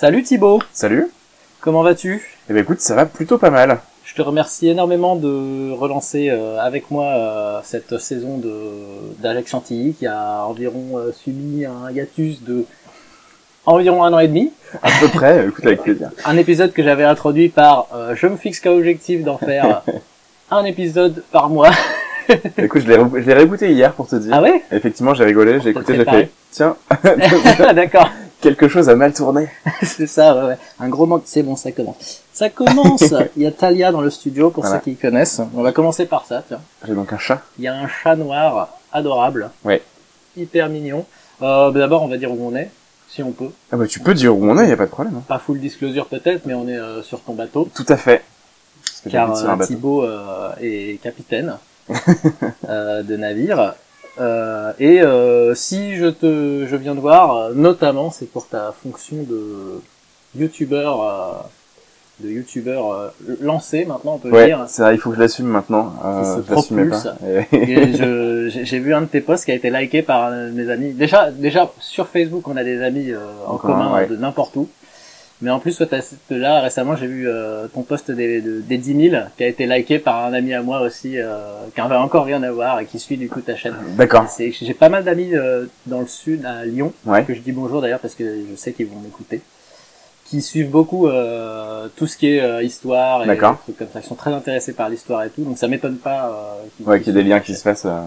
Salut Thibaut, Salut. comment vas-tu? Eh ben écoute, ça va plutôt pas mal. Je te remercie énormément de relancer euh, avec moi euh, cette saison de d'Alex Chantilly qui a environ euh, subi un hiatus de environ un an et demi. À peu près, écoute avec plaisir. Un épisode que j'avais introduit par euh, je me fixe qu'à objectif d'en faire un épisode par mois. Écoute, je l'ai re- je l'ai réécouté hier pour te dire. Ah ouais? Effectivement, j'ai rigolé, j'ai écouté, j'ai fait, tiens, D'accord, quelque chose a mal tourné. c'est ça, ouais, ouais. Un gros manque, c'est bon, ça commence. Ça commence Il y a Talia dans le studio pour Voilà. ceux qui connaissent. On va commencer par ça, tiens. J'ai donc un chat. Il y a un chat noir adorable. Ouais. Hyper mignon. Euh, bah D'abord, on va dire où on est, si on peut. Ah bah tu peux dire où on est, y a pas de problème. hein. Pas full disclosure peut-être, mais on est euh, sur ton bateau. Tout à fait. Car euh. Thibaut euh, est capitaine de navire. Euh, et euh, si je te, je viens de voir, notamment, c'est pour ta fonction de youtubeur, euh, de youtubeur euh, lancé maintenant, on peut Ouais, dire. c'est il faut que je l'assume maintenant. Qui Euh, se je pas. Et- Et je- J'ai vu un de tes posts qui a été liké par mes amis. Déjà, déjà sur Facebook, on a des amis euh, en, En commun, commun, ouais. de n'importe où. Mais en plus, toi, là récemment, j'ai vu euh, ton post des, de- des 10 000 qui a été liké par un ami à moi aussi, euh, qui n'avait encore rien à voir et qui suit du coup ta chaîne. D'accord. J'ai pas mal d'amis euh, dans le sud, à Lyon, Ouais. que je dis bonjour d'ailleurs parce que je sais qu'ils vont m'écouter, qui suivent beaucoup euh, tout ce qui est euh, histoire et trucs comme ça. Ils sont très intéressés par l'histoire et tout, donc ça m'étonne pas. Euh, qu'ils- Ouais, qu'il y ait des liens qui se fassent. euh,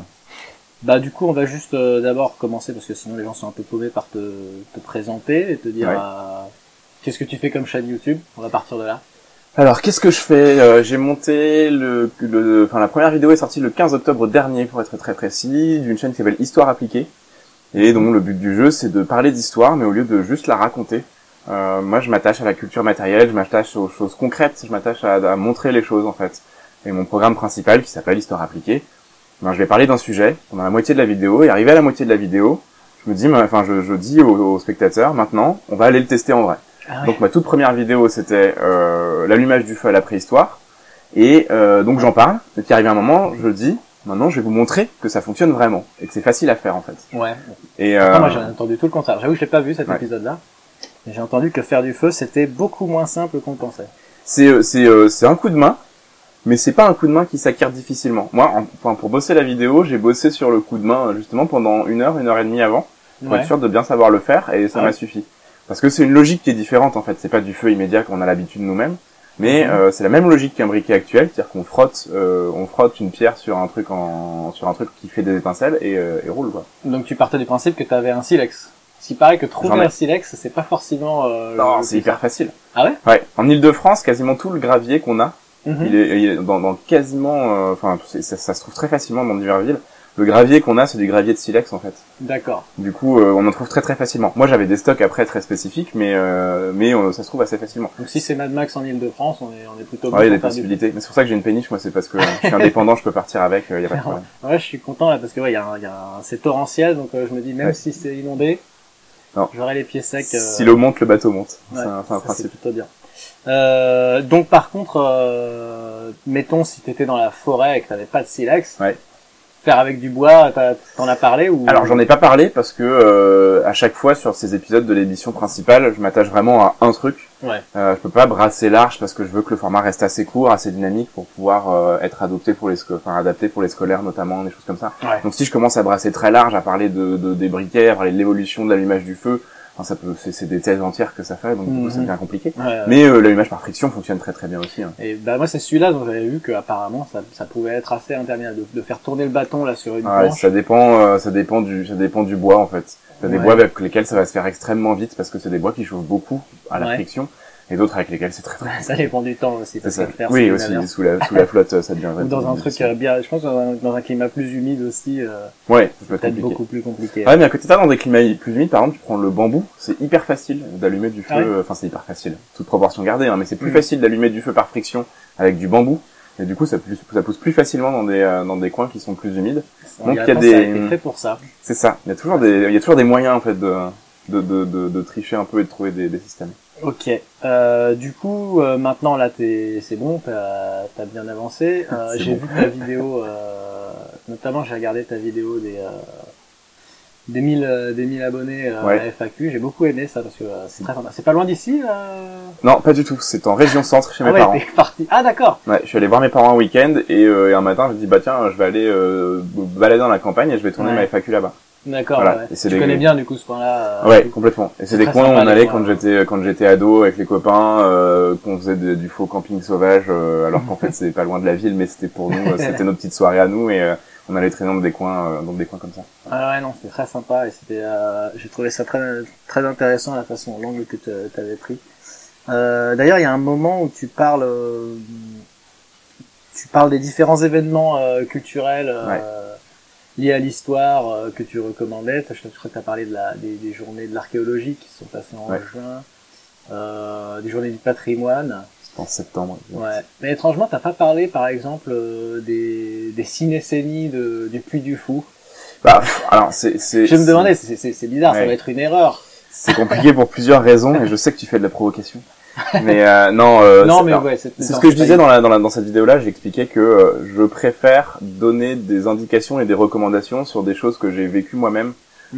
bah du coup on va juste euh, d'abord commencer parce que sinon les gens sont un peu paumés par te, te présenter et te dire Ouais. Qu'est-ce que tu fais comme chaîne YouTube? On va partir de là. Alors, qu'est-ce que je fais? Euh, J'ai monté le, le, enfin la première vidéo est sortie le 15 octobre dernier pour être très précis, d'une chaîne qui s'appelle Histoire appliquée. Et donc le but du jeu, c'est de parler d'histoire, mais au lieu de juste la raconter. Euh, moi, je m'attache à la culture matérielle, je m'attache aux choses concrètes, je m'attache à, à montrer les choses en fait. Et mon programme principal, qui s'appelle Histoire appliquée, ben, je vais parler d'un sujet pendant la moitié de la vidéo. Et arrivé à la moitié de la vidéo, je me dis, enfin, je, je dis aux, aux spectateurs, maintenant, on va aller le tester en vrai. Ah Donc ma toute première vidéo c'était euh, l'allumage du feu à la préhistoire et euh, donc j'en parle et puis arrivé un moment je dis maintenant je vais vous montrer que ça fonctionne vraiment et que c'est facile à faire en fait. ouais. Et Ah, euh, moi j'ai entendu tout le contraire. J'avoue que je l'ai pas vu cet Ouais. épisode-là. Mais J'ai entendu que faire du feu c'était beaucoup moins simple qu'on pensait. c'est euh, c'est euh, c'est un coup de main mais c'est pas un coup de main qui s'acquiert difficilement. Moi en- enfin pour bosser la vidéo j'ai bossé sur le coup de main justement pendant une heure une heure et demie avant pour Ouais. être sûr de bien savoir le faire et ça m'a suffi. Parce que c'est une logique qui est différente en fait, c'est pas du feu immédiat qu'on a l'habitude nous-mêmes, mais Mhm. euh, c'est la même logique qu'un briquet actuel, c'est-à-dire qu'on frotte, euh, on frotte une pierre sur un truc en, sur un truc qui fait des étincelles et, euh, et roule quoi. Donc tu partais du principe que tu avais un silex. Ce qui paraît que trouver un silex c'est pas forcément. Euh, Non, c'est hyper facile. Ah ouais? Ouais, en Île-de-France, quasiment tout le gravier qu'on a, Mhm. il est, il est dans, dans quasiment, euh, enfin ça, ça se trouve très facilement dans diverses villes. Le gravier qu'on a, c'est du gravier de silex en fait. D'accord. Du coup, euh, on en trouve très très facilement. Moi, j'avais des stocks après très spécifiques, mais euh, mais euh, ça se trouve assez facilement. Donc si c'est Mad Max en Ile-de-France, on est on est plutôt. Ouais, il y a des du- possibilités. Mais c'est pour ça que j'ai une péniche, moi, c'est parce que je suis indépendant, je peux partir avec, il y a pas de problème. Ouais, je suis content là parce que ouais, il y a, un- y a un- c'est torrentiel, donc euh, je me dis même Ouais. si c'est inondé, Non. j'aurai les pieds secs. euh, Si l'eau monte, le bateau monte. ouais, c'est un, c'est un principe. plutôt bien. Euh, donc par contre, euh, mettons si t'étais dans la forêt et que t'avais pas de silex, Ouais. Faire avec du bois, t'en as parlé ou? Alors, j'en ai pas parlé parce que euh, à chaque fois sur ces épisodes de l'émission principale, je m'attache vraiment à un truc. Ouais. Euh, je peux pas brasser large parce que je veux que le format reste assez court, assez dynamique pour pouvoir euh, être adopté pour les, enfin adapté pour les scolaires notamment, des choses comme ça. Ouais. Donc si je commence à brasser très large, à parler de, de des briquets, à parler de l'évolution de l'allumage du feu, enfin ça peut, c'est des thèses entières que ça fait, donc du coup Mhm. ça devient compliqué. Ouais, ouais. Mais euh, l'allumage par friction fonctionne très très bien aussi. hein. Et bah moi c'est celui-là dont j'avais vu que apparemment ça, ça pouvait être assez interminable de, de faire tourner le bâton là sur une Ouais, planche. ça dépend, euh, ça dépend du, ça dépend du bois en fait. T'as des bois avec lesquels ça va se faire extrêmement vite parce que c'est des bois qui chauffent beaucoup à la friction, et d'autres avec lesquels c'est très très. Ça dépend du temps aussi. C'est parce ça. que fer, Oui c'est aussi sous la sous la flotte ça devient. Ou dans un truc euh, bien, je pense dans un, dans un climat plus humide aussi, euh, Ouais, ça être peut-être beaucoup plus compliqué. Ouais, mais à côté de ça, dans des climats plus humides, par exemple, tu prends le bambou, c'est hyper facile d'allumer du feu. Ah ouais Enfin, c'est hyper facile, toute proportion gardée, hein, mais c'est plus Mhm. facile d'allumer du feu par friction avec du bambou. Et du coup, ça pousse, ça pousse plus facilement dans des euh, dans des coins qui sont plus humides. On donc, il y a des- Ça fait pour ça. C'est ça. Il y a toujours des, il y a toujours des moyens en fait de de, de, de, de tricher un peu et de trouver des, des systèmes. Ok. Euh, du coup, euh, maintenant là, t'es, c'est bon, t'as, bien avancé. Euh, j'ai bon. vu ta vidéo, euh, notamment j'ai regardé ta vidéo des, euh, des 1000 euh, des 1000 abonnés euh, Ouais. à FAQ. J'ai beaucoup aimé ça parce que euh, c'est très sympa. C'est pas loin d'ici. Euh... Non, pas du tout. C'est en région centre chez mes ah ouais, parents. parti. Ah d'accord. Ouais, je suis allé voir mes parents un week-end et, euh, et un matin, je me dis bah tiens, je vais aller euh, balader dans la campagne et je vais tourner Ouais. ma FAQ là-bas. D'accord. Voilà. ouais. Tu des- connais bien du coup ce coin-là. euh, Ouais, complètement. Et c'est des coins où on allait quand j'étais quand j'étais ado avec les copains, euh, qu'on faisait de- du faux camping sauvage, euh, alors qu'en fait c'est pas loin de la ville, mais c'était pour nous, euh, c'était nos petites soirées à nous et euh, on allait traîner dans des coins, euh, dans des coins comme ça. Ah ouais non c'était très sympa et c'était euh, j'ai trouvé ça très très intéressant la façon l'angle que tu avais pris. Euh, D'ailleurs il y a un moment où tu parles euh, tu parles des différents événements euh, culturels euh, Ouais. Liés à l'histoire euh, que tu recommandais. Je, crois que tu as parlé de la, des, des journées de l'archéologie qui sont passées en Ouais. juin, euh, des journées du patrimoine. C'était en septembre. Ouais. Mais étrangement, t'as pas parlé, par exemple, euh, des, des cinécénies de, du Puy du Fou. Bah, alors c'est c'est Je me demandais, c'est c'est- c'est bizarre, ça va être une erreur. c'est compliqué pour plusieurs raisons et je sais que tu fais de la provocation. Mais euh, non, euh, non, c'est- mais ouais, ce que je disais dans, la, dans, la, dans cette vidéo-là, j'expliquais que euh, je préfère donner des indications et des recommandations sur des choses que j'ai vécues moi-même,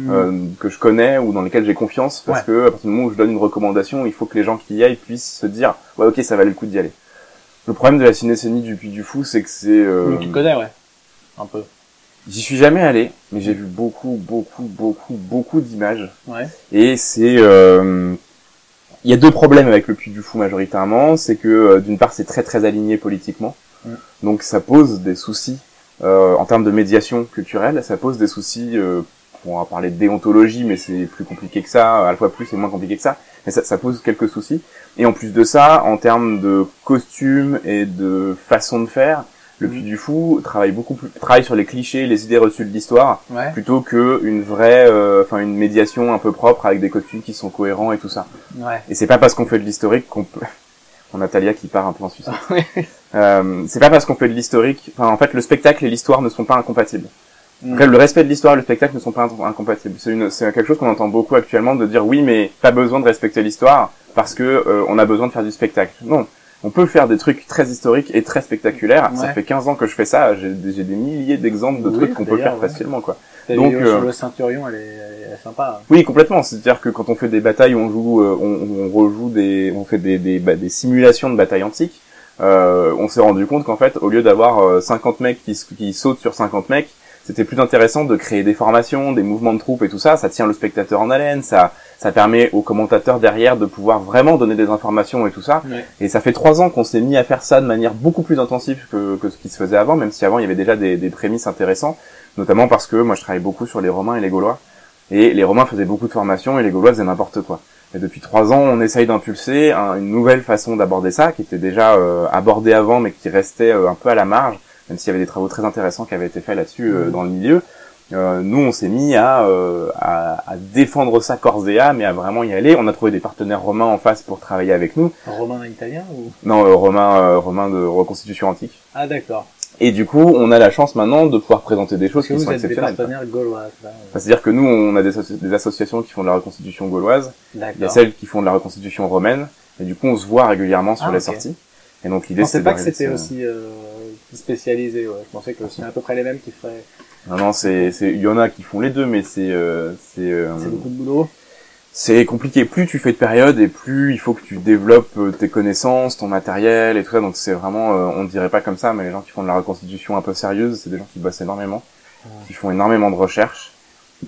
euh, que je connais ou dans lesquelles j'ai confiance, parce Ouais. que à partir du moment où je donne une recommandation, il faut que les gens qui y aillent puissent se dire « Ouais, ok, ça valait le coup d'y aller ». Le problème de la cinécénie du Puy du Fou, c'est que c'est... euh, Donc, tu connais, ouais. Un peu. J'y suis jamais allé, mais j'ai vu beaucoup, beaucoup, beaucoup, beaucoup d'images. Ouais. Et c'est... Il y a deux problèmes avec le Puy du Fou majoritairement, c'est que euh, d'une part c'est très très aligné politiquement, Mm. donc ça pose des soucis euh, en termes de médiation culturelle, ça pose des soucis, euh, on va parler de déontologie, mais c'est plus compliqué que ça, à la fois plus et moins compliqué que ça, mais ça, ça pose quelques soucis. Et en plus de ça, en termes de costumes et de façon de faire, le. Puy du Fou travaille beaucoup plus, travaille sur les clichés, les idées reçues de l'histoire, Ouais. plutôt que une vraie, euh, enfin une médiation un peu propre avec des costumes qui sont cohérents et tout ça. Ouais. Et c'est pas parce qu'on fait de l'historique qu'on peut. On a Talia qui part un peu en. Ouais. Euh, c'est pas parce qu'on fait de l'historique. Enfin, en fait, le spectacle et l'histoire ne sont pas incompatibles. Mm. Après, le respect de l'histoire et le spectacle ne sont pas in- incompatibles. C'est une, c'est quelque chose qu'on entend beaucoup actuellement de dire oui, mais pas besoin de respecter l'histoire parce que euh, on a besoin de faire du spectacle. Non. On peut faire des trucs très historiques et très spectaculaires. Ça fait 15 ans que je fais ça. J'ai des, milliers d'exemples de Oui, trucs qu'on peut faire ouais. facilement, quoi. Donc, euh, sur le ceinturion, elle est, elle est sympa. Oui, complètement. C'est-à-dire que quand on fait des batailles, on joue, euh, on, on rejoue des, on fait des, des, bah, des simulations de batailles antiques. Euh, on s'est rendu compte qu'en fait, au lieu d'avoir euh, 50 mecs qui, qui sautent sur 50 mecs, c'était plus intéressant de créer des formations, des mouvements de troupes et tout ça. Ça tient le spectateur en haleine, ça, ça permet aux commentateurs derrière de pouvoir vraiment donner des informations et tout ça. Ouais. Et ça fait trois ans qu'on s'est mis à faire ça de manière beaucoup plus intensive que, que ce qui se faisait avant, même si avant il y avait déjà des, des prémices intéressantes, notamment parce que moi je travaille beaucoup sur les Romains et les Gaulois, et les Romains faisaient beaucoup de formations et les Gaulois faisaient n'importe quoi. Et depuis trois ans, on essaye d'impulser un- une nouvelle façon d'aborder ça, qui était déjà euh, abordée avant, mais qui restait euh, un peu à la marge, même s'il y avait des travaux très intéressants qui avaient été faits là-dessus euh, dans le milieu. Euh, nous, on s'est mis à, euh, à, à défendre ça corps et âme, et à vraiment y aller. On a trouvé des partenaires romains en face pour travailler avec nous. Romain italien ou? Non, euh, romains, euh, romains de reconstitution antique. Ah d'accord. Et du coup, on a la chance maintenant de pouvoir présenter des choses qui vous sont êtes des exceptionnelles. partenaires gaulois. ça. Enfin, C'est-à-dire que nous, on a des, asso- des associations qui font de la reconstitution gauloise, il y a celles qui font de la reconstitution romaine, et du coup, on se voit régulièrement sur Ah, les sorties. Et donc, l'idée, c'est pas que c'était à- aussi euh, spécialisé. Ouais. Je pensais que c'était à peu près les mêmes qui feraient. Non, non, c'est, c'est, il y en a qui font les deux, mais c'est, euh, c'est, euh, C'est beaucoup de boulot. c'est compliqué. Plus tu fais de période, et plus il faut que tu développes euh, tes connaissances, ton matériel et tout ça. Donc, c'est vraiment, euh, on dirait pas comme ça, mais les gens qui font de la reconstitution un peu sérieuse, c'est des gens qui bossent énormément, qui font énormément de recherches.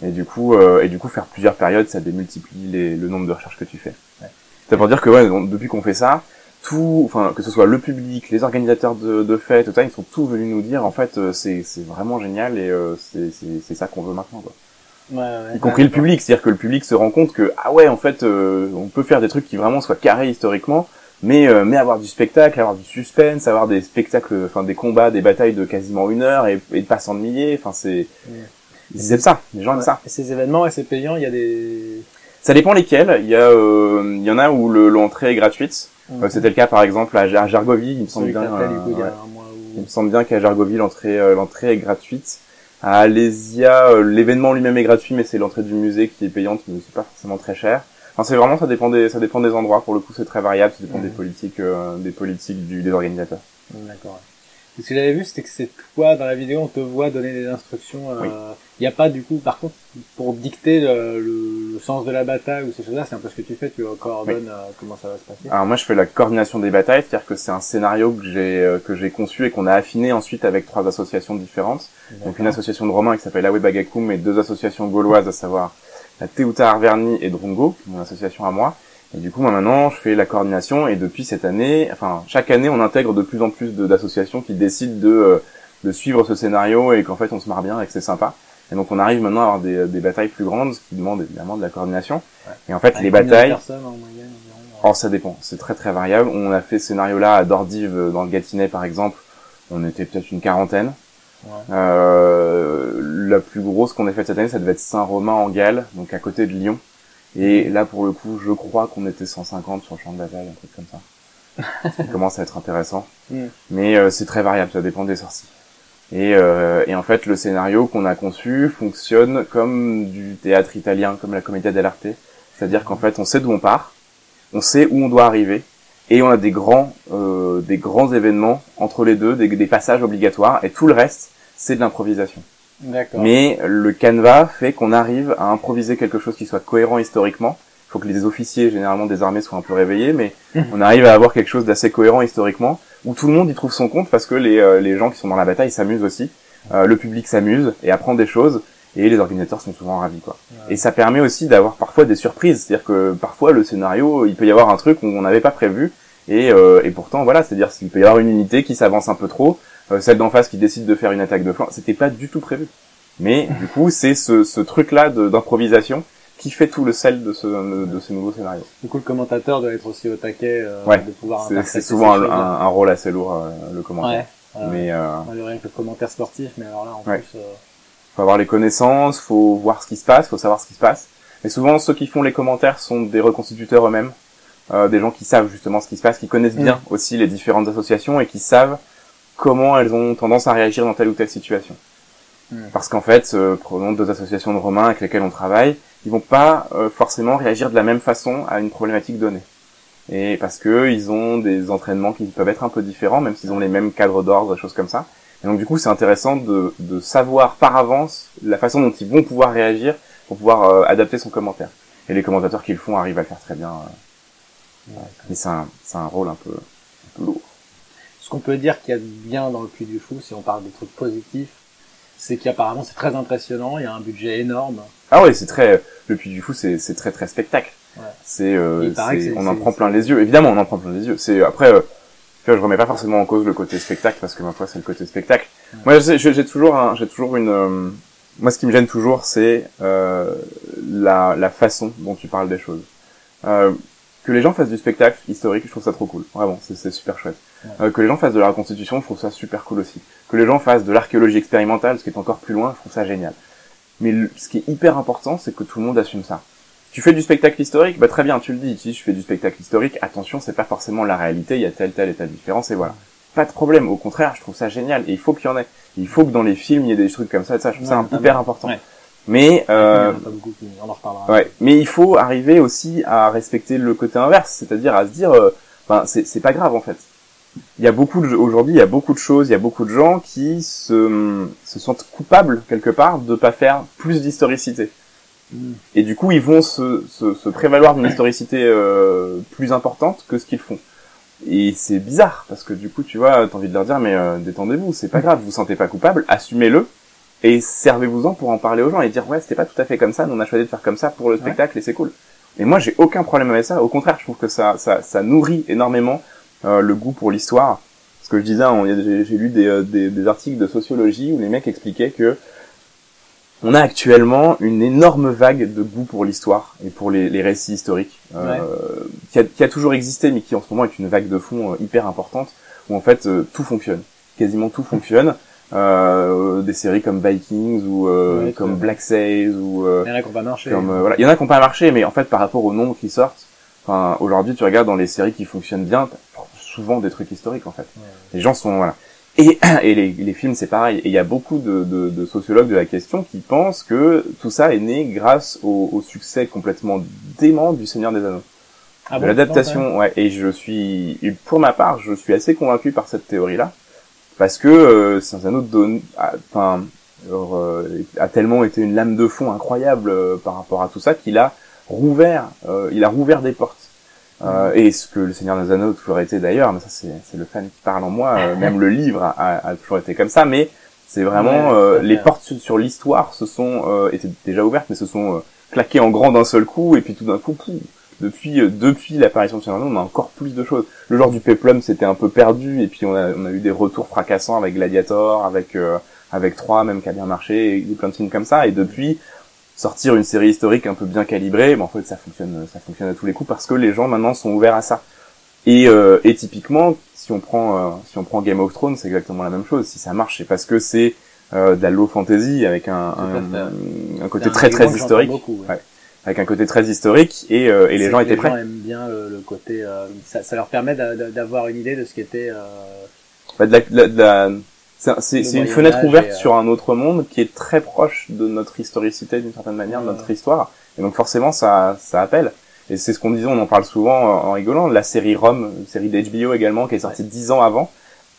Et du coup, euh, et du coup, faire plusieurs périodes, ça démultiplie les, le nombre de recherches que tu fais. Ouais. C'est pour dire que ouais, donc, depuis qu'on fait ça, tout, enfin que ce soit le public, les organisateurs de, de fêtes, tout ça, ils sont tous venus nous dire en fait euh, c'est c'est vraiment génial et euh, c'est c'est c'est ça qu'on veut maintenant quoi. Ouais, ouais. Y compris le public, c'est-à-dire que le public se rend compte que ah ouais en fait euh, on peut faire des trucs qui vraiment soient carrés historiquement, mais euh, mais avoir du spectacle, avoir du suspense, avoir des spectacles, enfin des combats, des batailles de quasiment une heure et, et de pas s'ennuyer, enfin c'est ils aiment ça, les gens aiment ça. Et ces événements, et c'est payant, il y a des... Ça dépend lesquels. Il y a, euh, il y en a où le- l'entrée est gratuite. Euh, C'était le cas par exemple à, il me semble bien. du euh, coup, il ouais. me semble bien qu'à Gergoville, l'entrée, euh, l'entrée est gratuite. À Alésia, l'événement lui-même est gratuit, mais c'est l'entrée du musée qui est payante, mais c'est pas forcément très cher. Enfin, c'est vraiment, ça dépend des, ça dépend des endroits. Pour le coup, c'est très variable, ça dépend des politiques, euh, des politiques du, des organisateurs. D'accord. Ce que j'avais vu, c'était que c'est toi, dans la vidéo, on te voit donner des instructions. Il Oui. n'y a pas, du coup, par contre, pour dicter le, le- le sens de la bataille ou ces choses-là, c'est un peu ce que tu fais, tu coordonnes euh, comment ça va se passer. Alors moi je fais la coordination des batailles, c'est-à-dire que c'est un scénario que j'ai euh, que j'ai conçu et qu'on a affiné ensuite avec trois associations différentes. Donc une association de Romains qui s'appelle Awe Bagakum et deux associations gauloises, à savoir la Teuta Arverni et Drongo, mon association à moi. Et du coup, moi maintenant, je fais la coordination et depuis cette année, enfin chaque année, on intègre de plus en plus d'associations qui décident de euh, de suivre ce scénario et qu'en fait on se marre bien et que c'est sympa. Et donc on arrive maintenant à avoir des, des batailles plus grandes, ce qui demande évidemment de la coordination. Ouais. Et en fait, Avec les batailles, en moyenne Oh, ça dépend. C'est très très variable. On a fait ce scénario-là à Dordive, euh, dans le Gâtinais, par exemple. On était peut-être une quarantaine. Ouais. Euh, la plus grosse qu'on ait faite cette année, ça devait être Saint-Romain en Galles, donc à côté de Lyon. Et là, pour le coup, je crois qu'on était 150 sur le champ de bataille, un truc comme ça. ça commence à être intéressant. Mm. Mais euh, c'est très variable, ça dépend des sorties. Et, euh, et en fait, le scénario qu'on a conçu fonctionne comme du théâtre italien, comme la commedia dell'arte. C'est-à-dire qu'en fait, on sait d'où on part, on sait où on doit arriver, et on a des grands, euh, des grands événements entre les deux, des, des passages obligatoires, et tout le reste, c'est de l'improvisation. Mais le canevas fait qu'on arrive à improviser quelque chose qui soit cohérent historiquement. Il faut que les officiers, généralement des armées, soient un peu réveillés, mais on arrive à avoir quelque chose d'assez cohérent historiquement, où tout le monde y trouve son compte parce que les, euh, les gens qui sont dans la bataille s'amusent aussi, Euh, le public s'amuse et apprend des choses, et les organisateurs sont souvent ravis, quoi. Ouais. Et ça permet aussi d'avoir parfois des surprises, c'est-à-dire que parfois le scénario, il peut y avoir un truc qu'on n'avait pas prévu, et, euh, et pourtant voilà, c'est-à-dire qu'il peut y avoir une unité qui s'avance un peu trop, euh, celle d'en face qui décide de faire une attaque de flanc, c'était pas du tout prévu. Mais du coup, c'est ce, ce truc-là d'improvisation qui fait tout le sel de ce, de ce nouveau scénario. Du coup, le commentateur doit être aussi au taquet euh, Ouais. de pouvoir C'est- souvent un, un- un rôle assez lourd, euh, le commentaire. Ouais. Mais euh, rien que le commentaire sportif, mais alors là, en Ouais. plus, euh, faut avoir les connaissances, faut voir ce qui se passe, faut savoir ce qui se passe. Mais souvent, ceux qui font les commentaires sont des reconstituteurs eux-mêmes, euh, des gens qui savent justement ce qui se passe, qui connaissent bien aussi les différentes associations et qui savent comment elles ont tendance à réagir dans telle ou telle situation. Parce qu'en fait, euh, prenons deux associations de Romains avec lesquelles on travaille, ils vont pas euh, forcément réagir de la même façon à une problématique donnée. Et parce que ils ont des entraînements qui peuvent être un peu différents, même s'ils ont les mêmes cadres d'ordre, des choses comme ça. Et donc du coup, c'est intéressant de, de savoir par avance la façon dont ils vont pouvoir réagir pour pouvoir euh, adapter son commentaire. Et les commentateurs qui le font arrivent à le faire très bien. euh. Mais c'est un, un rôle un peu, un peu lourd. Ce qu'on peut dire qu'il y a de bien dans le Puy du Fou, si on parle des trucs positifs, c'est qu'apparemment c'est très impressionnant, il y a un budget énorme. Ah ouais, c'est très, le Puy du Fou, c'est, c'est très très spectacle. Ouais. C'est, euh, on en prend plein les yeux. Évidemment, on en prend plein les yeux. C'est après, euh, tu vois, je remets pas forcément en cause le côté spectacle parce que ma foi, c'est le côté spectacle. Moi, j'ai toujours, un- j'ai toujours une, euh, moi, ce qui me gêne toujours, c'est euh, la, la façon dont tu parles des choses. Euh, que les gens fassent du spectacle historique, je trouve ça trop cool. Vraiment, c'est, c'est super chouette. Euh, que les gens fassent de la reconstitution, je trouve ça super cool aussi. Que les gens fassent de l'archéologie expérimentale, ce qui est encore plus loin, je trouve ça génial. Mais le- ce qui est hyper important, c'est que tout le monde assume ça. Tu fais du spectacle historique, bah très bien, tu le dis. Si je fais du spectacle historique, attention, c'est pas forcément la réalité, il y a telle, telle et telle différence, et voilà. Pas de problème, au contraire, je trouve ça génial, et il faut qu'il y en ait. Il faut que dans les films, il y ait des trucs comme ça, et ça, je trouve Ouais, ça hyper important. Ouais. Mais, euh. Ouais, mais il faut arriver aussi à respecter le côté inverse, c'est-à-dire à se dire, euh, ben c'est pas grave en fait. Il y a beaucoup de aujourd'hui, il y a beaucoup de choses, il y a beaucoup de gens qui se se sentent coupables quelque part de pas faire plus d'historicité. Mm. Et du coup, ils vont se se, se prévaloir d'une historicité euh, plus importante que ce qu'ils font. Et c'est bizarre parce que du coup, tu vois, t'as envie de leur dire mais euh, détendez-vous, c'est pas grave, vous vous sentez pas coupable, assumez-le et servez-vous-en pour en parler aux gens et dire ouais c'était pas tout à fait comme ça, nous on a choisi de faire comme ça pour le Ouais. spectacle et c'est cool. Et moi j'ai aucun problème avec ça, au contraire je trouve que ça ça, ça nourrit énormément le goût pour l'histoire. Ce que je disais, a- j'ai j'ai lu des, euh, des, des articles de sociologie où les mecs expliquaient que on a actuellement une énorme vague de goût pour l'histoire et pour les, les récits historiques, euh, qui, a, qui a toujours existé, mais qui en ce moment est une vague de fond euh, hyper importante, où en fait euh, tout fonctionne, quasiment tout fonctionne. Euh, des séries comme Vikings ou euh, Ouais, comme. Black Sails ou euh, Il y en a qui ont pas marché. comme euh, voilà, il y en a qui n'ont pas marché, mais en fait par rapport au nombre qui sortent, enfin aujourd'hui tu regardes dans les séries qui fonctionnent bien, souvent des trucs historiques en fait. Ouais. Les gens sont voilà. Et, et les, les films c'est pareil. Et il y a beaucoup de, de, de sociologues de la question qui pensent que tout ça est né grâce au, au succès complètement dément du Seigneur des Anneaux, Ah de bon, l'adaptation. Ouais. Et je suis, et pour ma part, je suis assez convaincu par cette théorie-là parce que euh, Seigneur des Anneaux donne, a- enfin, euh, a tellement été une lame de fond incroyable euh, par rapport à tout ça qu'il a rouvert, euh, il a rouvert des portes. Euh, et ce que le Seigneur des Anneaux a toujours été d'ailleurs, mais ça c'est le fan qui parle en moi, euh, même le livre a, a- a toujours été comme ça, mais c'est vraiment Ouais, euh, les portes sur, sur l'histoire se sont euh, étaient déjà ouvertes, mais se sont euh, claquées en grand d'un seul coup, et puis tout d'un coup, pouf, depuis euh, depuis l'apparition de Seigneur des Anneaux, on a encore plus de choses. Le genre du peplum c'était un peu perdu, et puis on a, on a eu des retours fracassants avec Gladiator, avec euh, avec 3 même qui a bien marché, et plein de films comme ça, et depuis sortir une série historique un peu bien calibrée, mais en fait ça fonctionne, ça fonctionne à tous les coups parce que les gens maintenant sont ouverts à ça. Et, euh, et typiquement, si on prend, euh, si on prend Game of Thrones, c'est exactement la même chose. Si ça marche, c'est parce que c'est euh, de la low fantasy avec un, un, un côté un très très historique, beaucoup, ouais. Ouais. avec un côté très historique, et, euh, et les gens étaient prêts. Les gens aiment bien le, le côté, euh, ça, ça leur permet d'a- d'a- d'avoir une idée de ce qui était. Euh, Bah, de la, de la- de la- c'est une fenêtre ouverte euh, sur un autre monde qui est très proche de notre historicité d'une certaine manière, de notre histoire. Et donc forcément, ça, ça appelle. Et c'est ce qu'on disait, on en parle souvent en en rigolant. La série Rome, une série d'HBO également, qui est sortie dix ans avant,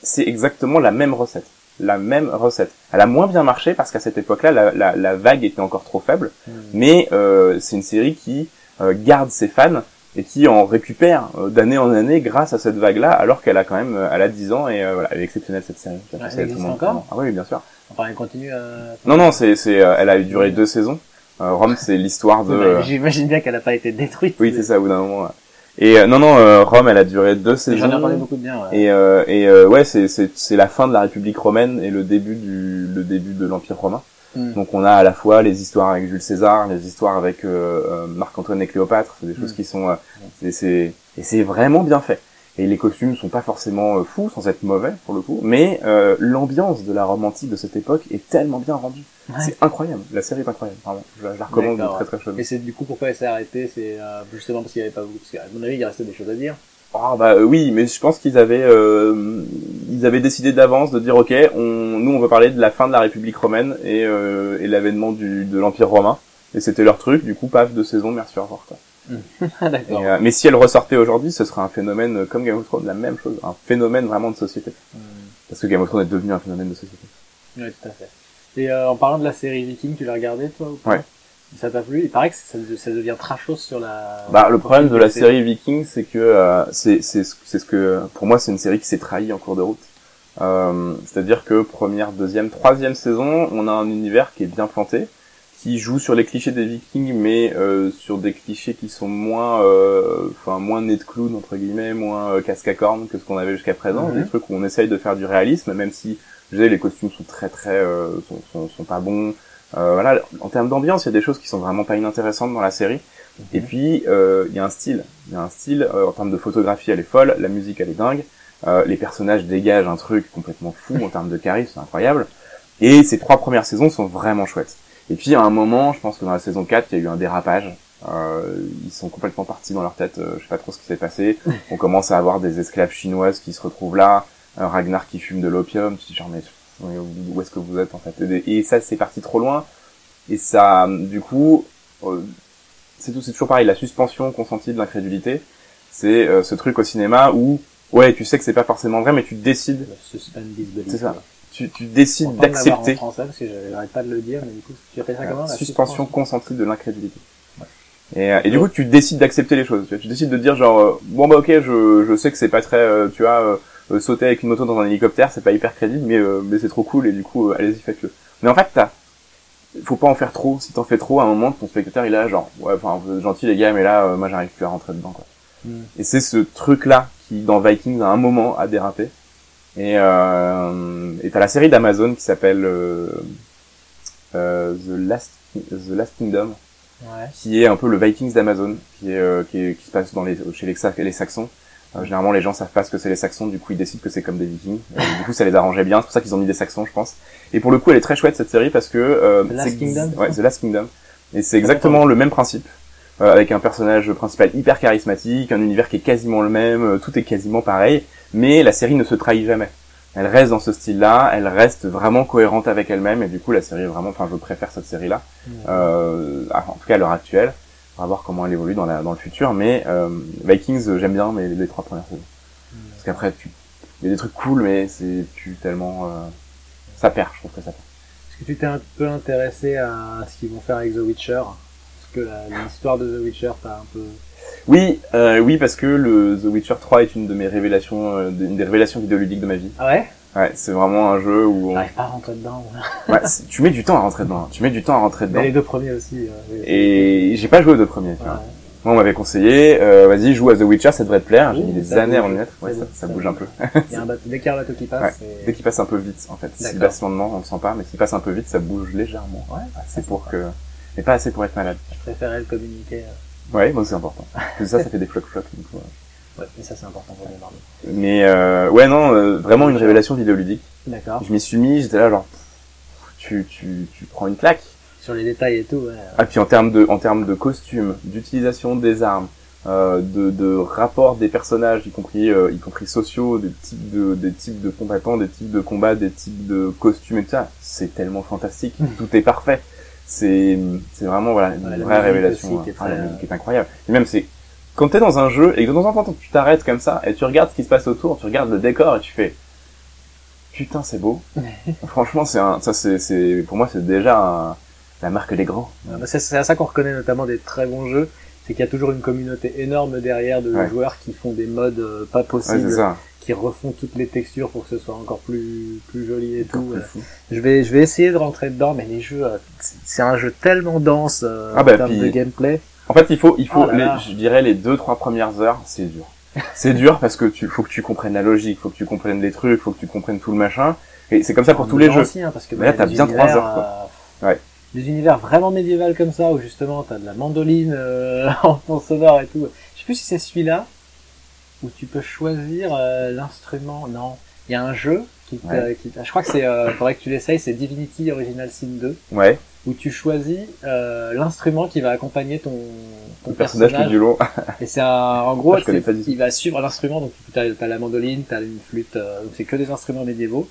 c'est exactement la même recette. La même recette. Elle a moins bien marché parce qu'à cette époque-là, la, la, la vague était encore trop faible. Mais euh, c'est une série qui euh, garde ses fans et qui en récupère euh, d'année en année grâce à cette vague-là, alors qu'elle a quand même, euh, elle a 10 ans et euh, voilà, elle est exceptionnelle cette série. Elle existe encore Ah oui, bien sûr. Enfin, elle continue à. Non, non, c'est, c'est, euh, elle a duré deux saisons. Euh, Rome, c'est l'histoire de. Euh, J'imagine bien qu'elle n'a pas été détruite. oui, c'est ça, au bout d'un moment. ouais. Et euh, non, non, euh, Rome, elle a duré deux saisons. J'en ai entendu beaucoup de bien. Ouais. Et, euh, et euh, ouais, c'est, c'est, c'est la fin de la République romaine et le début du, le début de l'Empire romain. Mm. Donc on a à la fois les histoires avec Jules César, les histoires avec euh, euh, Marc-Antoine et Cléopâtre, c'est des choses Mm. qui sont, euh, c'est, c'est- et c'est vraiment bien fait. Et les costumes sont pas forcément euh, fous, sans être mauvais pour le coup, mais euh, l'ambiance de la Rome antique de cette époque est tellement bien rendue. Ouais. C'est incroyable, la série est incroyable, vraiment. Je, la- je la recommande D'accord, très très chaudement. Et c'est du coup pourquoi elle s'est arrêtée? C'est euh, justement parce qu'il n'y avait pas beaucoup. Parce qu'à mon avis, il restait des choses à dire. Ah bah euh, oui, mais je pense qu'ils avaient euh, ils avaient décidé d'avance de dire ok, on, nous on veut parler de la fin de la République romaine et, euh, et l'avènement du de l'Empire romain. Et c'était leur truc, du coup paf deux saisons, merci au revoir. Quoi. Ah, D'accord. Et, euh, mais si elle ressortait aujourd'hui, ce serait un phénomène euh, comme Game of Thrones, la même chose, un phénomène vraiment de société. Mm. Parce que Game of Thrones est devenu un phénomène de société. Oui, tout à fait. Et euh, en parlant de la série Viking, tu l'as regardé toi ou pas? Ouais. Ça t'a plu? Il paraît que ça, ça devient trashos sur la. Bah le problème de la série Viking, c'est que euh, c'est c'est ce c'est ce que pour moi c'est une série qui s'est trahie en cours de route. Euh, C'est-à-dire que première, deuxième, troisième saison, on a un univers qui est bien planté, qui joue sur les clichés des Vikings, mais euh, sur des clichés qui sont moins, euh, enfin moins nez de clown entre guillemets, moins euh, casque à cornes que ce qu'on avait jusqu'à présent. Mhm. Des trucs où on essaye de faire du réalisme, même si je disais, les costumes sont très très euh, sont, sont, sont pas bons. Euh, voilà, en termes d'ambiance, il y a des choses qui sont vraiment pas inintéressantes dans la série. Et puis, euh, il y a un style. Il y a un style, euh, en termes de photographie, elle est folle, la musique, elle est dingue. Euh, les personnages dégagent un truc complètement fou en termes de charisme, c'est incroyable. Et ces trois premières saisons sont vraiment chouettes. Et puis, à un moment, je pense que dans la saison 4, il y a eu un dérapage. Euh, ils sont complètement partis dans leur tête, euh, je sais pas trop ce qui s'est passé. On commence à avoir des esclaves chinoises qui se retrouvent là, euh, Ragnar qui fume de l'opium, genre mais où est-ce que vous êtes en fait Et ça, c'est parti trop loin. Et ça, du coup, euh, c'est tout, c'est toujours pareil. La suspension consentie de l'incrédulité, c'est euh, ce truc au cinéma où, ouais, tu sais que c'est pas forcément vrai, mais tu décides. C'est ça. tu, tu décides d'accepter français, parce que j'arrête pas de le dire, mais du coup, tu ça comment la suspension consentie de l'incrédulité. Et, euh, et du coup, tu décides d'accepter les choses. Tu, vois, tu décides de dire genre, euh, bon bah ok, je, je sais que c'est pas très, euh, tu vois, sauter avec une moto dans un hélicoptère, c'est pas hyper crédible, mais euh, mais c'est trop cool et du coup, euh, allez-y faites-le. Mais en fait, t'as, faut pas en faire trop. Si t'en fais trop, à un moment, ton spectateur il est là genre, ouais, enfin vous êtes gentils les gars, mais là, euh, moi j'arrive plus à rentrer dedans quoi. Mm. Et c'est ce truc-là qui, dans Vikings, à un moment, a dérapé. Et euh, et t'as la série d'Amazon qui s'appelle euh, euh, The Last The Last Kingdom, Ouais. qui est un peu le Vikings d'Amazon, qui est, euh, qui est qui se passe dans les chez les Saxons. Euh, généralement, les gens savent pas ce que c'est les Saxons, du coup ils décident que c'est comme des Vikings. Du coup, ça les arrangeait bien. C'est pour ça qu'ils ont mis des Saxons, je pense. Et pour le coup, elle est très chouette cette série parce que euh, The Last Kingdom, ouais, c'est The Last Kingdom. Et c'est exactement le même principe, euh, avec un personnage principal hyper charismatique, un univers qui est quasiment le même, euh, tout est quasiment pareil, mais la série ne se trahit jamais. Elle reste dans ce style-là, elle reste vraiment cohérente avec elle-même, et du coup la série est vraiment, enfin je préfère cette série-là, euh, en tout cas à l'heure actuelle. On va voir comment elle évolue dans, la, dans le futur, mais euh, Vikings euh, j'aime bien mais les trois premières saisons. Parce qu'après tu il y a des trucs cool, mais c'est plus tellement, euh, ça perd, je trouve que ça perd. Est-ce que tu t'es un peu intéressé à ce qu'ils vont faire avec The Witcher? Parce que la- l'histoire de The Witcher t'a un peu... Oui, euh, oui, parce que le The Witcher 3 est une de mes révélations, euh, une des révélations vidéoludiques de ma vie. Ah ouais? Ouais, c'est vraiment un jeu où on- J'arrive pas à rentrer dedans. ouais, tu mets du temps à rentrer dedans. Tu mets du temps à rentrer dedans. Mais les deux premiers aussi. euh. Et j'ai pas joué aux deux premiers. Tu vois. Ouais. Moi, on m'avait conseillé, euh, vas-y, joue à The Witcher, ça devrait te plaire. J'ai mis des années à y mettre. Ouais, Ça ça, bouge, un peu. Il y a un bateau, dès qu'il y a un bateau qui passe, Ouais. Dès qu'il passe un peu vite, en fait. S'il D'accord. passe lentement, on le sent pas, mais s'il passe un peu vite, ça bouge légèrement. Ouais, C'est pour que, mais pas assez pour être malade. Je préférais le communiquer. euh. Ouais, moi c'est important. Parce que ça, ça fait des flocs flocs. donc, ouais. Mais ça c'est important pour les marmots. Mais euh, ouais, non, euh, vraiment une révélation vidéoludique. D'accord. Je m'y suis mis, j'étais là genre, tu, tu, tu prends une claque. Sur les détails et tout, ouais. Ah puis en termes de, en termes de costumes, d'utilisation des armes, euh, de, de rapport des personnages, y compris, euh, y compris sociaux, des types de, des types de combattants, des types de combats, des types de costumes et tout ça, c'est tellement fantastique. Tout est parfait. C'est, c'est vraiment voilà une Ouais, vraie révélation. aussi qui est Ah, la musique est incroyable. Et même c'est quand t'es dans un jeu et que de temps en temps tu t'arrêtes comme ça et tu regardes ce qui se passe autour, tu regardes le décor et tu fais putain c'est beau. Franchement c'est un, ça c'est, c'est pour moi c'est déjà un- la marque des grands. Ah bah, c'est c'est à ça qu'on reconnaît notamment des très bons jeux, c'est qu'il y a toujours une communauté énorme derrière de Ouais. joueurs qui font des modes euh, pas Ouais, possibles, c'est ça. qui refont toutes les textures pour que ce soit encore plus plus joli et Encore tout. euh. Je vais je vais essayer de rentrer dedans, mais les jeux, euh, c'est c'est un jeu tellement dense euh, Ah bah, en termes puis- de gameplay. En fait, il faut, il faut, Oh là les- là. je dirais les deux, trois premières heures, c'est dur. C'est dur parce que tu, faut que tu comprennes la logique, faut que tu comprennes les trucs, faut que tu comprennes tout le machin. Et c'est comme ça pour En tous les jeux. Aussi, hein, parce que Mais bah, là, t'as bien trois heures, quoi. euh, Ouais. Des univers vraiment médiévals comme ça, où justement t'as de la mandoline euh, en fond sonore et tout. Je sais plus si c'est celui-là où tu peux choisir euh, l'instrument. Non, il y a un jeu qui, Ouais. qui- je crois que c'est, euh, faudrait que tu l'essayes, c'est Divinity Original Sin 2, Ouais. Où tu choisis euh, l'instrument qui va accompagner ton, ton Le personnage personnage. tout du long. Et c'est en gros, Ah, il va suivre l'instrument. Donc tu as, t'as la mandoline, t'as une flûte. euh, donc c'est que des instruments médiévaux.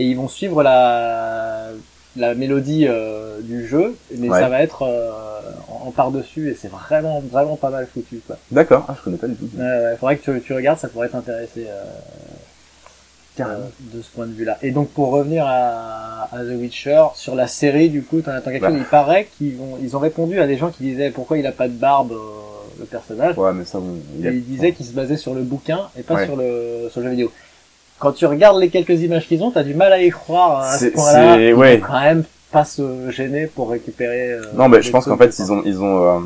Et ils vont suivre la la mélodie euh, du jeu, mais Ouais. ça va être euh, en, en par dessus et c'est vraiment vraiment pas mal foutu quoi. D'accord. Ah, je connais pas du tout. Ouais, faudrait que tu, tu regardes, ça pourrait t'intéresser de ce point de vue-là. Et donc pour revenir à, à The Witcher, sur la série du coup, t'en attends quelque Bah. chose. Il paraît qu'ils vont, ils ont répondu à des gens qui disaient pourquoi il a pas de barbe euh, le personnage. Ouais, mais ça, bon, il a- Et il disait qu'il se basait sur le bouquin et pas Ouais. sur le sur le jeu vidéo. Quand tu regardes les quelques images qu'ils ont, t'as du mal à y croire à ce point-là. c'est- Ils ouais. quand même pas se gêner pour récupérer. euh, Non, bah, je pense qu'en fait, ils ont, ils ont, euh,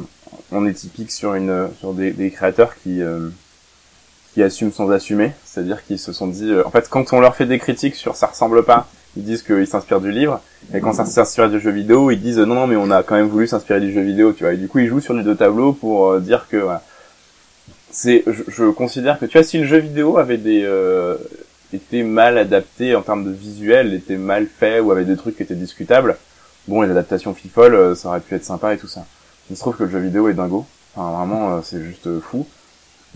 on est typique sur une, sur des, des créateurs qui, euh, qui assument sans assumer. C'est-à-dire qu'ils se sont dit, euh, en fait, quand on leur fait des critiques sur ça ressemble pas, ils disent qu'ils s'inspirent du livre. Et quand ça s'inspire du jeu vidéo, ils disent, non, non, mais on a quand même voulu s'inspirer du jeu vidéo, tu vois. Et du coup, ils jouent sur les deux tableaux pour euh, dire que. C'est, je, considère que, tu vois, si le jeu vidéo avait des, euh, mal adapté en termes de visuel, était mal fait ou avait des trucs qui étaient discutables, bon, les adaptations fifolles, euh, ça aurait pu être sympa et tout ça. Il se trouve que le jeu vidéo est dingo. Enfin, vraiment, c'est juste fou.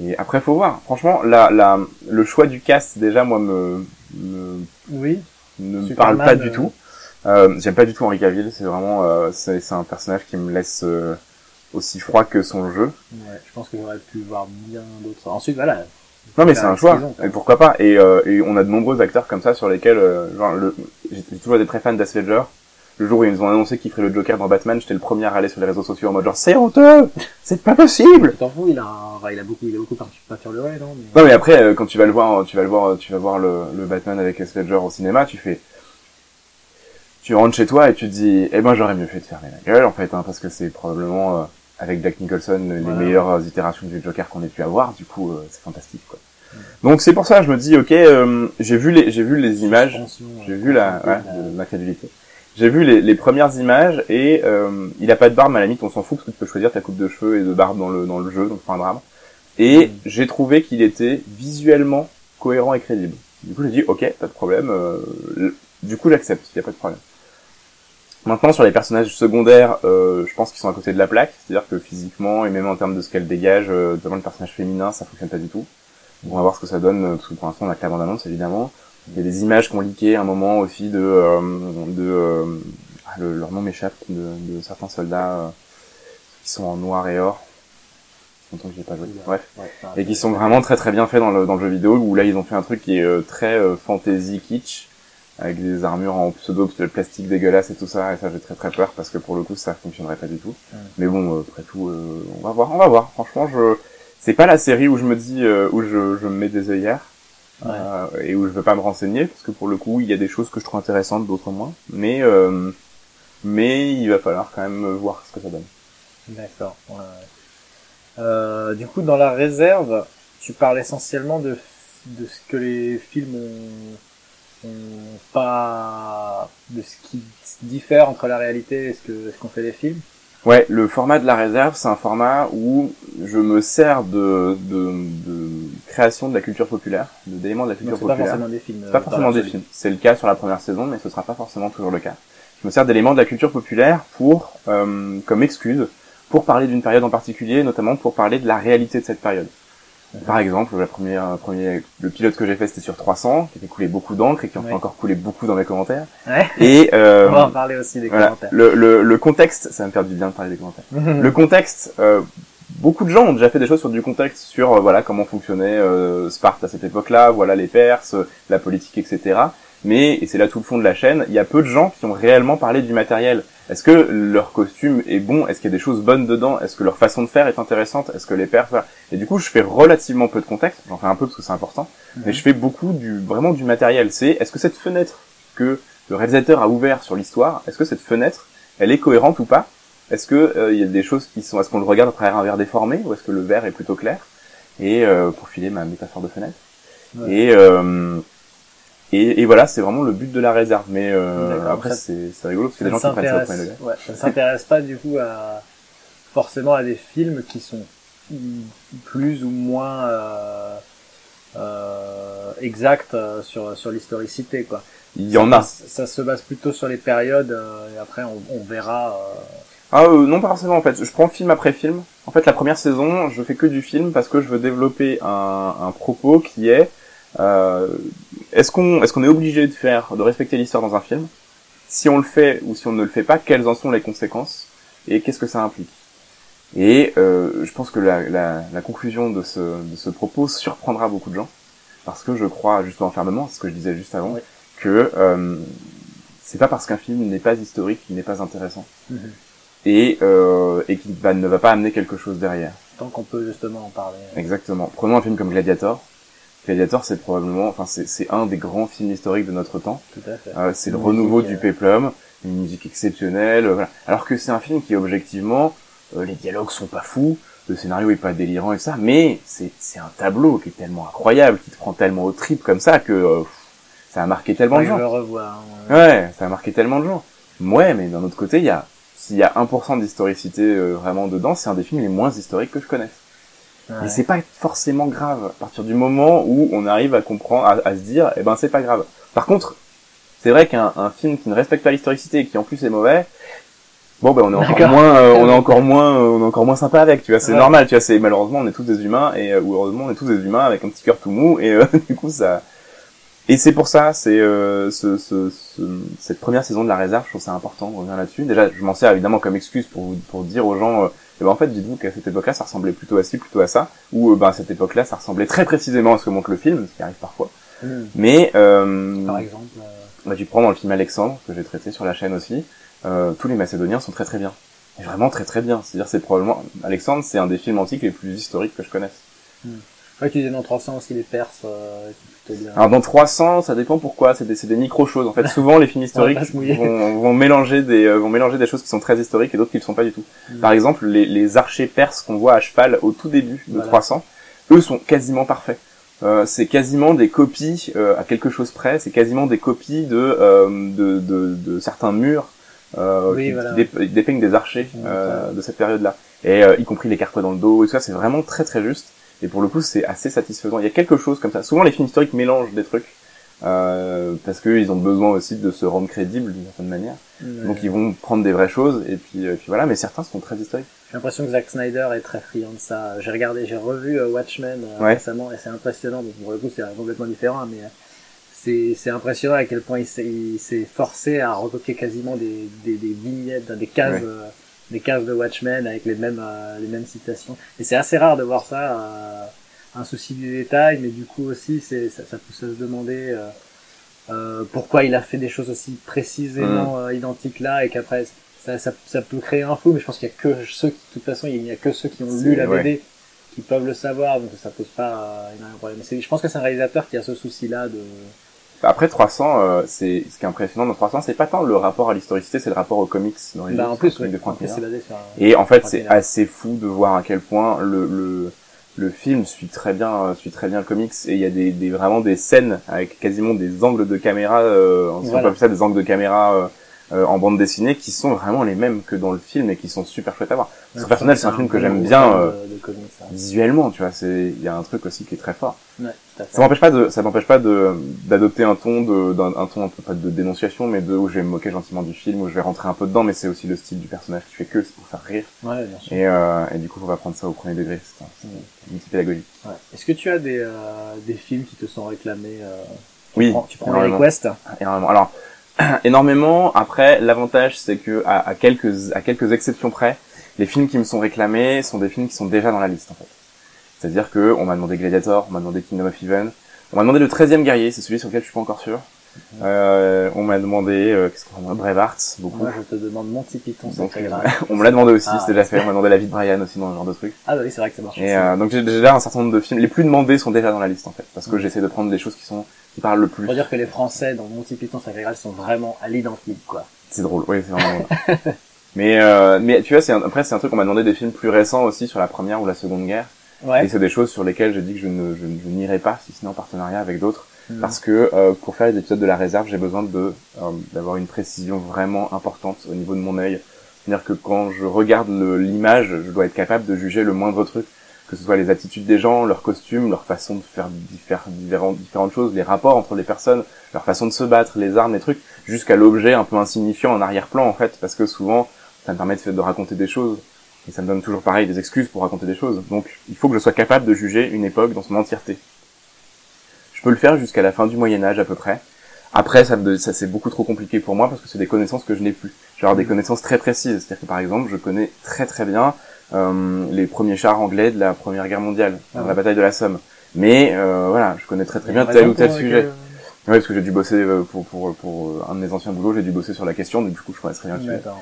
Et après, faut voir. Franchement, la, la, le choix du cast, déjà, moi, me, me, Oui. ne me parle pas du euh, tout. Euh, J'aime pas du tout Henri Cavill. C'est vraiment, euh, c'est un personnage qui me laisse euh, aussi froid que son jeu. Ouais, je pense que j'aurais pu voir bien d'autres. Ensuite, voilà. Non mais c'est un choix, et pourquoi pas. Et, euh, et on a de nombreux acteurs comme ça sur lesquels, euh, genre, le, j'ai toujours été très fan Ledger. Le jour où ils nous ont annoncé qu'il ferait le Joker dans Batman, j'étais le premier à aller sur les réseaux sociaux en mode genre c'est honteux, c'est pas possible. T'en fous, il a, un- enfin, il a beaucoup, il a beaucoup parti- peinturluré, non mais... Non mais après euh, quand tu vas le voir, tu vas le voir, tu vas voir le, le Batman avec Heath Ledger au cinéma, tu fais, tu rentres chez toi et tu te dis, eh ben j'aurais mieux fait de fermer la gueule en fait, hein, parce que c'est probablement euh, avec Jack Nicholson les Voilà. meilleures euh, itérations du Joker qu'on ait pu avoir. Du coup, euh, c'est fantastique quoi. Donc c'est pour ça, je me dis, ok, euh, j'ai vu les, j'ai vu les images, Attention, j'ai euh, vu la, la- ouais, de ma crédulité. J'ai vu les, les premières images et euh, il a pas de barbe, mais à la limite on s'en fout parce que tu peux choisir ta coupe de cheveux et de barbe dans le dans le jeu, donc pas un drame. Et Mm. j'ai trouvé qu'il était visuellement cohérent et crédible. Du coup j'ai dit ok, pas de problème. euh, du coup j'accepte, il y a pas de problème. Maintenant sur les personnages secondaires, euh, je pense qu'ils sont à côté de la plaque, c'est-à-dire que physiquement et même en termes de ce qu'elle dégage, euh, notamment le personnage féminin, ça fonctionne pas du tout. On va voir ce que ça donne, euh, parce que pour l'instant on a que la bande-annonce évidemment. Il y a des images qui ont leaké à un moment aussi de, euh, de euh, ah, le- leur nom m'échappe, de, de certains soldats euh, qui sont en noir et or. longtemps que j'ai pas joué. Bref. Et qui sont vraiment très très bien faits dans le, dans le jeu vidéo, où là ils ont fait un truc qui est euh, très euh, fantasy kitsch, avec des armures en pseudo plastique dégueulasse et tout ça, et ça j'ai très très peur parce que pour le coup ça fonctionnerait pas du tout. Ouais. Mais bon, euh, après tout, euh, on va voir, on va voir. Franchement, je c'est pas la série où je me dis euh, où je, je me mets des œillères Ouais. euh, et où je veux pas me renseigner parce que pour le coup il y a des choses que je trouve intéressantes, d'autres moins. Mais euh, mais il va falloir quand même voir ce que ça donne. D'accord. ouais. Euh, du coup, dans la réserve, tu parles essentiellement de, de ce que les films ont, ont pas, de ce qui diffère entre la réalité et ce que ce qu'ont fait les films. Ouais, le format de la réserve, c'est un format où je me sers de, de, de création de la culture populaire, d'éléments de la culture c'est pas populaire. forcément des films. C'est euh, pas dans forcément des films. C'est le cas sur la première saison, mais ce sera pas forcément toujours le cas. Je me sers d'éléments de la culture populaire pour, euh, comme excuse, pour parler d'une période en particulier, notamment pour parler de la réalité de cette période. Par exemple, la première, premier, le pilote que j'ai fait, c'était sur 300, qui a fait couler beaucoup d'encre et qui en fait encore couler beaucoup dans mes commentaires. Ouais. Et euh, On va en parler aussi des voilà, commentaires. le, le, le contexte, ça va me faire du bien de parler des commentaires. Le contexte, euh, beaucoup de gens ont déjà fait des choses sur du contexte, sur euh, voilà comment fonctionnait euh, Sparte à cette époque-là, voilà les Perses, la politique, etc. Mais et c'est là tout le fond de la chaîne, il y a peu de gens qui ont réellement parlé du matériel. Est-ce que leur costume est bon? Est-ce qu'il y a des choses bonnes dedans? Est-ce que leur façon de faire est intéressante? Est-ce que les voilà. Et du coup, je fais relativement peu de contexte. J'en fais un peu parce que c'est important, mais je fais beaucoup du vraiment du matériel. C'est est-ce que cette fenêtre que le réalisateur a ouvert sur l'histoire, est-ce que cette fenêtre, elle est cohérente ou pas? Est-ce que euh, il y a des choses qui sont, est-ce qu'on le regarde à travers un verre déformé ou est-ce que le verre est plutôt clair? Et euh, pour filer ma métaphore de fenêtre. Ouais. Et, euh, et et voilà, c'est vraiment le but de la réserve. Mais euh, après, c'est rigolo parce que les gens qui prennent ça au s'intéresse premier degré. ouais, ça ne s'intéresse pas du coup à forcément à des films qui sont plus ou moins euh, euh, exacts euh, sur sur l'historicité quoi. Il y en a. Ça, ça se base plutôt sur les périodes euh, et après on, on verra. euh, Ah euh, non pas forcément en fait. Je prends film après film. En fait la première saison je fais que du film parce que je veux développer un, un propos qui est est-ce qu'on est-ce qu'on est obligé de faire de respecter l'histoire dans un film? Si on le fait ou si on ne le fait pas, quelles en sont les conséquences? Et qu'est-ce que ça implique? Et euh, je pense que la, la, la conclusion de ce, de ce propos surprendra beaucoup de gens parce que je crois justement fermement, c'est ce que je disais juste avant, Oui. que euh, c'est pas parce qu'un film n'est pas historique qu'il n'est pas intéressant Mhm. et, euh, et qui va, ne va pas amener quelque chose derrière. tant qu'on peut justement en parler. Exactement. Prenons un film comme Gladiator. Gladiator, c'est probablement, enfin, c'est, un des grands films historiques de notre temps. Tout à fait. Euh, c'est le renouveau du euh, péplum, une musique exceptionnelle, voilà. Alors que c'est un film qui, objectivement, euh, les dialogues sont pas fous, le scénario est pas délirant et ça, mais c'est, un tableau qui est tellement incroyable, qui te prend tellement au trip comme ça que euh, ça a marqué tellement de gens. je le revoie. hein. Ouais, ça a marqué tellement de gens. Ouais, mais d'un autre côté, il y a, s'il y a 1% d'historicité euh, vraiment dedans, c'est un des films les moins historiques que je connaisse. Ouais. Mais c'est pas forcément grave à partir du moment où on arrive à comprendre, à, à se dire, eh ben c'est pas grave. Par contre, c'est vrai qu'un un film qui ne respecte pas l'historicité et qui en plus est mauvais, bon ben on est encore moins, euh, on est encore moins, euh, on est encore moins sympa avec, tu vois. C'est Ouais. normal, tu vois. C'est malheureusement on est tous des humains et euh, ou heureusement on est tous des humains avec un petit cœur tout mou et euh, du coup ça. Et c'est pour ça, c'est euh, ce, ce, ce- cette première saison de la réserve, je trouve ça important de revenir là-dessus. Déjà, je m'en sers évidemment comme excuse pour vous- pour dire aux gens, eh ben, en fait, dites-vous qu'à cette époque-là, ça ressemblait plutôt à ci, plutôt à ça, ou euh, ben, à cette époque-là, ça ressemblait très précisément à ce que montre le film, ce qui arrive parfois. Mhm. Mais euh, Par exemple. euh, bah, tu prends dans le film Alexandre, que j'ai traité sur la chaîne aussi, euh, tous les Macédoniens sont très très bien. Et vraiment très très bien. C'est-à-dire, c'est probablement... Alexandre, c'est un des films antiques les plus historiques que je connaisse. Ouais, tu disais dans 300 aussi les Perses, euh, bien. Alors dans 300, ça dépend pourquoi, c'est des, des micro-choses. En fait, souvent les films historiques vont, vont mélanger des, euh, vont mélanger des choses qui sont très historiques et d'autres qui ne le sont pas du tout. Mm. Par exemple, les, les archers perses qu'on voit à cheval au tout début de Voilà. 300, eux sont quasiment parfaits. Euh, c'est quasiment des copies euh, à quelque chose près. C'est quasiment des copies de euh, de, de, de certains murs euh, Oui, qui, voilà. qui dép- dépeignent des archers Mmh, euh, de cette période-là. Et euh, y compris les carquois dans le dos et tout ça, c'est vraiment très très juste. Et pour le coup, c'est assez satisfaisant. Il y a quelque chose comme ça. Souvent, les films historiques mélangent des trucs euh, parce qu'ils ont besoin aussi de se rendre crédibles d'une certaine manière. Donc, ils vont prendre des vraies choses et puis, euh, puis voilà. Mais certains sont très historiques. J'ai l'impression que Zack Snyder est très friand de ça. J'ai regardé, j'ai revu euh, Watchmen euh, Ouais. récemment et c'est impressionnant. Donc pour le coup, c'est complètement différent, mais euh, c'est c'est impressionnant à quel point il s'est il s'est forcé à recopier quasiment des, des, des vignettes, des cases Ouais. Des cases de Watchmen avec les mêmes euh, les mêmes citations. Et c'est assez rare de voir ça. euh, un souci du détail, mais du coup aussi, c'est ça, ça pousse à se demander euh, euh, pourquoi il a fait des choses aussi précisément euh, identiques là, et qu'après ça, ça, ça peut créer un flou. Mais je pense qu'il y a que ceux qui, de toute façon, il n'y a que ceux qui ont lu la ouais. BD qui peuvent le savoir, donc ça pose pas énormément de problème. Je pense que c'est un réalisateur qui a ce souci-là de Après 300, euh, c'est ce qui est impressionnant dans 300, c'est pas tant le rapport à l'historicité, c'est le rapport aux comics dans les Bah, en plus, ouais, de en Frank plus Miller. c'est basé sur un... Et en fait, c'est assez fou de voir à quel point le, le, le film suit très bien, euh, suit très bien le comics et il y a des, des vraiment des scènes avec quasiment des angles de caméra, euh, si on Voilà. peut appeler ça des angles de caméra euh, euh, en bande dessinée qui sont vraiment les mêmes que dans le film et qui sont super chouettes à voir. Parce que personnel, c'est un film que j'aime bien euh, de, comics, ça. visuellement, tu vois. C'est, il y a un truc aussi qui est très fort. Ouais. Ça m'empêche pas de, ça m'empêche pas de, d'adopter un ton de, d'un un ton un peu pas de dénonciation, mais de où je vais me moquer gentiment du film, où je vais rentrer un peu dedans, mais c'est aussi le style du personnage qui fait que c'est pour faire rire. Ouais, bien sûr. Et, euh, et du coup, faut pas prendre ça au premier degré. C'est un, c'est une petite pédagogie. Ouais. Est-ce que tu as des, euh, des films qui te sont réclamés euh, tu Oui, prends- Tu prends les requests énormément. Alors, énormément. Après, l'avantage, c'est que à, quelques, à quelques exceptions près, les films qui me sont réclamés sont des films qui sont déjà dans la liste, en fait. C'est-à-dire que on m'a demandé Gladiator, on m'a demandé Kingdom of Heaven, on m'a demandé le 13e guerrier, c'est celui sur lequel je suis pas encore sûr. Euh, on m'a demandé, euh, qu'est-ce qu'on demandé Braveheart, beaucoup. Moi, je te demande Monty Python, c'est euh, grave. on me l'a demandé aussi, Ah, c'est déjà fait. On m'a demandé la vie de Brian aussi dans ce genre de truc. Ah bah oui, c'est vrai que ça marche. Et euh, donc j'ai déjà un certain nombre de films. Les plus demandés sont déjà dans la liste en fait, parce que Mm. j'essaie de prendre des choses qui sont qui parlent le plus. Faut dire que les Français dans Monty Python Sacré Graal sont vraiment à l'identique, quoi. C'est drôle, oui, c'est vraiment drôle. mais euh, mais tu vois, c'est un- après c'est un truc qu'on m'a demandé des films plus récents aussi sur la première ou la seconde guerre, et Ouais. c'est des choses sur lesquelles j'ai dit que je ne je, je n'irai pas si ce n'est en partenariat avec d'autres, Mm. parce que euh, pour faire les épisodes de la réserve, j'ai besoin de euh, d'avoir une précision vraiment importante au niveau de mon œil. C'est-à-dire que quand je regarde l'image, je dois être capable de juger le moindre truc, que ce soit les attitudes des gens, leurs costumes, leur façon de faire différentes choses, les rapports entre les personnes, leur façon de se battre, les armes, les trucs, jusqu'à l'objet un peu insignifiant en arrière-plan en fait, parce que souvent ça me permet de, de raconter des choses et ça me donne toujours pareil des excuses pour raconter des choses. Donc il faut que je sois capable de juger une époque dans son entièreté. Peux le faire jusqu'à la fin du Moyen Âge à peu près. Après, ça, me- ça c'est beaucoup trop compliqué pour moi parce que c'est des connaissances que je n'ai plus. Avoir des connaissances très précises. C'est-à-dire que par exemple, je connais très très bien euh, les premiers chars anglais de la Première Guerre mondiale, Ah la ouais. bataille de la Somme. Mais euh, voilà, je connais très très bien tel ou tel sujet. laquelle- Oui, parce que j'ai dû bosser euh, pour pour pour euh, un de mes anciens boulots, j'ai dû bosser sur la question, donc du coup je connais très bien le sujet. Ouais.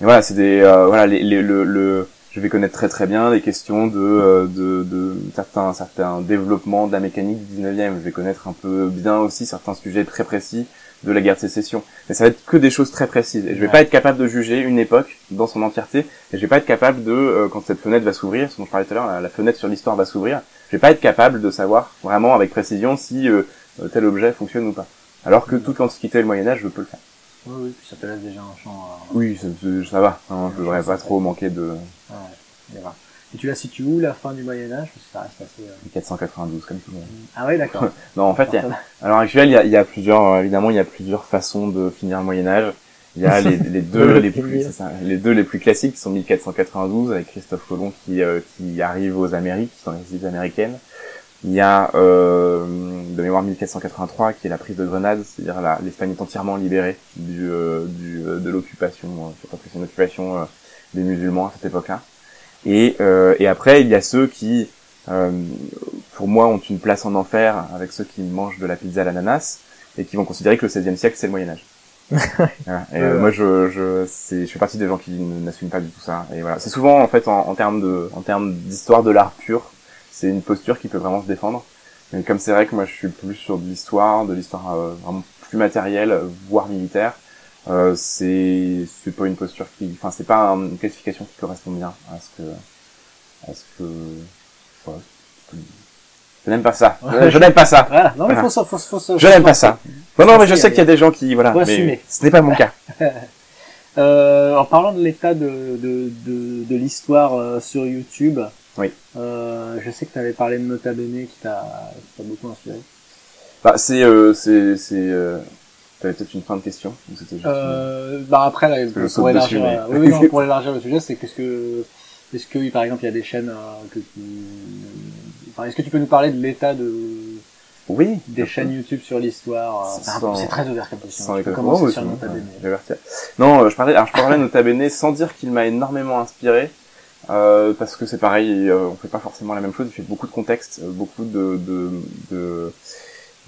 Et voilà, c'est des euh, voilà les, les- le, le je vais connaître très très bien les questions de euh, de, de certains certains développements de la mécanique du 19e. Je vais connaître un peu bien aussi certains sujets très précis de la guerre de sécession. Mais ça va être que des choses très précises. Et je vais Ouais. pas être capable de juger une époque dans son entièreté. Et je vais pas être capable de euh, quand cette fenêtre va s'ouvrir, ce dont je parlais tout à l'heure, la, la fenêtre sur l'histoire va s'ouvrir. Je vais pas être capable de savoir vraiment avec précision si euh, euh, tel objet fonctionne ou pas. Alors que toute l'Antiquité et le Moyen Âge, je peux le faire. Oui, oui, puis ça te laisse déjà un champ. Oui, ça, ça- va. hein, je devrais pas trop manquer de Ouais, vrai. Et tu la situes où, la fin du Moyen-Âge Parce que ça reste assez. euh, 492 comme tout le monde. Ah ouais, d'accord. Non, en fait, il y a- à l'heure actuelle, il y a, il y a plusieurs, euh, évidemment, il y a plusieurs façons de finir le Moyen Âge. Il y a les, les deux De le les plus, ça, les deux les plus classiques qui sont 1492 avec Christophe Colomb qui euh, qui arrive aux Amériques, dans les îles américaines. Il y a euh, de mémoire 1483 qui est la prise de Grenade, c'est-à-dire l'Espagne est entièrement libérée du, euh, du euh, de l'occupation, euh, pas si c'est une occupation euh, des musulmans à cette époque-là. Et euh, et après il y a ceux qui euh, pour moi, ont une place en enfer avec ceux qui mangent de la pizza à l'ananas et qui vont considérer que le 16e siècle, c'est le Moyen Âge. Voilà. Et euh, Ouais. moi, je, je, c'est, je fais partie des gens qui n'assument pas du tout ça. Et voilà, c'est souvent en fait en, en termes de, en termes d'histoire de l'art pur, c'est une posture qui peut vraiment se défendre. Mais comme c'est vrai que moi, je suis plus sur de l'histoire, de l'histoire euh, vraiment plus matérielle, voire militaire. Euh, c'est, c'est pas une posture qui, enfin, c'est pas un- une classification qui correspond bien à ce que, à ce que, voilà, je n'aime pas ça. Je, je n'aime pas ça. Voilà, non mais Voilà. faut, faut, faut, se- Je faut n'aime pas ça. Non, non, mais je Faut sais qu'il y a des gens qui, voilà, Faut mais ce n'est pas mon cas. Euh, en parlant de l'état de, de, de, de l'histoire euh, sur YouTube, Oui. euh, je sais que tu avais parlé de Nota Bene qui t'a beaucoup inspiré. Bah, c'est, euh, c'est, c'est, euh, t'avais peut-être une fin de question, ou c'était juste une- Euh, bah après, là, pour, saute élargir, mais- euh, oui, oui, non, pour élargir le sujet, c'est qu'est-ce que, est-ce que, par exemple, il y a des chaînes euh, que tu, enfin, est-ce que tu peux nous parler de l'état de, Oui. Des chaînes YouTube sur l'histoire. c'est Sans- très ouvert comme question. Sans les commencer Oh, sur Nota Bene. Non, je parlais, alors je parlais de Nota Bene sans dire qu'il m'a énormément inspiré, euh, parce que c'est pareil, euh, on fait pas forcément la même chose. Il fait beaucoup de contexte, euh, beaucoup de de de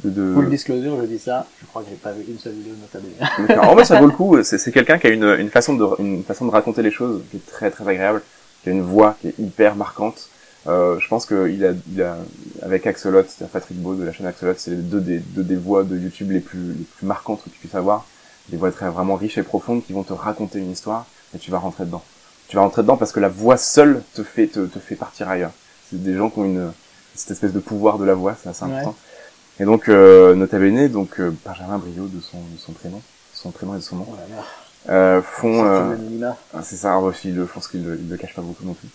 de, de- Full disclosure, je dis ça. Je crois que j'ai pas vu une seule vidéo de Nota Bene. D'accord. En vrai, ça vaut le coup. C'est quelqu'un qui a une, une façon de une façon de raconter les choses qui est très très agréable, qui a une voix qui est hyper marquante. Euh, je pense que il a, il a avec Axolot, c'est-à-dire Patrick Beau de la chaîne Axolot, c'est deux des deux des voix de YouTube les plus les plus marquantes que tu puisses avoir. Des voix très vraiment riches et profondes qui vont te raconter une histoire et tu vas rentrer dedans. Tu vas rentrer dedans parce que la voix seule te fait te, te fait partir ailleurs. C'est des gens qui ont une cette espèce de pouvoir de la voix, c'est assez Ouais. important. Et donc euh, Nota Bene, donc euh, Benjamin Brio de son de son prénom, son prénom et de son nom, Oh là là. euh, font euh, ah, c'est ça aussi, je pense qu'il le, il le cache pas beaucoup non plus.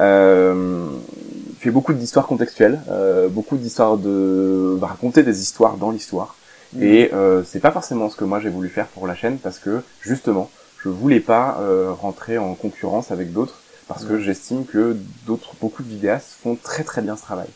Euh, fait beaucoup d'histoires contextuelles, euh, beaucoup d'histoires de va raconter des histoires dans l'histoire. Mm. Et euh, c'est pas forcément ce que moi j'ai voulu faire pour la chaîne parce que justement, je voulais pas euh, rentrer en concurrence avec d'autres parce que j'estime que d'autres beaucoup de vidéastes font très très bien ce travail.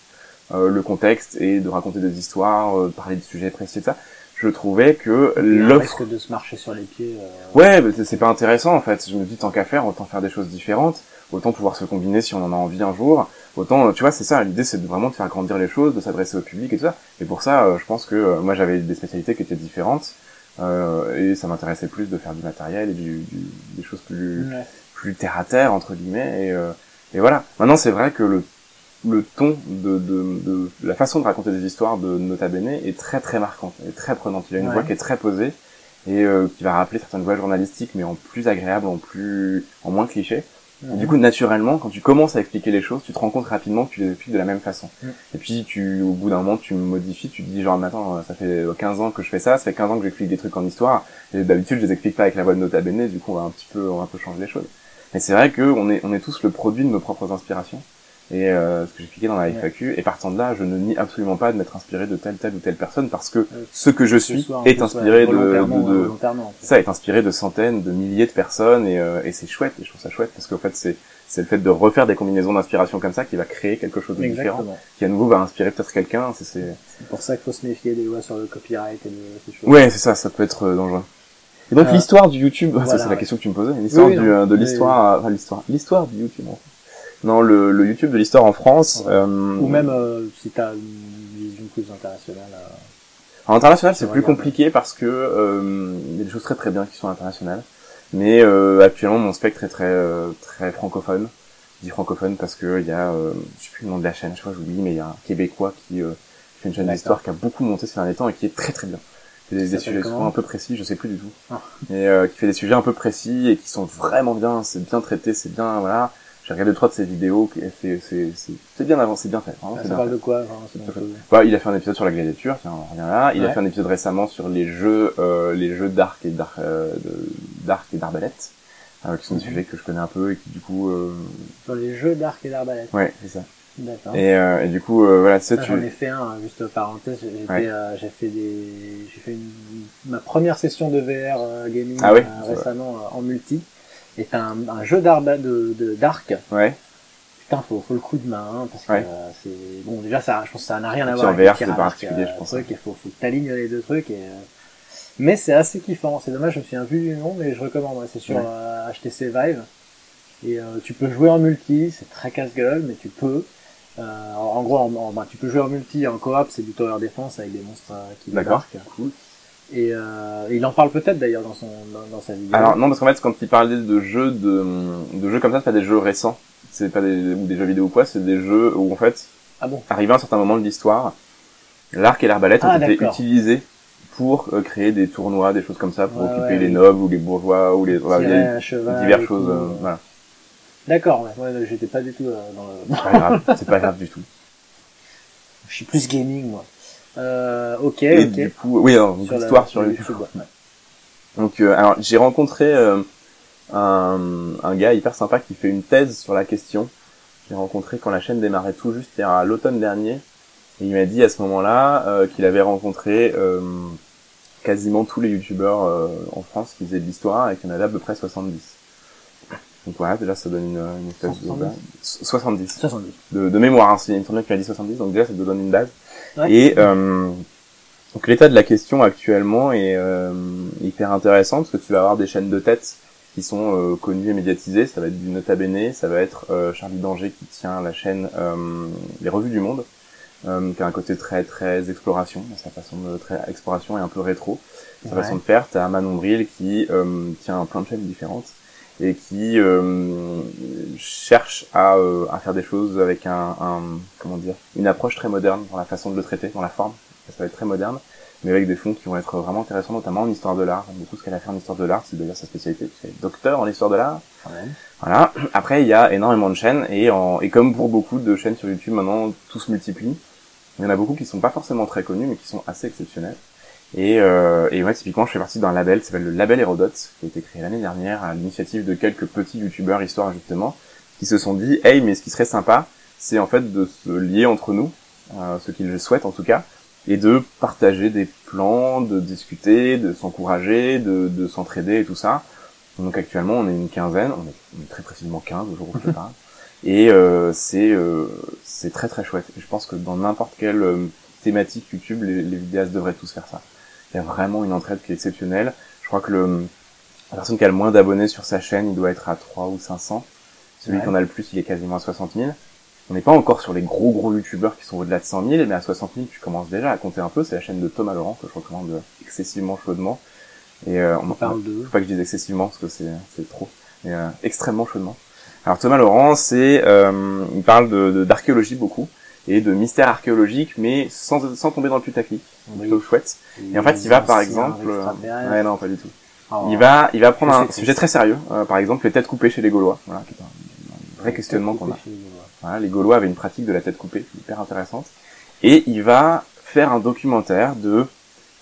Euh, le contexte et de raconter des histoires, euh, parler de sujets précis, et ça. Je trouvais que l'offre risque de se marcher sur les pieds. euh, Ouais, mais c'est- pas intéressant en fait. Je me dis tant qu'à faire, autant faire des choses différentes, autant pouvoir se combiner si on en a envie un jour. Autant, tu vois, c'est ça. L'idée, c'est vraiment de faire grandir les choses, de s'adresser au public et tout ça. Et pour ça, euh, je pense que euh, moi, j'avais des spécialités qui étaient différentes euh, et ça m'intéressait plus de faire du matériel et du, du- des choses plus ouais. plus terre à terre entre guillemets. Et, euh, et voilà. Maintenant, c'est vrai que le le ton de, de, de la façon de raconter des histoires de Nota Bene est très très marquante, est très prenante. Il a une Ouais. voix qui est très posée et euh, qui va rappeler certaines voix journalistiques, mais en plus agréable, en plus, en moins cliché. Et du coup, naturellement, quand tu commences à expliquer les choses, tu te rends compte rapidement que tu les expliques de la même façon. Mm. Et puis, tu, au bout d'un moment, tu modifies, tu te dis genre, mais attends, ça fait 15 ans que je fais ça, ça fait 15 ans que j'explique des trucs en histoire, et d'habitude, je les explique pas avec la voix de Nota Bene, du coup, on va un petit peu, on va un peu changer les choses. Mais c'est vrai que on est, on est tous le produit de nos propres inspirations. Et euh, ce que j'expliquais dans la Ouais. FAQ, et partant de là, je ne nie absolument pas de m'être inspiré de telle, telle ou telle personne, parce que Ouais. ce que je suis est inspiré de, de, de, ça est inspiré de centaines, de milliers de personnes et, euh, et c'est chouette. Et je trouve ça chouette parce qu'en fait c'est c'est le fait de refaire des combinaisons d'inspiration comme ça qui va créer quelque chose de différent, qui à nouveau va inspirer peut-être quelqu'un. C'est c'est C'est pour ça qu'il faut se méfier des lois sur le copyright et de ces choses. ouais c'est ça, ça peut être euh, dangereux. Et donc Euh, l'histoire du YouTube, ça voilà, c'est la ouais. question que tu me posais, l'histoire Oui, euh, de l'histoire, euh, enfin l'histoire, l'histoire du YouTube. En fait. Non, le, le YouTube de l'histoire en France. Ouais. euh, Ou même euh, si t'as une vision plus internationale. euh, En international, c'est plus compliqué parce que euh, il y a des choses très très bien qui sont internationales. Mais euh, actuellement, mon spectre est très euh, très francophone. Je dis francophone parce que il y a, euh, je sais plus le nom de la chaîne, je crois que j'oublie, mais il y a un Québécois qui euh, fait une chaîne d'histoire qui a beaucoup monté ces derniers temps et qui est très très bien. Qui fait des, des sujets souvent un peu précis, je sais plus du tout. Ah. Et euh, qui fait des sujets un peu précis et qui sont vraiment bien, c'est bien traité, c'est bien, voilà. J'ai regardé trois de ses vidéos, c'est c'est c'est c'est bien avancé, bien fait. Vraiment, Ça bien parle fait. de quoi peu- Bah, il a fait un épisode sur la gladiature, tiens, on revient là. Il a fait un épisode récemment sur les jeux, euh, les jeux d'arc et d'arc, euh, d'arc et d'arbalète, euh, qui sont des sujets que je connais un peu et qui du coup, euh, Sur les jeux d'arc et d'arbalète. ouais, c'est ça. D'accord. Et, euh, et du coup, euh, voilà, Ça, tu, J'en ai fait un, juste parenthèse. J'ai Ouais. euh, j'ai fait des, j'ai fait une, ma première session de VR euh, gaming Ah oui, euh, récemment euh, en multi. Et t'as un, un jeu d'arba, de, de, d'arc. ouais, Putain, faut, faut le coup de main, hein, parce que Ouais. euh, c'est, bon, déjà, ça, je pense que ça n'a rien à Puis voir en avec VR, le tir c'est à pas l'arc, particulier, euh, je pense. truc, il faut, faut que t'alignes les deux trucs et, euh, mais c'est assez kiffant. C'est dommage, je me souviens plus du nom, mais je recommande. ouais, C'est sur Ouais. euh, HTC Vive. Et euh, tu peux jouer en multi, c'est très casse-gueule, mais tu peux. Euh, en gros, en, en- bah, tu peux jouer en multi, en coop, c'est du tower defense avec des monstres euh, qui D'accord. débarquent. Cool. Et euh, il en parle peut-être d'ailleurs dans son dans, dans sa vidéo. Alors non, parce qu'en fait, quand il parlait de jeux de, de jeux comme ça, c'est pas des jeux récents, c'est pas des ou des jeux vidéo ou quoi, c'est des jeux où en fait, ah bon arrivé à un certain moment de l'histoire, l'arc et l'arbalète ont Ah, été d'accord. utilisés pour euh, créer des tournois, des choses comme ça, pour occuper ouais, les oui. nobles ou les bourgeois ou les voilà, diverses choses. euh, voilà. D'accord, ouais, ouais, j'étais pas du tout euh, dans le. C'est pas grave, c'est pas grave du tout. Je suis plus gaming moi. Euh, ok, Et ok. du coup, oui, alors, donc, Sur la- l'histoire sur YouTube. ouais. Donc, euh, alors, j'ai rencontré euh, un, un gars hyper sympa qui fait une thèse sur la question. J'ai rencontré quand la chaîne démarrait tout juste, c'était à l'automne dernier. Et il m'a dit à ce moment-là euh, qu'il avait rencontré euh, quasiment tous les youtubeurs euh, en France qui faisaient de l'histoire et qu'il y en avait à peu près 70. Donc voilà, déjà ça donne une, une espèce 170. de... 70. 70. de, de mémoire, hein, c'est- me semble qu'il m'a dit 70, donc déjà ça te donne une base. Ouais. Et euh, donc l'état de la question actuellement est euh, hyper intéressant parce que tu vas avoir des chaînes de tête qui sont euh, connues et médiatisées. Ça va être du Nota Bene, ça va être euh, Charlie Danger qui tient la chaîne euh, Les Revues du Monde, euh, qui a un côté très très exploration, sa façon de très exploration et un peu rétro, sa Ouais. façon de faire. T'as Manon Bril qui euh, tient plein de chaînes différentes et qui euh, cherche à, euh, à faire des choses avec un, un comment dire une approche très moderne dans la façon de le traiter, dans la forme. Ça va être très moderne, mais avec des fonds qui vont être vraiment intéressants, notamment en histoire de l'art. J'aime beaucoup ce qu'elle a fait en histoire de l'art, c'est d'ailleurs sa spécialité, puisqu'elle est docteur en histoire de l'art. Voilà. Après, il y a énormément de chaînes et, en, et comme pour beaucoup de chaînes sur YouTube maintenant, tout se multiplie. Il y en a beaucoup qui sont pas forcément très connus, mais qui sont assez exceptionnels. Et, euh, et moi, typiquement, je fais partie d'un label qui s'appelle le Label Hérodote, qui a été créé l'année dernière à l'initiative de quelques petits youtubeurs histoire justement, qui se sont dit, hey, mais ce qui serait sympa, c'est en fait de se lier entre nous, euh, ce qu'ils souhaitent en tout cas, et de partager des plans, de discuter, de s'encourager, de, de s'entraider et tout ça. Donc actuellement, on est une quinzaine, on est, on est très précisément 15 au jour où je parle. Et euh, c'est euh, c'est très très chouette. Et je pense que dans n'importe quelle euh, thématique YouTube, les, les vidéastes devraient tous faire ça. Il y a vraiment une entraide qui est exceptionnelle. Je crois que le, la personne qui a le moins d'abonnés sur sa chaîne, il doit être à 3 ou 500. Celui Ouais. qui en a le plus, il est quasiment à 60 000. On n'est pas encore sur les gros gros youtubeurs qui sont au-delà de 100 000, mais à 60 000, tu commences déjà à compter un peu. C'est la chaîne de Thomas Laurent que je recommande excessivement chaudement. Et euh, on On parle de... faut pas que je dise excessivement parce que c'est c'est trop, mais euh, extrêmement chaudement. Alors Thomas Laurent, c'est euh, il parle de de- d'archéologie beaucoup et de mystère archéologique, mais sans sans tomber dans le putaclic. C'est plutôt chouette. Et en fait, il va par exemple, euh, ouais non pas du tout. Oh. Il va il va prendre un sujet très sérieux, euh, par exemple les têtes coupées chez les Gaulois, voilà, qui est un, un vrai questionnement qu'on a. Voilà, les Gaulois avaient une pratique de la tête coupée hyper intéressante. Et il va faire un documentaire de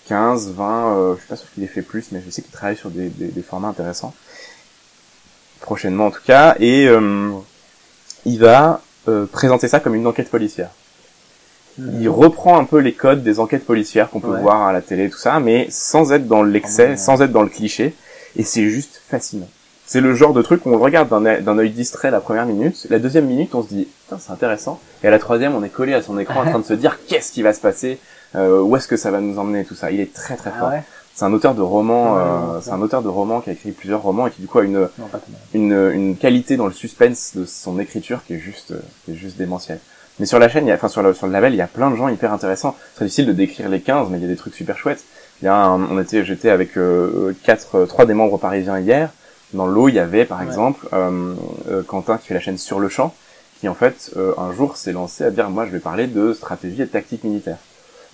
15, 20, euh, je suis pas sûr qu'il ait fait plus, mais je sais qu'il travaille sur des, des, des formats intéressants. Prochainement en tout cas. Et euh, il va euh, présenter ça comme une enquête policière. Il reprend un peu les codes des enquêtes policières qu'on peut Ouais. voir à la télé, tout ça, mais sans être dans l'excès, Ah sans être dans le cliché. Et c'est juste fascinant. C'est le genre de truc où on le regarde d'un œil- d'un œil distrait la première minute. La deuxième minute, on se dit, putain, c'est intéressant. Et à la troisième, on est collé à son écran en train de se dire, qu'est-ce qui va se passer euh, Où est-ce que ça va nous emmener Tout ça. Il est très très fort. Ah ouais C'est un auteur de romans. Ouais, euh, ouais, ouais. c'est un auteur de romans qui a écrit plusieurs romans et qui du coup a une Non, une, une qualité dans le suspense de son écriture qui est juste, euh, qui est juste démentielle. Mais sur la chaîne, il y a, enfin sur le, sur le label, il y a plein de gens hyper intéressants. C'est difficile de décrire les 15, mais il y a des trucs super chouettes. Il y a un- on était, j'étais avec euh, quatre, euh, trois des membres parisiens hier. Dans l'eau, il y avait par Ouais. exemple euh, euh, Quentin qui fait la chaîne Sur le champ, qui en fait euh, un jour s'est lancé à dire moi je vais parler de stratégie et de tactique militaire.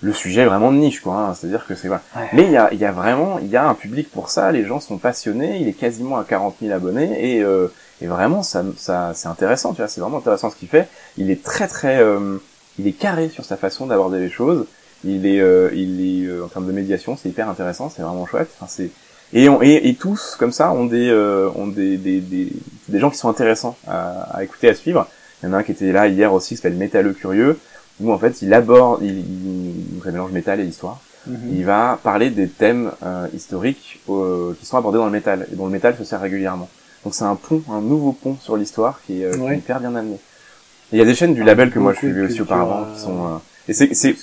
Le sujet est vraiment de niche quoi, hein. c'est-à-dire que c'est voilà. Ouais. Mais il y a, il y a vraiment, il y a un public pour ça. Les gens sont passionnés. Il est quasiment à 40 000 abonnés et, euh, et vraiment, ça, ça, c'est intéressant. Tu vois, c'est vraiment intéressant ce qu'il fait. Il est très, très, euh, il est carré sur sa façon d'aborder les choses. Il est, euh, il est euh, en termes de médiation, c'est hyper intéressant. C'est vraiment chouette. Enfin, c'est et, on, et, et tous comme ça ont des, euh, ont des, des, des, des gens qui sont intéressants à, à écouter, à suivre. Il y en a un qui était là hier aussi, qui s'appelle Métalleux Curieux, où en fait il aborde, il, il, il mélange métal et histoire Mhm. il va parler des thèmes euh, historiques euh, qui sont abordés dans le métal et dont le métal se sert régulièrement. Donc c'est un pont, un nouveau pont sur l'histoire qui est, euh, est Ouais. hyper bien amené. Il y a des chaînes du label que moi je suivais aussi auparavant qui sont euh, et c'est c'est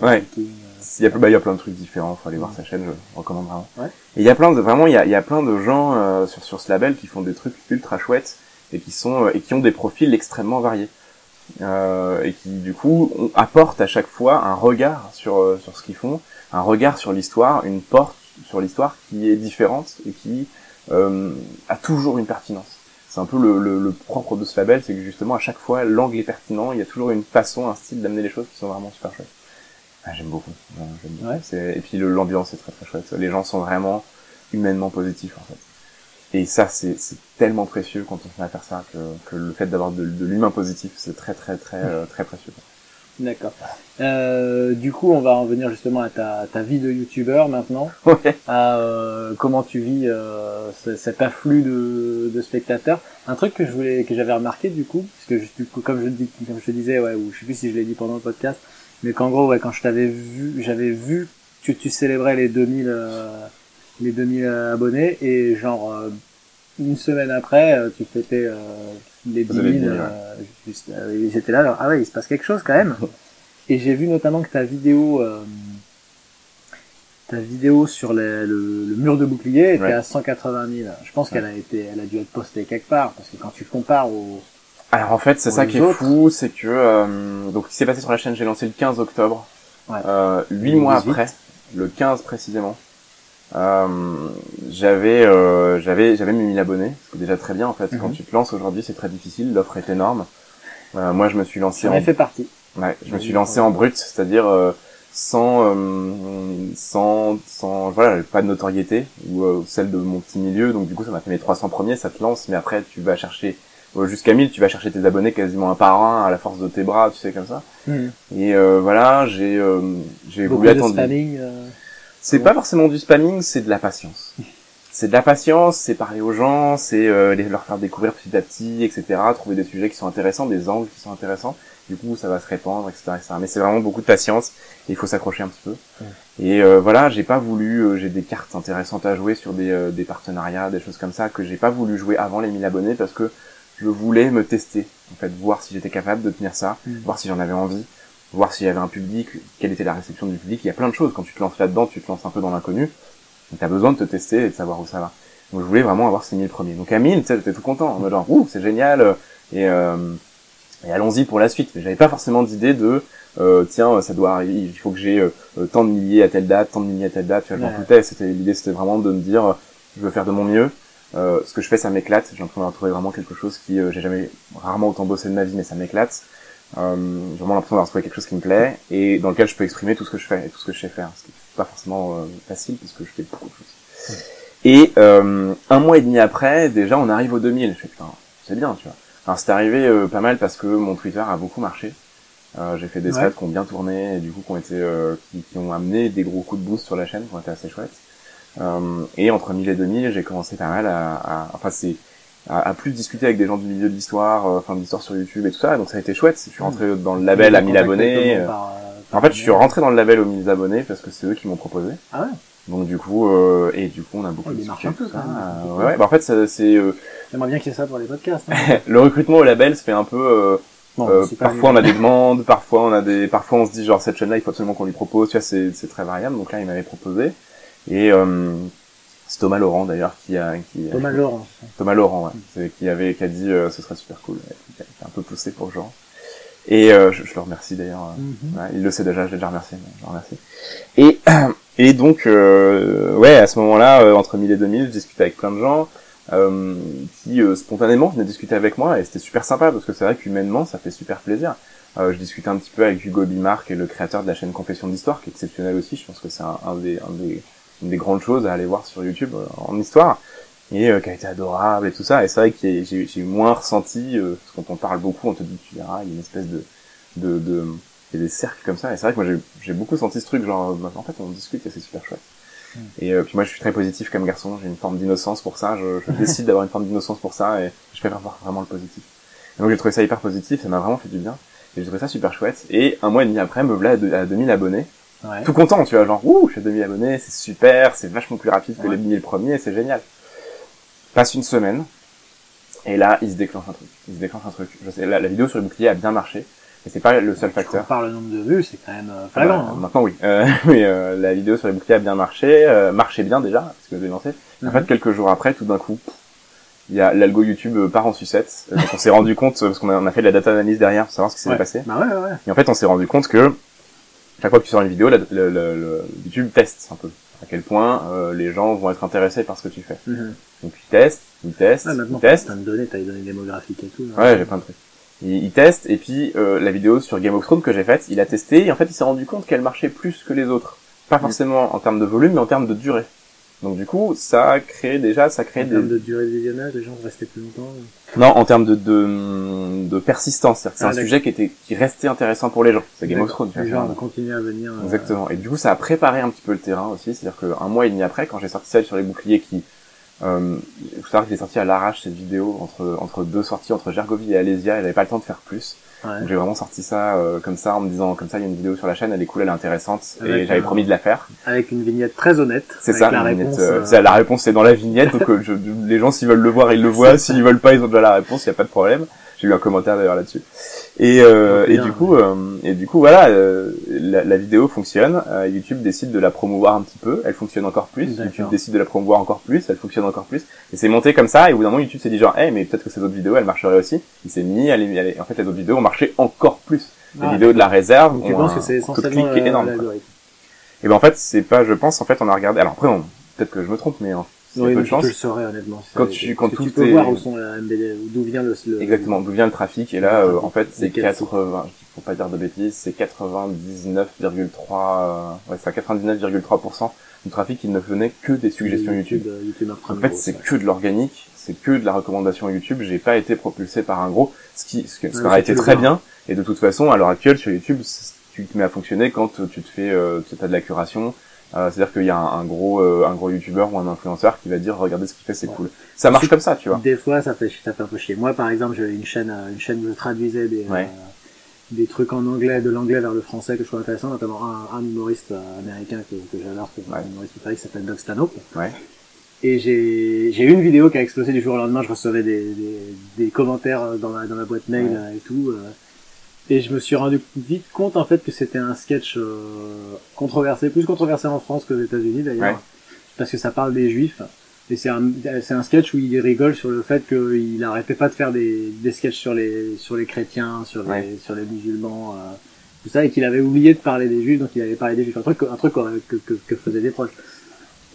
Ouais. il y a bah, il y a plein de trucs différents, faut aller voir sa chaîne, je recommande vraiment. Ouais. Et il y a plein de vraiment il y a il y a plein de gens euh, sur sur ce label qui font des trucs ultra chouettes et qui sont euh, et qui ont des profils extrêmement variés. Euh, et qui du coup apportent à chaque fois un regard sur euh, sur ce qu'ils font, un regard sur l'histoire, une porte sur l'histoire qui est différente et qui euh, a toujours une pertinence. C'est un peu le, le, le propre de ce label, c'est que justement à chaque fois l'angle est pertinent, il y a toujours une façon, un style d'amener les choses qui sont vraiment super chouettes. Ah, j'aime beaucoup. J'aime beaucoup. Ouais. Et puis l'ambiance est très très chouette. Les gens sont vraiment humainement positifs en fait. Et ça c'est c'est tellement précieux quand on se met à faire ça que, que le fait d'avoir de, de l'humain positif c'est très très très euh, très précieux. D'accord. Euh, du coup, on va en venir justement à ta, ta vie de youtubeur maintenant, Ouais. à euh, comment tu vis euh, ce- cet afflux de, de spectateurs. Un truc que je voulais, que j'avais remarqué du coup, parce que je- du coup, comme je dis, comme je te disais, ouais, ou je sais plus si je l'ai dit pendant le podcast, mais qu'en gros, ouais, quand je t'avais vu, j'avais vu que tu célébrais les 2000, euh, les 2000 abonnés et genre euh, une semaine après, euh, tu fêtais euh, les 10 Vous avez 000. dit, ouais. euh, juste, euh, et j'étais là, ah ouais, il se passe quelque chose quand même. Et j'ai vu notamment que ta vidéo, ta vidéo sur les- le, le mur de bouclier était Ouais. à 180 000. Je pense qu'elle a été, elle a dû être postée quelque part parce que quand tu compares au, Alors en fait, c'est ça qui est fou, c'est que euh, donc ce qui s'est passé sur la chaîne, j'ai lancé le 15 octobre. Ouais. Euh, Huit 2018. mois après, le 15 précisément, j'avais euh, j'avais j'avais mis 1000 abonnés, c'est déjà très bien en fait. Quand Mhm. tu te lances aujourd'hui, c'est très difficile, l'offre est énorme. Euh, moi, je me suis lancé en ai fait partie. Ouais, je me suis lancé en brut, c'est-à-dire euh, sans, euh, sans, sans, voilà, j'avais pas de notoriété ou euh, celle de mon petit milieu, donc du coup ça m'a fait mes 300 premiers, ça te lance, mais après tu vas chercher euh, jusqu'à 1000, tu vas chercher tes abonnés quasiment un par un à la force de tes bras, tu sais comme ça. Et euh, voilà, j'ai, euh, j'ai voulu de attendre. spamming. C'est pas forcément du spamming, c'est de la patience. C'est de la patience, c'est parler aux gens, c'est euh, leur faire découvrir petit à petit, etc. Trouver des sujets qui sont intéressants, des angles qui sont intéressants. Du coup, ça va se répandre, etc. etc. Mais c'est vraiment beaucoup de patience. Et il faut s'accrocher un petit peu. Et euh, voilà, j'ai pas voulu. euh, j'ai des cartes intéressantes à jouer sur des, euh, des partenariats, des choses comme ça que j'ai pas voulu jouer avant les 1000 abonnés parce que je voulais me tester, en fait, voir si j'étais capable de tenir ça, Mm. voir si j'en avais envie, voir s'il y avait un public, quelle était la réception du public. Il y a plein de choses quand tu te lances là-dedans, tu te lances un peu dans l'inconnu. Donc t'as besoin de te tester et de savoir où ça va. Donc je voulais vraiment avoir ces 1000 premiers. Donc à 1000, tu sais, j'étais tout content, en mode genre, ouh, c'est génial, et, euh, et allons-y pour la suite. Mais j'avais pas forcément d'idée de, euh, tiens, ça doit arriver, il faut que j'ai euh, tant de milliers à telle date, tant de milliers à telle date, tu vois, je m'en Ouais. foutais. C'était, l'idée c'était vraiment de me dire, je veux faire de mon mieux. Euh, ce que je fais, ça m'éclate. J'ai l'impression d'avoir trouvé vraiment quelque chose qui, euh, j'ai jamais, rarement autant bossé de ma vie, mais ça m'éclate. Euh, j'ai vraiment l'impression d'avoir trouvé quelque chose qui me plaît et dans lequel je peux exprimer tout ce que je fais et tout ce que je sais faire. Ce qui est pas forcément euh, facile puisque je fais beaucoup de choses. Et euh, un mois et demi après, déjà, on arrive au 2000. Je fais putain, c'est bien, tu vois. Alors c'est arrivé euh, pas mal parce que mon Twitter a beaucoup marché. Euh, j'ai fait des Ouais. threads qui ont bien tourné et du coup qui ont été, euh, qui, qui ont amené des gros coups de boost sur la chaîne, qui ont été assez chouettes. Euh, et entre 1000 et 2000, j'ai commencé pas mal à, à enfin c'est à, à plus discuter avec des gens du milieu de l'histoire, euh, enfin de l'histoire sur YouTube et tout ça. Donc ça a été chouette. Je suis rentré dans le label à 1000 abonnés. euh, Par, euh, par en fait, je suis rentré dans le label aux 1000 abonnés parce que c'est eux qui m'ont proposé. Ah ouais. Donc du coup, euh, et du coup, on a beaucoup Oh, discuté, marche un peu, ça. ouais, ouais. Bah, en fait, c'est euh, J'aimerais bien qu'il y ait ça pour les podcasts. hein. le recrutement au label se fait un peu. euh, euh, parfois, on a des demandes, parfois on a des, parfois on se dit genre cette chaîne-là, il faut absolument qu'on lui propose. Tu vois, c'est c'est très variable. Donc là, il m'avait proposé. Et euh, c'est Thomas Laurent d'ailleurs qui a, qui Thomas Laurent. Thomas Laurent, ouais, c'est- qui avait, qui a dit euh, ce serait super cool, ouais, qui a, qui a un peu poussé pour genre. Et euh, je, je le remercie d'ailleurs. euh, Mhm. Ouais, il le sait déjà, je l'ai déjà remercié, mais je le remercie. Et, et donc, euh, ouais, à ce moment-là, euh, entre 1000 et 2000, je discutais avec plein de gens euh, qui euh, spontanément venaient discuter avec moi et c'était super sympa parce que c'est vrai qu'humainement, ça fait super plaisir. Euh, je discutais un petit peu avec Hugo Bimar, qui est le créateur de la chaîne Confession d'Histoire, qui est exceptionnel aussi. Je pense que c'est un, un des, un des, une des grandes choses à aller voir sur YouTube euh, en histoire et euh, qui a été adorable et tout ça. Et c'est vrai que j'ai j'ai moins ressenti, euh, parce que quand on parle beaucoup, on te dit, tu verras, il y a une espèce de, de, de il y a des cercles comme ça. Et c'est vrai que moi j'ai- beaucoup senti ce truc, genre, bah, en fait on discute et c'est super chouette. Mm. Et euh, puis moi je suis très positif comme garçon, j'ai une forme d'innocence pour ça, je, je décide d'avoir une forme d'innocence pour ça et je préfère voir vraiment le positif. Et donc j'ai trouvé ça hyper positif, ça m'a vraiment fait du bien. Et j'ai trouvé ça super chouette. Et un mois et demi après, me voilà à 2000 abonnés Ouais. tout content, tu vois, genre, ouh, je suis à 2000 abonnés, c'est super, c'est vachement plus rapide que Ouais. les 1000 premiers, c'est génial. Passe une semaine, et là, il se déclenche un truc. Il se déclenche un truc. Je sais, la, la vidéo sur le bouclier a bien marché, mais c'est pas le seul facteur. Par le nombre de vues, c'est quand même euh, flagrant. hein. Maintenant, oui. Euh, mais euh, la vidéo sur les boucliers a bien marché, euh, marchait bien déjà, parce que je l'ai lancé. En Mhm. fait, quelques jours après, tout d'un coup, il y a l'algo YouTube euh, part en sucette. Euh, Donc on s'est rendu compte, parce qu'on a, on a fait de la data analyse derrière pour savoir ce qui s'est Ouais. passé. Bah ouais, ouais, ouais. Et en fait, on s'est rendu compte que chaque fois que tu sors une vidéo, la- le, le- le- YouTube teste un peu à quel point euh, les gens vont être intéressés par ce que tu fais. Mhm. Donc il teste, il teste, Ouais, maintenant, il teste. t'as les données démographiques et tout. hein. Ouais, j'ai plein de trucs. Il, il teste et puis euh, la vidéo sur Game of Thrones que j'ai faite, il a testé et en fait il s'est rendu compte qu'elle marchait plus que les autres. Pas Mm. forcément en termes de volume, mais en termes de durée. Donc du coup, ça crée déjà, ça crée En des... termes de durée de visionnage, les gens restaient plus longtemps. Non, en termes de, de, de persistance. C'est-à-dire que c'est Ah, un sujet qui était qui restait intéressant pour les gens. C'est Game of Thrones. Les gens ont continué à venir. euh, Exactement. Et du coup, ça a préparé un petit peu le terrain aussi. C'est-à-dire qu'un mois et demi après, quand j'ai sorti celle sur les boucliers qui... Euh, il faut savoir que j'ai sorti à l'arrache cette vidéo entre, entre deux sorties, entre Gergovie et Alésia, et j'avais pas le temps de faire plus. Ouais. J'ai vraiment sorti ça euh, comme ça, en me disant, comme ça, il y a une vidéo sur la chaîne, elle est cool, elle est intéressante, et j'avais un- promis de la faire. Avec une vignette très honnête. C'est ça, la vignette, réponse. euh, euh, c'est- la réponse c'est dans la vignette, donc euh, je- les gens s'ils veulent le voir, ils le voient, s'ils veulent pas, ils ont déjà la réponse, il y a pas de problème. J'ai eu un commentaire d'ailleurs là-dessus. Et, euh, Oh, et du coup, euh, et du coup, voilà, euh, la, la vidéo fonctionne. euh, YouTube décide de la promouvoir un petit peu. Elle fonctionne encore plus. YouTube décide de la promouvoir encore plus. Elle fonctionne encore plus. Et c'est monté comme ça. Et au bout d'un moment, YouTube s'est dit genre, hey, mais peut-être que ces autres vidéos, elles marcheraient aussi. Il s'est mis à les, à les- en fait, les autres vidéos ont marché encore plus. Les Ah, vidéos de la réserve Donc, tu ont penses un que c'est essentiellement clic énorme. Et ben en fait, c'est pas, je pense, en fait, on a regardé. Alors après, on- peut-être que je me trompe, mais c'est Oui, peu mais de tu chance. te le saurais honnêtement. Quand tu- quand tout tu peux est- voir où sont la MBD, d'où vient le, le- Exactement, d'où vient le trafic Et là, euh, en fait, c'est Lesquels 80, faut pas dire de bêtises, c'est 99,3, euh, ouais, c'est à 99,3% du trafic qui ne venait que des suggestions YouTube. euh, YouTube En fait, c'est que de l'organique, c'est que de la recommandation YouTube. J'ai pas été propulsé par un gros, ce qui, ce, ce qui Ouais, aurait été très bien. Et de toute façon, à l'heure actuelle, sur YouTube, tu te mets à fonctionner quand tu te fais, euh, tu as de la curation. Euh, C'est-à-dire qu'il y a un, un gros, euh, un gros YouTuber ou un influenceur qui va dire, regardez ce qu'il fait, c'est Ouais. cool. Ça marche comme ça, tu vois. Des fois, ça fait, ça fait un peu chier. Moi, par exemple, j'avais une chaîne, euh, une chaîne où je traduisais des, Ouais. euh, des trucs en anglais, de l'anglais vers le français que je trouve intéressant, notamment un, un humoriste euh, américain que, que j'adore, Ouais. un humoriste qui s'appelle Doug Stanhope. Ouais. Et j'ai, j'ai eu une vidéo qui a explosé du jour au lendemain. Je recevais des, des, des commentaires dans la, dans la boîte mail et tout. Euh, et je me suis rendu vite compte en fait que c'était un sketch euh, controversé, plus controversé en France qu'aux États-Unis d'ailleurs, Ouais. parce que ça parle des Juifs. Et c'est un, c'est un sketch où il rigole sur le fait qu'il arrêtait pas de faire des, des sketchs sur les, sur les chrétiens, sur les, Ouais. sur les musulmans, euh, tout ça, et qu'il avait oublié de parler des juifs, donc il avait parlé des juifs, un truc, un truc que, que, que faisaient des proches.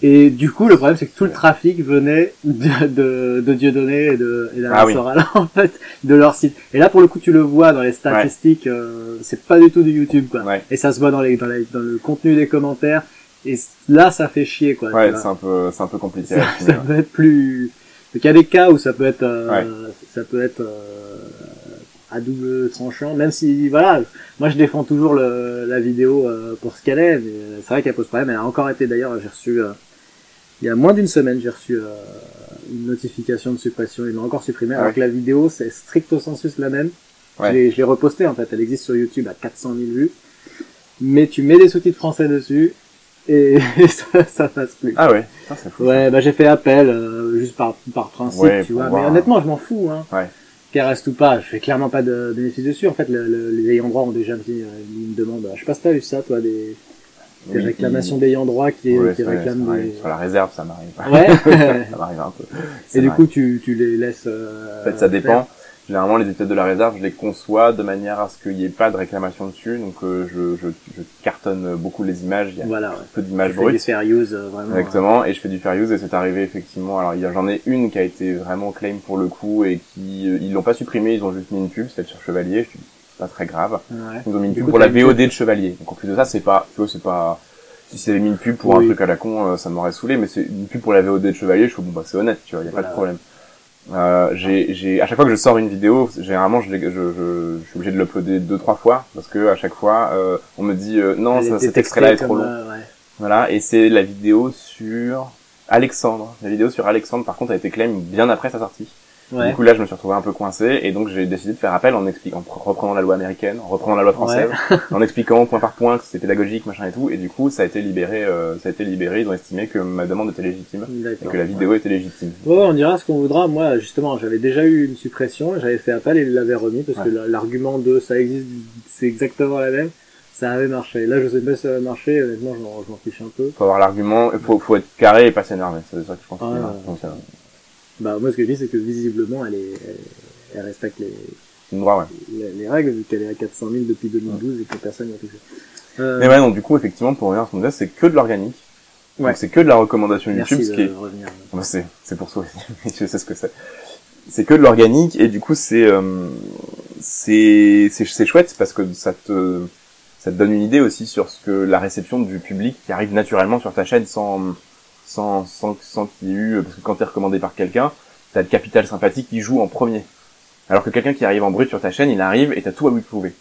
Et du coup, le problème, c'est que tout le trafic venait de, de, de Dieudonné et de, et d'Alain Ah oui. En fait, de leur site. Et là, pour le coup, tu le vois dans les statistiques, euh, c'est pas du tout du YouTube, quoi. Ouais. Et ça se voit dans les, dans les, dans le contenu des commentaires. Et là, ça fait chier, quoi. Ouais, c'est un peu, c'est un peu compliqué. ça, peut être plus. Donc il y a des cas où ça peut être, euh, Ouais. ça peut être euh, à double tranchant. Même si, voilà, moi je défends toujours le, la vidéo euh, pour ce qu'elle est. Mais c'est vrai qu'elle pose problème. Elle a encore été d'ailleurs, j'ai reçu euh, il y a moins d'une semaine, j'ai reçu euh, une notification de suppression. Ils l'ont encore supprimée. Ah alors ouais. que la vidéo c'est stricto sensus la même. Ouais. Je l'ai- repostée en fait. Elle existe sur YouTube à 400 000 vues. Mais tu mets des sous-titres français dessus et ça, ça passe plus. Ah ouais, Putain. Ouais, bah j'ai fait appel euh, juste par par principe, Ouais, tu vois. voir. Mais honnêtement, je m'en fous, hein. Ouais. Qu'elle reste ou pas, je fais clairement pas de bénéfice dessus. En fait, le, le- les ayants droit ont déjà mis euh, une demande. Je sais pas si t'as vu ça, toi, des, des Oui, réclamations d'ayants droit qui, Ouais, qui ça- réclament des. Sur la réserve, ça m'arrive. Ouais. ça m'arrive un peu. Ça Et du coup, tu tu les laisses. euh, En fait, ça dépend. Généralement, les épisodes de la réserve, je les conçois de manière à ce qu'il n'y ait pas de réclamation dessus. Donc, euh, je, je, je cartonne beaucoup les images. Il y a Voilà. Ouais. peu d'images fais du brutes. fair use, euh, vraiment. Exactement, et je fais du fair use et c'est arrivé effectivement. Alors il y a- j'en ai une qui a été vraiment claim pour le coup et qui euh, ils l'ont pas supprimé, ils ont juste mis une pub, celle sur Chevalier. Je pas très grave. Ouais. Ils ont mis une pub pour la VOD de Chevalier. Donc en plus de ça, c'est pas, tu vois, c'est pas. Si c'était mis une pub pour un truc à la con, euh, ça m'aurait saoulé, mais c'est une pub pour la VOD de Chevalier. Je fais bon bah c'est honnête, tu vois, y a pas de problème. Euh, j'ai, j'ai, à chaque fois que je sors une vidéo, généralement, je, je, je, je suis obligé de l'uploader deux, trois fois, parce que à chaque fois, euh, on me dit, euh, non, ça, cet extrait-là est trop long. ouais. Voilà, et c'est la vidéo sur Alexandre. La vidéo sur Alexandre, par contre, a été claim bien après sa sortie. Ouais. Du coup, là, je me suis retrouvé un peu coincé, et donc j'ai décidé de faire appel en expliquant, en reprenant la loi américaine, en reprenant la loi française, en expliquant point par point que c'était pédagogique, machin et tout, et du coup, ça a été libéré, euh, ça a été libéré, ils ont estimé que ma demande était légitime, et que la vidéo était légitime. Ouais, on dira ce qu'on voudra. Moi, justement, j'avais déjà eu une suppression, j'avais fait appel et il l'avait remis parce que la- l'argument de ça existe, c'est exactement la même. Ça avait marché. Là, je sais pas si ça va marcher. Honnêtement, je m'en fiche un peu. Faut avoir l'argument, il faut, faut être carré et pas s'énerver, c'est ça que je pense. Ah, qu'il Bah, moi, ce que je dis, c'est que visiblement, elle est, elle, elle respecte les, ouais. les, les règles vu qu'elle est à 400 000 depuis 2012 et que personne n'y a touché. Euh, Mais ouais, donc du coup, effectivement, pour revenir à ce qu'on disait, c'est que de l'organique. Ouais. Donc c'est que de la recommandation merci YouTube, ce qui est. Bah, c'est c'est pour ça aussi. je sais ce que c'est. C'est que de l'organique et du coup c'est euh, c'est c'est chouette parce que ça te ça te donne une idée aussi sur ce que la réception du public qui arrive naturellement sur ta chaîne sans sans sans sans qu'il y ait eu parce que quand t'es recommandé par quelqu'un, t'as le capital sympathique qui joue en premier. Alors que quelqu'un qui arrive en brut sur ta chaîne, il arrive et t'as tout à lui prouver.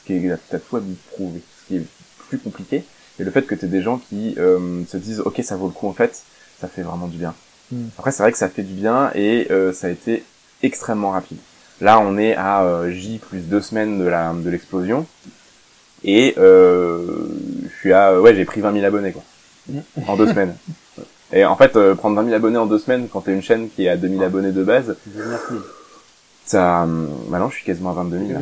Ce qui est t'as tout à lui prouver, ce qui est plus compliqué. Et le fait que t'aies des gens qui euh, se disent ok ça vaut le coup en fait, ça fait vraiment du bien. Mm. Après c'est vrai que ça fait du bien et euh, ça a été extrêmement rapide. Là on est à euh, J plus deux semaines de la de l'explosion et euh, je suis à ouais j'ai pris 20 000 abonnés quoi en deux semaines. Et en fait euh, prendre 20 000 abonnés en deux semaines quand t'es une chaîne qui est à 2000 abonnés de base, 19 000. Ça, hum, maintenant, je suis quasiment à 22 000. là.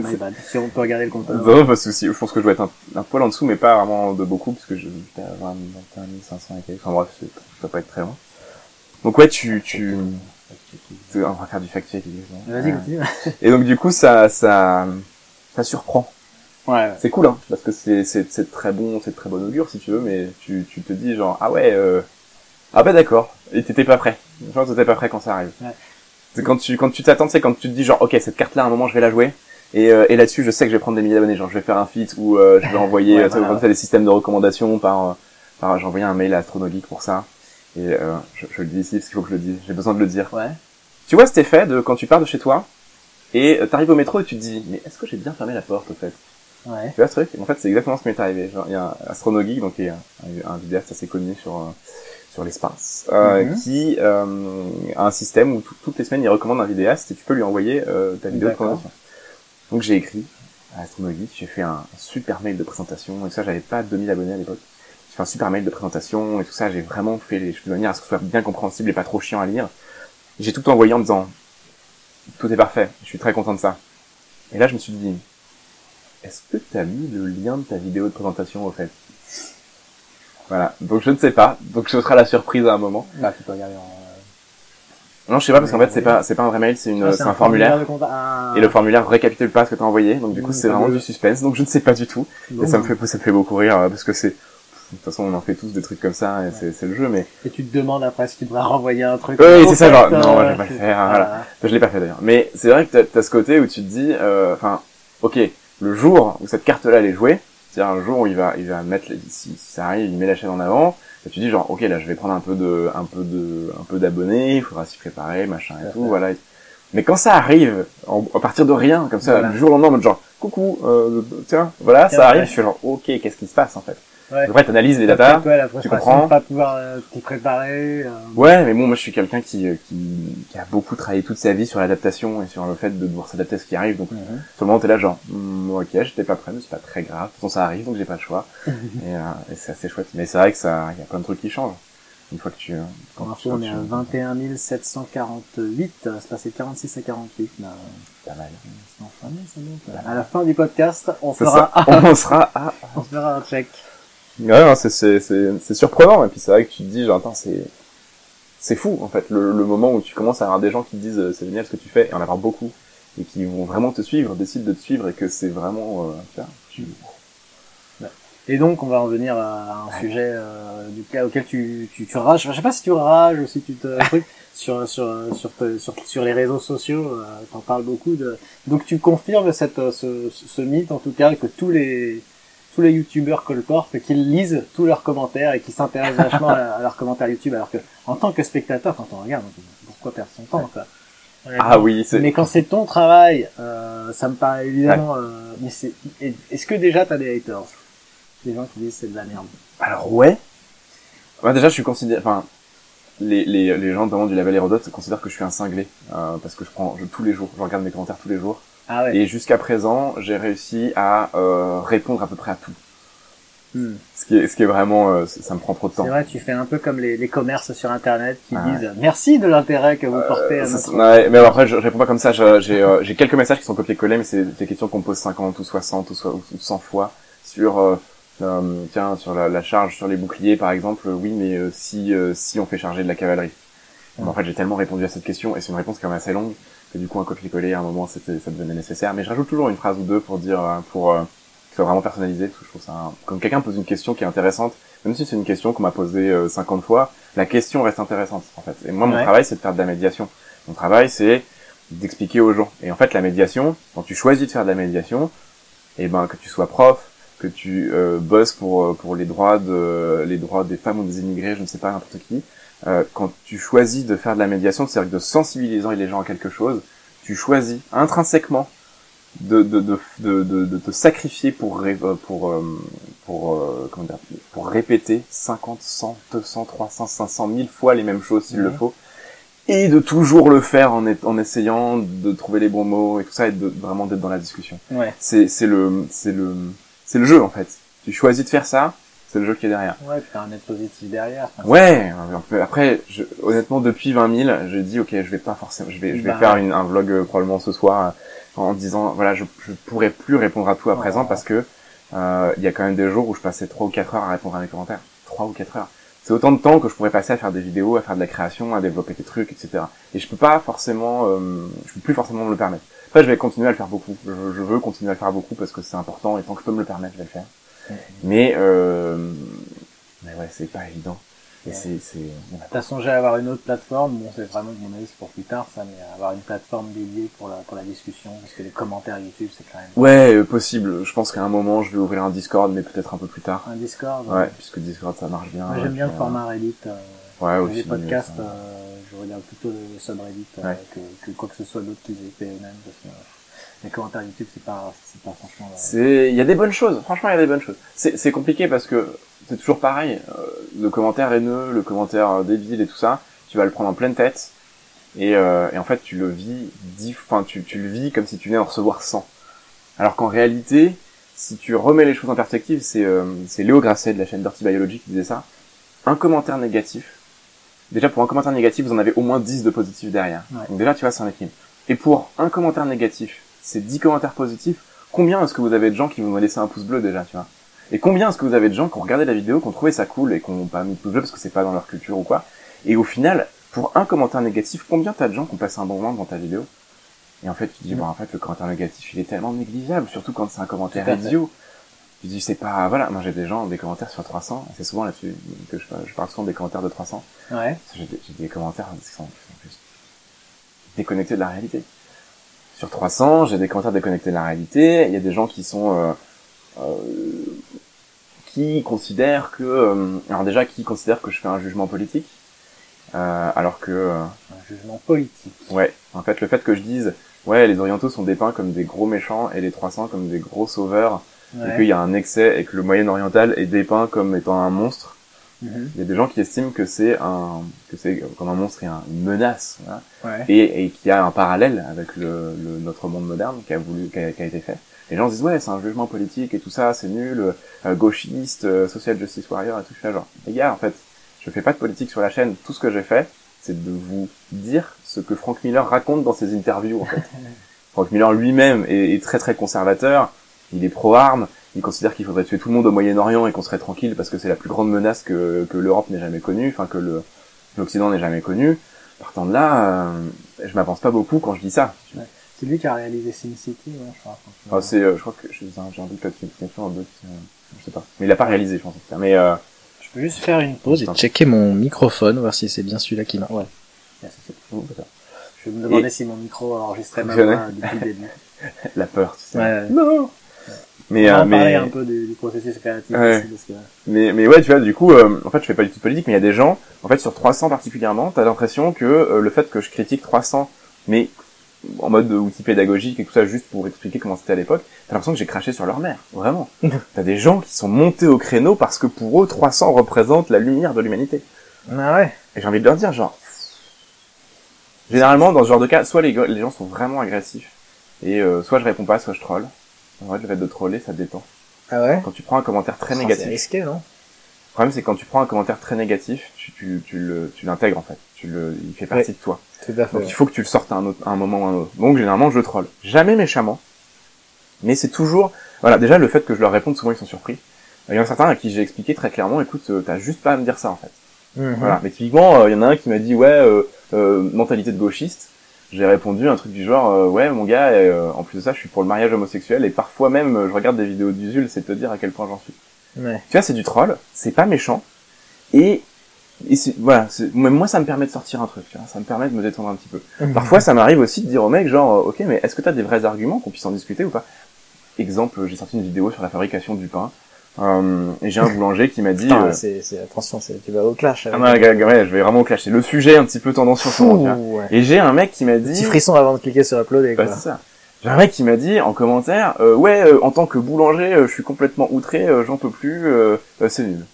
My bad. Si on peut regarder le compteur. Non, pas de souci. Je pense que je dois être un, un poil en dessous, mais pas vraiment de beaucoup, parce que je j'étais à 20 21 500 et quelques. Enfin bref, ça doit pas être très loin. Donc ouais, tu, tu, on va faire du fact-check. Vas-y, continue. Et donc du coup, ça, ça, ça surprend. Ouais. C'est cool, hein, parce que c'est, très bon, c'est très bon augure si tu veux, mais tu, tu te dis genre ah ouais, euh, ah bah d'accord, et t'étais pas prêt. Genre t'étais pas prêt quand ça arrive. Ouais. C'est quand tu, quand tu t'attends, c'est quand tu te dis genre ok cette carte là, à un moment je vais la jouer. Et, euh, et là-dessus, je sais que je vais prendre des milliers d'abonnés. Genre, je vais faire un feat ou euh, je vais envoyer. Ouais, tu sais, voilà. t'as des systèmes de recommandation par, euh, par j'ai envoyé un mail à Astronogeek pour ça. Et euh, je, je le dis ici parce qu'il faut que je le dise. J'ai besoin de le dire. Ouais. Tu vois cet effet de quand tu pars de chez toi et euh, t'arrives au métro et tu te dis mais est-ce que j'ai bien fermé la porte au fait? Ouais. tu vois ce truc? En fait, c'est exactement ce qui m'est arrivé. Genre, il y a un donc qui est un, un vidéaste assez connu sur euh, sur l'espace, euh, Mhm. qui euh, a un système où tout- toutes les semaines il recommande un vidéaste et tu peux lui envoyer euh, ta vidéo de présentation. Donc j'ai écrit à Astronogeek, j'ai fait un super mail de présentation et ça j'avais pas 2000 abonnés à l'époque. J'ai fait un super mail de présentation et tout ça, j'ai vraiment fait les choses de manière à ce que ce soit bien compréhensible et pas trop chiant à lire. J'ai tout envoyé en disant tout est parfait, je suis très content de ça. Et là je me suis dit est-ce que tu as mis le lien de ta vidéo de présentation au fait? Voilà, donc je ne sais pas, donc ce sera la surprise à un moment. Bah, tu peux regarder en... Non, je sais pas parce qu'en fait c'est pas c'est pas un vrai mail, c'est une Ah, c'est un formulaire. Ah. et le formulaire récapitule pas ce que t'as envoyé, donc du coup Mm, c'est vraiment du suspense, donc je ne sais pas du tout. Bon, Et ça me fait ça me fait beaucoup rire parce que c'est de toute façon on en fait tous des trucs comme ça et c'est c'est le jeu, mais Et tu te demandes après si tu devrais renvoyer un truc. Oui, c'est ça, genre, non, euh, je vais pas le faire, voilà. je l'ai pas fait d'ailleurs. Mais c'est vrai que t'as as ce côté où tu te dis, euh, enfin, ok, le jour où cette carte-là elle est jouée, c'est-à-dire un jour où il va il va mettre les- si, si ça arrive, il met la chaîne en avant. Et tu dis genre ok là je vais prendre un peu de un peu de un peu d'abonnés, il faudra s'y préparer, machin et Tout voilà. Mais quand ça arrive, en- à partir de rien, comme ça, Voilà. du jour au lendemain, en mode genre, coucou, euh, tiens, voilà, Tiens, ça arrive, je suis genre, ok, qu'est-ce qui se passe, en fait? Ouais. Après, t'analyses les Peut-être, datas. ouais, la frustration comprends de pas pouvoir euh, t'y préparer. euh, Ouais, mais bon, moi, je suis quelqu'un qui, euh, qui, qui a beaucoup travaillé toute sa vie sur l'adaptation et sur le fait de devoir s'adapter à ce qui arrive. Donc, Mhm. sur le moment, t'es là, genre, Hmm, ok, j'étais pas prêt, mais c'est pas très grave. De toute façon, ça arrive, donc j'ai pas le choix. et, euh, et c'est assez chouette. Mais c'est vrai que ça, il y a plein de trucs qui changent. Une fois que tu, euh, quand Pour tu- on est tu- à 21 748, euh, c'est passé 46 à 48. Là. Pas mal. C'est en fin de- ça monte. À la fin du podcast, on fera. On sera à, on fera un check. Ouais, c'est, c'est, c'est, c'est surprenant. Et puis c'est vrai que tu te dis, genre, c'est, c'est fou, en fait, le, le moment où tu commences à avoir des gens qui te disent, euh, c'est génial ce que tu fais, et en avoir beaucoup, et qui vont vraiment te suivre, décident de te suivre, et que c'est vraiment, euh, tu vois, tu- Et donc, on va en venir à un sujet euh, du cas auquel tu, tu, tu rages. Je sais pas si tu rages ou si tu te sur sur sur te- sur, sur les réseaux sociaux. Euh, T'en parles beaucoup. De... Donc, tu confirmes cette ce, ce mythe en tout cas que tous les tous les youtubeurs colportent qu'ils lisent tous leurs commentaires et qu'ils s'intéressent vachement à, à leurs commentaires YouTube alors que en tant que spectateur quand on regarde on dit, pourquoi perdre son temps quoi? Ah oui, c'est, Mais quand c'est ton travail, euh, ça me paraît évidemment. Euh, mais c'est, est-ce que déjà t'as des haters? Des gens qui disent c'est de la merde. alors ouais. Moi, déjà, je suis considéré, enfin, les, les, les gens, notamment du label Hérodote, considèrent que je suis un cinglé, euh, parce que je prends, je, tous les jours, je regarde mes commentaires tous les jours. Ah ouais. Et jusqu'à présent, j'ai réussi à, euh, répondre à peu près à tout. Hmm. Ce qui est, ce qui est vraiment, euh, ça me prend trop de temps. C'est vrai, tu fais un peu comme les, les commerces sur Internet qui Ah disent merci de l'intérêt que vous portez à Euh, notre. ouais, mais après, je, je réponds pas comme ça. J'ai euh, j'ai quelques messages qui sont copiés-collés, mais c'est des questions qu'on pose 50 ou 60 ou, so- ou 100 fois sur, euh, euh, tiens, sur la, la charge sur les boucliers, par exemple. euh, oui, mais euh, si euh, si on fait charger de la cavalerie. En fait, j'ai tellement répondu à cette question, et c'est une réponse quand même assez longue, que du coup, un copier-coller, à un moment, c'était, ça devenait nécessaire. Mais je rajoute toujours une phrase ou deux pour dire, euh, pour euh, que ce soit vraiment personnalisé. parce que je trouve ça, un- quand quelqu'un pose une question qui est intéressante, même si c'est une question qu'on m'a posée euh, 50 fois, la question reste intéressante, en fait. Et moi, mon Ouais. travail, c'est de faire de la médiation. Mon travail, c'est d'expliquer aux gens. Et en fait, la médiation, quand tu choisis de faire de la médiation, et ben, que tu sois prof, que tu euh, bosses pour euh, pour les droits de les droits des femmes ou des immigrés, je ne sais pas n'importe qui. Euh, quand tu choisis de faire de la médiation, c'est-à-dire de sensibiliser les gens à quelque chose, tu choisis intrinsèquement de de de de, de, te sacrifier pour euh, pour euh, pour comment dire pour répéter 50, 100, 200, 300, 500, 1000 fois les mêmes choses s'il le faut et de toujours le faire en, est- en essayant de trouver les bons mots et tout ça et de vraiment d'être dans la discussion Ouais. c'est c'est le c'est le c'est le jeu en fait. Tu choisis de faire ça c'est le jeu qui est derrière. Ouais, puis t'as un net positif derrière. Enfin, Ouais, après, je, honnêtement, depuis 20 000, j'ai dit, ok, je vais pas forcément, je vais, je vais Bah, faire une, un vlog euh, probablement ce soir euh, en disant, voilà, je, je pourrais plus répondre à tout à Oh. présent parce que euh, il y a quand même des jours où je passais 3 ou 4 heures à répondre à mes commentaires. 3 ou 4 heures. C'est autant de temps que je pourrais passer à faire des vidéos, à faire de la création, à développer des trucs, etc. Et je peux pas forcément, euh, je peux plus forcément me le permettre. Après, je vais continuer à le faire beaucoup. Je, je veux continuer à le faire beaucoup parce que c'est important et tant que je peux me le permettre, je vais le faire. Mais, euh, mais ouais, c'est pas évident. Et Ouais. c'est, c'est, voilà. T'as songé à avoir une autre plateforme, bon c'est vraiment mon avis pour plus tard ça, mais avoir une plateforme dédiée pour la, pour la discussion, parce que les commentaires YouTube c'est quand même Ouais, euh, possible. Je pense qu'à un moment, je vais ouvrir un Discord, mais peut-être un peu plus tard. un Discord. Ouais, puisque Discord, ça marche bien. Moi j'aime bien le puis, format Reddit, euh, euh, Ouais, les aussi. podcasts, ça. euh, je regarde plutôt le subreddit euh, Ouais. que, que quoi que ce soit d'autre qu'ils aient fait eux-mêmes, parce que les commentaires YouTube c'est pas, c'est pas franchement... euh, C'est, il y a des bonnes choses. Franchement, il y a des bonnes choses. C'est, c'est compliqué parce que c'est toujours pareil. Euh, le commentaire haineux, le commentaire euh, débile et tout ça, tu vas le prendre en pleine tête. Et, euh, et en fait, tu le vis dix, enfin, tu, tu le vis comme si tu venais en recevoir 100. Alors qu'en réalité, si tu remets les choses en perspective, c'est, euh, c'est Léo Grasset de la chaîne Dirty Biology qui disait ça. Un commentaire négatif. Déjà, pour un commentaire négatif, vous en avez au moins 10 de positifs derrière. Ouais. Donc déjà, tu vois, c'est un équilibre. Et pour un commentaire négatif, c'est 10 commentaires positifs, combien est-ce que vous avez de gens qui vous ont laissé un pouce bleu déjà, tu vois? Et combien est-ce que vous avez de gens qui ont regardé la vidéo, qui ont trouvé ça cool et qui ont pas mis de pouce bleu parce que c'est pas dans leur culture ou quoi? Et au final, pour un commentaire négatif, combien t'as de gens qui ont passé un bon moment devant ta vidéo? Et en fait, tu te dis, Mm. bon, en fait, le commentaire négatif, il est tellement négligeable, surtout quand c'est un commentaire idiot. Tu te dis, c'est pas, voilà, moi j'ai des gens, des commentaires sur 300, et c'est souvent là-dessus que je, je parle souvent des commentaires de 300. Ouais. J'ai des, commentaires qui sont, qui sont juste déconnectés de la réalité. Sur 300, j'ai des commentaires déconnectés de la réalité. Il y a des gens qui sont euh, euh, qui considèrent que, euh, alors déjà, qui considèrent que je fais un jugement politique, euh, alors que, euh, Un jugement politique. ouais, en fait, le fait que je dise, ouais, les orientaux sont dépeints comme des gros méchants et les 300 comme des gros sauveurs, et qu'il y a un excès et que le Moyen-Oriental est dépeint comme étant un monstre. Mhm. Il y a des gens qui estiment que c'est un, que c'est comme un monstre et un- une menace, voilà. Ouais. et, et qu'il y a un parallèle avec le, le- notre monde moderne qui a voulu, qui a, qui a été fait. Les gens se disent ouais, c'est un jugement politique et tout ça, c'est nul, euh, gauchiste, euh, social justice warrior et tout ça. Genre, les gars, en fait, je fais pas de politique sur la chaîne. Tout ce que j'ai fait, c'est de vous dire ce que Frank Miller raconte dans ses interviews. En fait, Frank Miller lui-même est, est très très conservateur. Il est pro-armes. Il considère qu'il faudrait tuer tout le monde au Moyen-Orient et qu'on serait tranquille parce que c'est la plus grande menace que, que l'Europe n'ait jamais connue, enfin que le l'Occident n'ait jamais connue. Partant de là, euh, je m'avance pas beaucoup quand je dis ça. C'est lui qui a réalisé Sin City, ouais, je crois. Enfin, c'est, euh, je crois que je- j'ai un doute là-dessus, sur un doute, euh, je sais pas. Mais il a pas réalisé, je pense. tout. Mais euh, Je peux juste faire une pause et checker mon microphone, voir si c'est bien celui-là qui marche. Ouais. Bien, ça, c'est- d'accord. Je me demandais si mon micro enregistrait ma voix depuis le début. la peur, tu sais. Ouais. Non. Mais, On va euh, en parler mais, un peu du, du processus créatif Ouais. aussi, parce que mais, mais ouais, tu vois, du coup, euh, en fait, je fais pas du tout de politique, mais il y a des gens, en fait, sur 300 particulièrement, t'as l'impression que euh, le fait que je critique 300, mais en mode outil pédagogique et tout ça, juste pour expliquer comment c'était à l'époque, t'as l'impression que j'ai craché sur leur mère, vraiment. t'as des gens qui sont montés au créneau parce que pour eux, 300 représente la lumière de l'humanité. Ah ouais. Et j'ai envie de leur dire, genre, généralement, dans ce genre de cas, soit les, les gens sont vraiment agressifs, et euh, soit je réponds pas, soit je troll. En vrai, le fait de troller, ça détend. Ah ouais? Quand tu prends un commentaire très Ah, C'est négatif, risqué, non? Le problème c'est que quand tu prends un commentaire très négatif, tu, tu, tu le, tu l'intègres en fait. Tu le, il fait partie de toi. Tout à fait. Donc il faut que tu le sortes à un, autre, à un moment ou à un autre. Donc généralement je troll. Jamais méchamment. Mais c'est toujours, voilà, déjà le fait que je leur réponde, souvent ils sont surpris. Il y en a certains à qui j'ai expliqué très clairement, écoute, euh, t'as juste pas à me dire ça en fait. Mhm. Voilà. Mais typiquement, euh, il y en a un qui m'a dit ouais, euh, euh, mentalité de gauchiste. J'ai répondu un truc du genre euh, ouais mon gars, euh, en plus de ça, je suis pour le mariage homosexuel et parfois même euh, je regarde des vidéos d'Usul, c'est te dire à quel point j'en suis. Ouais. Tu vois, c'est du troll, c'est pas méchant et et voilà, même moi ça me permet de sortir un truc, tu vois, ça me permet de me détendre un petit peu. Parfois, ça m'arrive aussi de dire au mec, genre, euh, ok, mais est-ce que t'as des vrais arguments qu'on puisse en discuter ou pas? Exemple, j'ai sorti une vidéo sur la fabrication du pain, euh, et j'ai un boulanger qui m'a dit, Putain, euh, c'est, c'est, attention, c'est, tu vas au clash. ah, avec- ouais, ouais, je vais vraiment clasher. Le sujet un petit peu tendance en ce moment, ouais. Et j'ai un mec qui m'a dit, Petit frisson avant de cliquer sur uploader, Bah, quoi. c'est ça. J'ai un mec qui m'a dit en commentaire, euh, ouais, euh, en tant que boulanger, euh, je suis complètement outré, euh, j'en peux plus, c'est nul.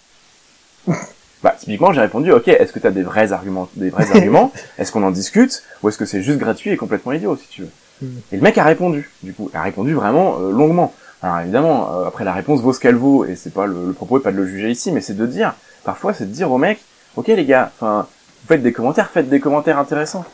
bah, typiquement, j'ai répondu, ok, est-ce que t'as des vrais arguments, des vrais arguments Est-ce qu'on en discute Ou est-ce que c'est juste gratuit et complètement idiot, si tu veux Mm. Et le mec a répondu, du coup, a répondu vraiment euh, longuement. Alors évidemment, euh, après la réponse vaut ce qu'elle vaut, et c'est pas le, propos est pas de le juger ici, mais c'est de dire, parfois c'est de dire au mec, ok les gars, enfin, vous faites des commentaires, faites des commentaires intéressants.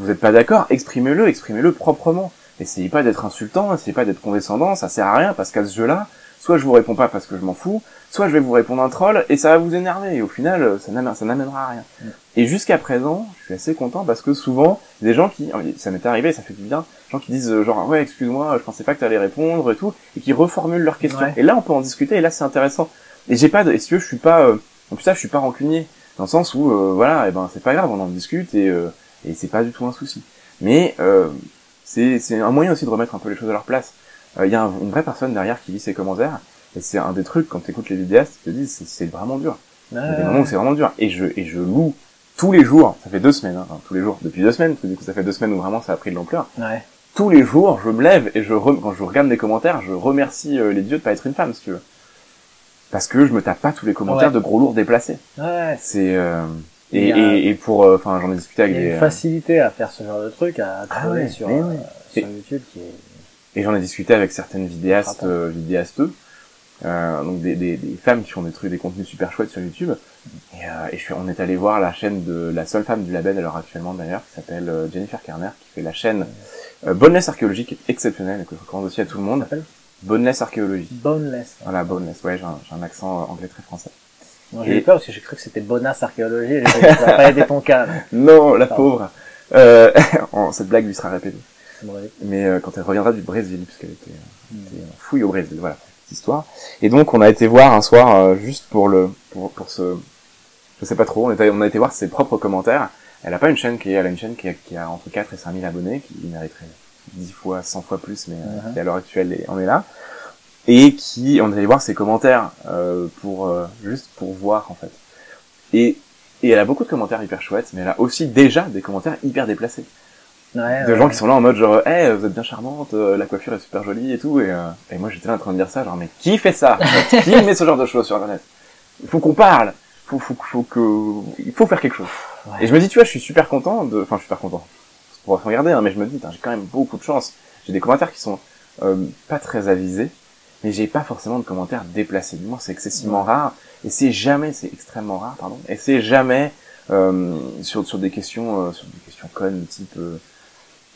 Vous êtes pas d'accord, exprimez-le, exprimez-le proprement. Essayez pas d'être insultant, essayez pas d'être condescendant, ça sert à rien, parce qu'à ce jeu-là, soit je vous réponds pas parce que je m'en fous, soit je vais vous répondre un troll, et ça va vous énerver, et au final, ça n'amènera ça n'amènera à rien. Mm. Et jusqu'à présent, je suis assez content parce que souvent, des gens qui, ça m'est arrivé, ça fait du bien, des gens qui disent euh, genre ouais excuse-moi, je pensais pas que tu allais répondre et tout, et qui reformulent leurs questions. Ouais. Et là on peut en discuter, et là c'est intéressant. Et j'ai pas de, et si tu veux, je suis pas, euh, en plus ça je suis pas rancunier, dans le sens où euh, voilà, et ben c'est pas grave, on en discute et euh, et c'est pas du tout un souci. Mais euh, c'est c'est un moyen aussi de remettre un peu les choses à leur place. Il y a un- une vraie personne derrière qui lit ses commentaires, et c'est un des trucs quand tu écoutes les vidéastes, ils te disent c'est- vraiment dur. Il y a des moments où c'est vraiment dur. Et je, et je loue tous les jours, ça fait deux semaines, hein, tous les jours, depuis deux semaines, parce que du coup ça fait deux semaines où vraiment ça a pris de l'ampleur. Ouais. Tous les jours, je me lève et je re- quand je regarde les commentaires, je remercie euh, les dieux de pas être une femme, si tu veux. Parce que je me tape pas tous les commentaires Ouais. de gros lourds déplacés. Ouais. C'est euh, et, Il et, et pour, euh, enfin j'en ai discuté Il avec y a des, une euh, facilité à faire ce genre de truc, à Ah trouver ouais, sur, sur Et- YouTube qui est... Et j'en ai discuté avec certaines vidéastes, Frappant. Euh, donc des, des, des femmes qui font des trucs, des contenus super chouettes sur YouTube. Et, euh, et je suis, on est allé voir la chaîne de la seule femme du label à l'heure actuellement d'ailleurs, qui s'appelle euh, Jennifer Kerner, qui fait la chaîne euh, Boneless Archéologie, qui est exceptionnelle que je recommande aussi à tout le monde. Boneless Archéologie. Boneless. Voilà, Boneless. Ouais, j'ai un, j'ai un accent euh, anglais très français. Non, j'ai eu peur parce que j'ai cru que c'était Bonas Archéologie, et j'ai pas aider ton cas. là. Non, la Pardon. pauvre. Euh, cette blague lui sera répétée. Ouais. mais euh, quand elle reviendra du Brésil, puisqu'elle était, euh, Mm. était fouille au Brésil, voilà, histoire. Et donc on a été voir un soir euh, juste pour le, pour, pour ce, je sais pas trop, on, était, on a été voir ses propres commentaires. Elle a pas une chaîne qui elle a une chaîne qui a, qui a entre 4 et 5 000 abonnés, qui mériterait 10 fois, 100 fois plus, mais euh, qui à l'heure actuelle en est là. Et qui, on est allé voir ses commentaires euh, pour juste juste pour voir en fait. Et et elle a beaucoup de commentaires hyper chouettes, mais elle a aussi déjà des commentaires hyper déplacés Ouais, de gens qui sont là en mode genre hey vous êtes bien charmante euh, la coiffure est super jolie et tout et, euh, et moi j'étais là en train de dire ça genre mais qui fait ça? Qui met ce genre de choses sur internet? Il faut qu'on parle. Faut faut faut que il faut faire quelque chose. Ouais. et je me dis tu vois je suis super content de enfin je suis super content. Pour regarder hein, mais je me dis j'ai quand même beaucoup de chance. J'ai des commentaires qui sont euh, pas très avisés mais j'ai pas forcément de commentaires déplacés. Du moins c'est excessivement rare. Et c'est jamais c'est extrêmement rare pardon. Et c'est jamais euh, sur sur des questions euh, sur des questions connes type euh,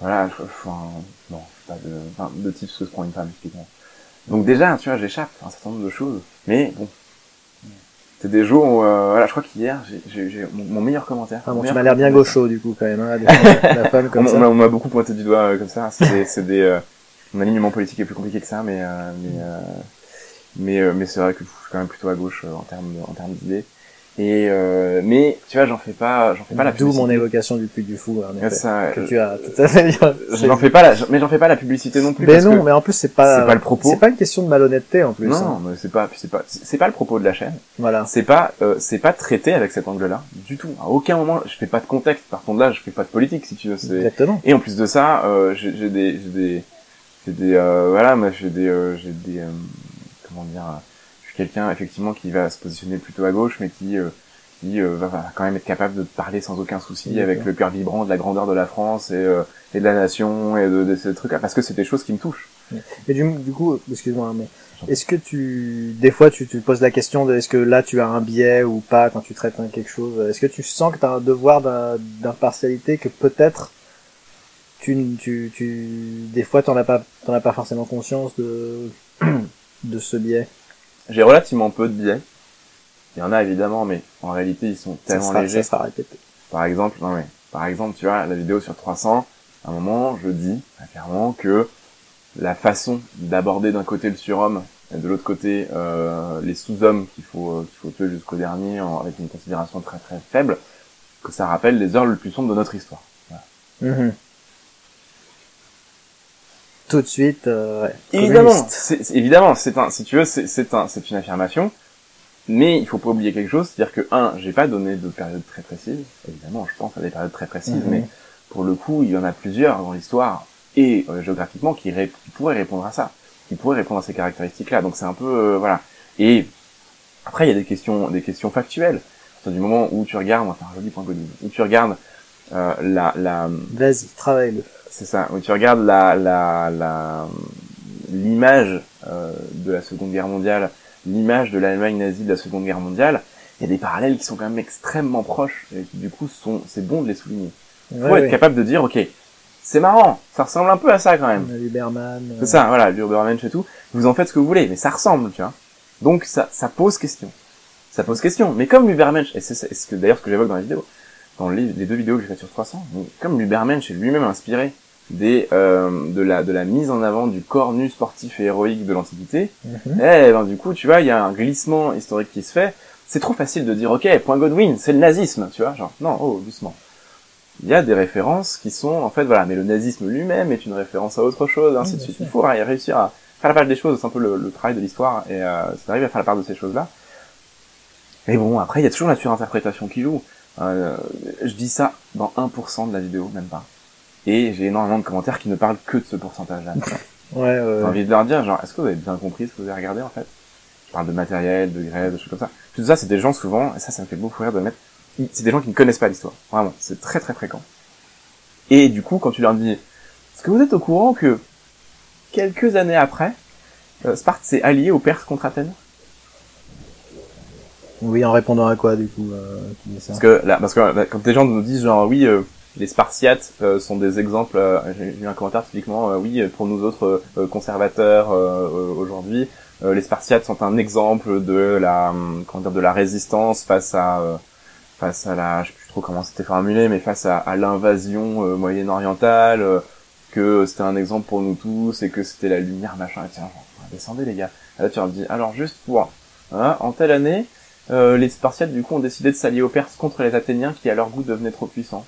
voilà, je- enfin, non, pas de, enfin, de type ce que se prend une femme, typiquement. Donc déjà, tu vois, j'échappe à un certain nombre de choses, mais bon. C'est des jours où, euh, voilà, je crois qu'hier, j'ai- j'ai mon, mon meilleur commentaire. Ah mon bon, tu m'as l'air bien gaucho du coup quand même, hein, la femme comme on ça. m'a- on m'a beaucoup pointé du doigt euh, comme ça. C'est des, c'est des, euh, mon alignement politique est plus compliqué que ça, mais, euh, mais, euh, mais, euh, mais c'est vrai que je suis quand même plutôt à gauche euh, en termes, en termes d'idées. Et euh, mais tu vois, j'en fais pas, j'en fais pas la D'où mon évocation du puits du fou, en effet. ça, Que euh, tu as tout à fait bien. j'en fais pas la, mais j'en fais pas la publicité non plus. Mais parce non, que- mais en plus c'est pas, c'est pas le propos. C'est pas une question de malhonnêteté en plus. Non, hein. mais c'est pas, c'est pas, c'est pas le propos de la chaîne. Voilà. C'est pas, euh, c'est pas traité avec cet angle-là du tout. À aucun moment, je fais pas de contexte. Par contre, là, je fais pas de politique, si tu veux. Exactement. Et en plus de ça, euh, j'ai des, j'ai des, j'ai des, euh, voilà, moi, j'ai des, euh, j'ai des, comment dire, quelqu'un effectivement qui va se positionner plutôt à gauche, mais qui, euh, qui euh, va, quand même être capable de parler sans aucun souci, avec le cœur vibrant de la grandeur de la France et, euh, et de la nation et de, de ces trucs-là, parce que c'est des choses qui me touchent. Et du, du coup, excuse-moi, mais est-ce que tu, des fois, tu te poses la question de est-ce que là tu as un biais ou pas quand tu traites quelque chose? Est-ce que tu sens que tu as un devoir d'im- d'impartialité que peut-être tu, tu, tu, des fois, t'en as pas, t'en as pas forcément conscience de, de ce biais? J'ai relativement peu de biais. Il y en a évidemment, mais en réalité, ils sont ça tellement sera, légers. ça sera répété. Par exemple, non mais, par exemple, tu vois, la vidéo sur 300, à un moment, je dis très clairement que la façon d'aborder d'un côté le surhomme et de l'autre côté euh, les sous-hommes qu'il faut euh, qu'il faut tuer jusqu'au dernier en- avec une considération très très faible, que ça rappelle les heures les plus sombres de notre histoire. Mhm. Tout de suite, euh, Évidemment, c'est, évidemment, c'est un, si tu veux, c'est, c'est un, c'est une affirmation, mais il faut pas oublier quelque chose, c'est-à-dire que un, j'ai pas donné de période très précise, évidemment, je pense à des périodes très précises, Mhm. mais pour le coup, il y en a plusieurs dans l'histoire et euh, géographiquement qui, ré- qui pourraient répondre à ça, qui pourraient répondre à ces caractéristiques-là. Donc c'est un peu, euh, voilà. Et après, il y a des questions, des questions factuelles. À partir du moment où tu regardes, on va faire un joli point Godin, où tu regardes euh, la, la, Vas-y, travaille-le. c'est ça. Où tu regardes la, la, la, l'image euh, de la Seconde Guerre mondiale, l'image de l'Allemagne nazie de la Seconde Guerre mondiale, il y a des parallèles qui sont quand même extrêmement proches et qui du coup sont, c'est bon de les souligner. Il faut Ouais, être capable de dire, ok, c'est marrant, ça ressemble un peu à ça quand même. Lieberman, euh, C'est ça, voilà, l'Urbermensch et tout. Vous en faites ce que vous voulez, mais ça ressemble, tu vois. Donc ça, ça pose question. Ça pose question. Mais comme l'Ubermensch, et c'est c'est ce que d'ailleurs ce que j'évoque dans la vidéo, dans les, les deux vidéos que j'ai faites sur 300, mais comme l'Ubermensch est lui-même inspiré des euh, de la de la mise en avant du corps nu sportif et héroïque de l'Antiquité, mhm. eh ben du coup, tu vois, il y a un glissement historique qui se fait. C'est trop facile de dire, ok, point Godwin, c'est le nazisme, tu vois, genre, non, oh, doucement. Il y a des références qui sont, en fait, voilà, mais le nazisme lui-même est une référence à autre chose, ainsi Oui, de suite. Il faut réussir à faire la part des choses, c'est un peu le, le travail de l'histoire, et euh, c'est d'arriver à faire la part de ces choses-là. Mais bon, après, il y a toujours la surinterprétation qui joue. Euh, je dis ça dans 1% de la vidéo, même pas. Et j'ai énormément de commentaires qui ne parlent que de ce pourcentage-là. Ouais, ouais, J'ai envie de leur dire, genre, est-ce que vous avez bien compris ce que vous avez regardé, en fait? Je parle de matériel, de grève, de choses comme ça. Tout ça, c'est des gens, souvent, et ça, ça me fait beaucoup rire de le mettre, c'est des gens qui ne connaissent pas l'histoire. Vraiment, c'est très très fréquent. Et du coup, quand tu leur dis, est-ce que vous êtes au courant que, quelques années après, euh, Sparte s'est allié aux Perses contre Athènes? Oui, en répondant à quoi, du coup, euh, ça Parce que, là, parce que là, quand des gens nous disent, genre, oui, euh, les Spartiates euh, sont des exemples, euh, j'ai eu un commentaire typiquement, euh, oui, pour nous autres euh, conservateurs euh, euh, aujourd'hui, euh, les Spartiates sont un exemple de la, hum, comment dire, de la résistance face à, euh, face à la, je sais plus trop comment c'était formulé, mais face à, à l'invasion euh, moyen-orientale, euh, que c'était un exemple pour nous tous et que c'était la lumière machin. Et tiens, descendez les gars. Là tu leur dis, alors juste pour, hein, en telle année, euh, les Spartiates du coup ont décidé de s'allier aux Perses contre les Athéniens qui à leur goût devenaient trop puissants.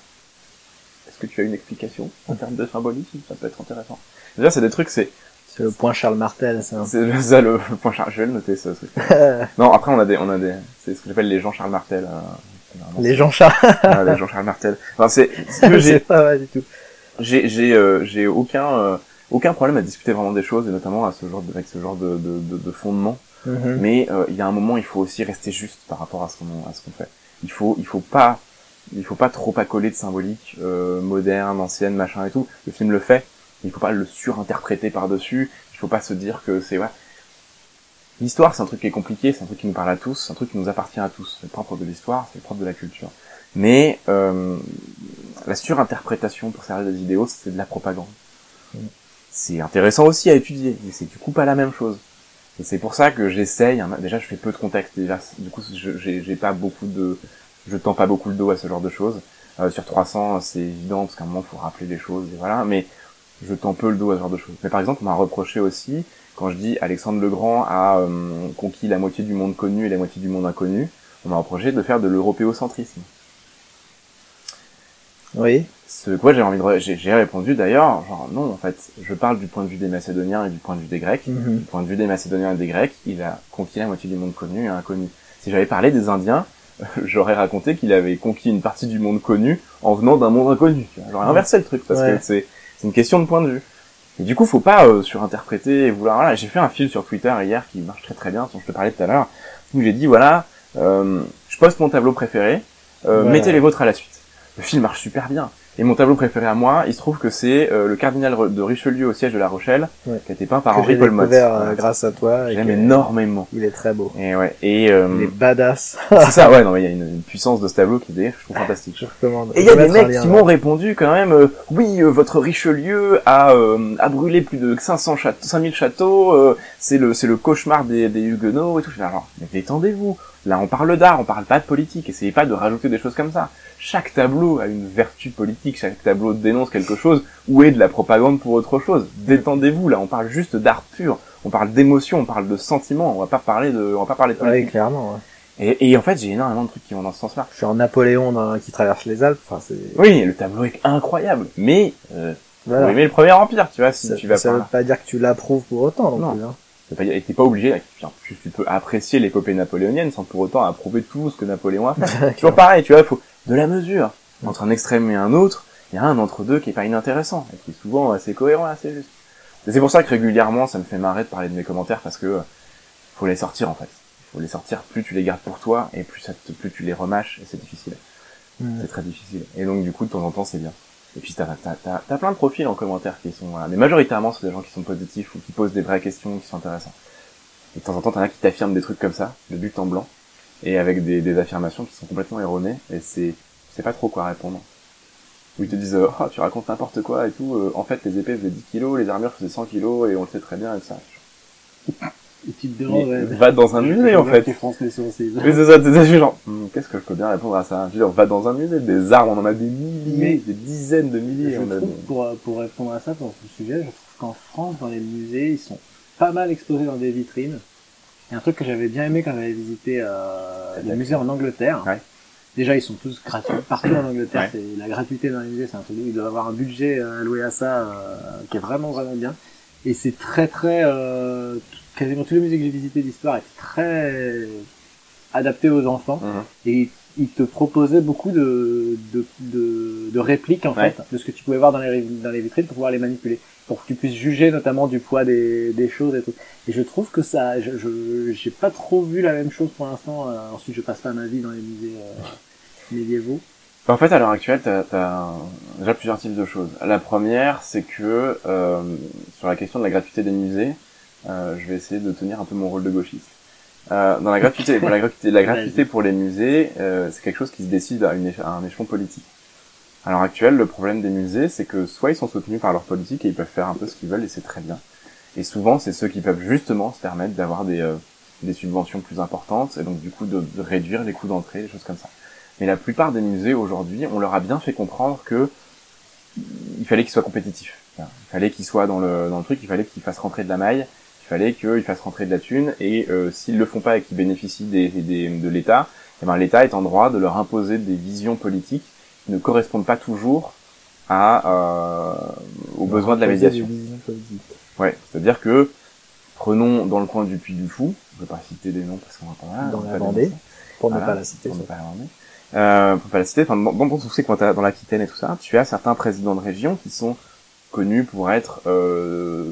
Est-ce que tu as une explication en termes de symbolisme? Ça peut être intéressant. Déjà c'est des trucs, c'est C'est le point Charles Martel, ça. c'est ça le, le point Charles. Je vais le noter ce truc. Non, après on a des, on a des, c'est ce que j'appelle les Jean Charles Martel. euh, Les Jean Charles, Ah, les Jean Charles Martel. Enfin, c'est, c'est pas mal du tout. j'ai, j'ai, euh, j'ai aucun, euh, aucun problème à discuter vraiment des choses et notamment à ce genre de, avec ce genre de, de, de, de fondement. Mhm. Mais euh, il y a un moment, il faut aussi rester juste par rapport à ce qu'on à ce qu'on fait. Il faut il faut pas il faut pas trop accoler de symbolique euh, moderne, ancienne, machin et tout. Le film le fait. Il faut pas le surinterpréter par dessus. Il faut pas se dire que c'est ouais. L'histoire, c'est un truc qui est compliqué, c'est un truc qui nous parle à tous, c'est un truc qui nous appartient à tous. C'est le propre de l'histoire, c'est le propre de la culture. Mais euh, la surinterprétation pour servir des idéaux, c'est de la propagande. C'est intéressant aussi à étudier, mais c'est du coup pas la même chose. C'est pour ça que j'essaye. hein, déjà, je fais peu de contacts. Déjà, du coup, j'ai pas beaucoup de, je tends pas beaucoup le dos à ce genre de choses. Euh, sur 300, c'est évident parce qu'à un moment, faut rappeler les choses. Et voilà. Mais je tends peu le dos à ce genre de choses. Mais par exemple, on m'a reproché aussi quand je dis Alexandre le Grand a euh, conquis la moitié du monde connu et la moitié du monde inconnu. On m'a reproché de faire de l'européocentrisme. Oui. Ce quoi j'ai envie de, j'ai répondu d'ailleurs, genre non en fait, je parle du point de vue des Macédoniens et du point de vue des Grecs. Mhm. Du point de vue des Macédoniens et des Grecs, il a conquis la moitié du monde connu et inconnu. Si j'avais parlé des Indiens, j'aurais raconté qu'il avait conquis une partie du monde connu en venant d'un monde inconnu. J'aurais inversé le truc parce Ouais. que c'est c'est une question de point de vue. Et du coup, faut pas euh, surinterpréter et vouloir. Voilà, j'ai fait un fil sur Twitter hier qui marche très très bien, dont je te parlais tout à l'heure, où j'ai dit voilà, euh, je poste mon tableau préféré, euh, Voilà. mettez les vôtres à la suite. Le film marche super bien. Et mon tableau préféré à moi, il se trouve que c'est euh, le cardinal de Richelieu au siège de La Rochelle, Ouais. qui a été peint par que Henri découvert euh, grâce à toi. J'aime énormément. Il est très beau. Et ouais. Et euh, Il est badass. c'est ça, ouais, non, mais il y a une, une puissance de ce tableau qui est, je trouve fantastique. Je recommande. Et il y a des mecs lien, qui m'ont répondu quand même, euh, oui, euh, votre Richelieu a, euh, a brûlé plus de 500 châteaux, 5000 châteaux, euh, c'est le, c'est le cauchemar des, des Huguenots et tout. Je fais, alors, mais détendez-vous. Là, on parle d'art, on parle pas de politique. Essayez pas de rajouter des choses comme ça. Chaque tableau a une vertu politique, chaque tableau dénonce quelque chose ou est de la propagande pour autre chose. Détendez-vous. Là, on parle juste d'art pur. On parle d'émotion, on parle de sentiments. On va pas parler de, on va pas parler de Oui, politique. clairement. ouais. Et, et en fait, j'ai énormément de trucs qui vont dans ce sens-là. Je suis en Napoléon dans- qui traverse les Alpes. Enfin, c'est. Oui, le tableau est incroyable, mais euh, Voilà. aimer le premier empire, tu vois, si ça tu vas ça par veut pas dire que tu l'approuves pour autant non, Non. plus. Hein. T'es pas, et t'es pas obligé, plus tu peux apprécier l'épopée napoléonienne sans pour autant approuver tout ce que Napoléon a fait. Toujours pareil, tu vois, il faut de la mesure. Entre un extrême et un autre, il y a un entre-deux qui est pas inintéressant, et qui est souvent assez cohérent, assez juste. Et c'est pour ça que régulièrement, ça me fait marrer de parler de mes commentaires, parce que euh, faut les sortir, en fait. Faut les sortir, plus tu les gardes pour toi, et plus ça te, plus tu les remâches, et c'est difficile. Mm. C'est très difficile. Et donc, du coup, de temps en temps, c'est bien. Et puis t'as t'as t'as plein de profils en commentaire qui sont, voilà. mais majoritairement c'est des gens qui sont positifs ou qui posent des vraies questions qui sont intéressants. Et de temps en temps t'en as qui t'affirment des trucs comme ça, de but en blanc, et avec des, des affirmations qui sont complètement erronées, et c'est c'est pas trop quoi répondre. Où ils te disent, oh, tu racontes n'importe quoi et tout, euh, en fait les épées faisaient 10 kilos, les armures faisaient 100 kilos, et on le sait très bien et ça. Et tu te Mais demandes, ouais, va dans un musée en fait. Oui, c'est ça, je suis genre, Hmm, qu'est-ce que je peux bien répondre à ça? Je veux dire, va dans un musée, des armes, on en a des milliers, Mais- des dizaines de milliers, Je on a trouve, pour, pour répondre à ça, pour ce sujet, je trouve qu'en France, dans les musées, ils sont pas mal exposés dans des vitrines. Et un truc que j'avais bien aimé quand j'avais visité euh, musées en Angleterre. Ouais. Déjà, ils sont tous gratuits. Partout en Angleterre, Ouais. c'est la gratuité dans les musées, c'est un truc. Ils doivent avoir un budget euh, alloué à ça euh, qui est vraiment vraiment bien. Et c'est très très euh, quasiment tous les musées que j'ai visités d'histoire étaient très adaptés aux enfants Mhm. et il te proposait beaucoup de, de, de, de répliques en Ouais. fait de ce que tu pouvais voir dans les, dans les vitrines pour pouvoir les manipuler pour que tu puisses juger notamment du poids des, des choses et tout et je trouve que ça je je- j'ai pas trop vu la même chose pour l'instant Euh, ensuite je passe pas ma vie dans les musées euh, médiévaux En fait, à l'heure actuelle, t'as as déjà plusieurs types de choses. La première, c'est que euh, sur la question de la gratuité des musées, je vais essayer de tenir un peu mon rôle de gauchiste. Euh, dans la gratuité, bon, la gratuité, la gratuité pour les musées, euh, c'est quelque chose qui se décide à, une à un échelon politique. À l'heure actuelle, le problème des musées, c'est que soit ils sont soutenus par leur politique et ils peuvent faire un peu ce qu'ils veulent et c'est très bien. Et souvent, c'est ceux qui peuvent justement se permettre d'avoir des, euh, des subventions plus importantes et donc du coup de, de réduire les coûts d'entrée, des choses comme ça. Mais la plupart des musées aujourd'hui, on leur a bien fait comprendre que il fallait qu'ils soient compétitifs. Il fallait qu'ils soient dans le, dans le truc, il fallait qu'ils fassent rentrer de la maille, il fallait qu'ils fassent rentrer de la thune, et euh, s'ils le font pas et qu'ils bénéficient des, des, de l'État, eh ben, l'État est en droit de leur imposer des visions politiques qui ne correspondent pas toujours à, euh, aux besoins de la médiation. Ouais, c'est-à-dire que, prenons dans le coin du Puy du Fou, je vais pas citer des noms parce qu'on va pas voilà, Dans la pas Vendée, pour ne pas la citer. pour ne pas la Vendée. Euh, pour pas la citer, enfin, dans, dans, dans tout ce quand t'as- dans l'Aquitaine et tout ça, tu as certains présidents de région qui sont connus pour être euh,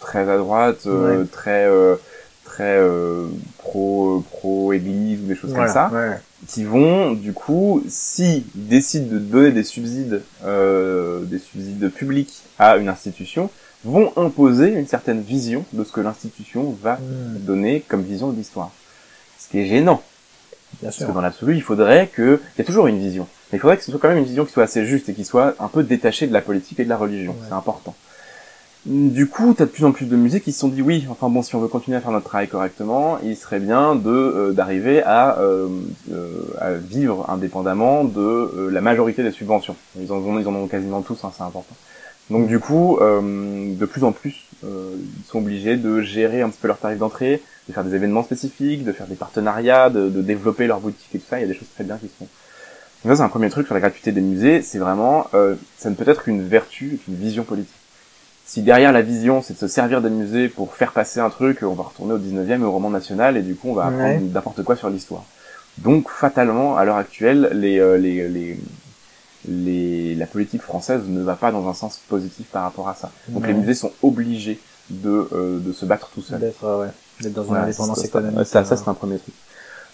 très à droite, euh, très euh, très euh, pro pro église ou des choses comme ça, Ouais. qui vont du coup, si ils décident de donner des subsides euh, des subsides publics à une institution, vont imposer une certaine vision de ce que l'institution va Mmh, donner comme vision de l'histoire. Ce qui est gênant. bien Parce que dans l'absolu, il faudrait que, il y a toujours une vision. Mais il faudrait que ce soit quand même une vision qui soit assez juste et qui soit un peu détachée de la politique et de la religion. Ouais. C'est important. Du coup, t'as de plus en plus de musées qui se sont dit oui, enfin bon, si on veut continuer à faire notre travail correctement, il serait bien de euh, d'arriver à, euh, euh, à vivre indépendamment de la majorité des subventions. Ils en ont, ils en ont quasiment tous, hein, c'est important. Donc du coup, de plus en plus, ils sont obligés de gérer un petit peu leur tarif d'entrée, de faire des événements spécifiques, de faire des partenariats, de, développer leur boutique et tout ça. Il y a des choses très bien qui se font. Donc ça, c'est un premier truc sur la gratuité des musées. C'est vraiment, ça ne peut être qu'une vertu, qu'une vision politique. Si derrière la vision, c'est de se servir des musées pour faire passer un truc, on va retourner au 19e, au roman national, et du coup, on va apprendre Ouais. n'importe quoi sur l'histoire. Donc, fatalement, à l'heure actuelle, les, euh, les, les, les, la politique française ne va pas dans un sens positif par rapport à ça. Donc, Ouais. les musées sont obligés de, euh, de se battre tout seuls. D'être, euh, ouais, d'être dans une Voilà, indépendance économique. Ça, ça euh, c'est un premier truc.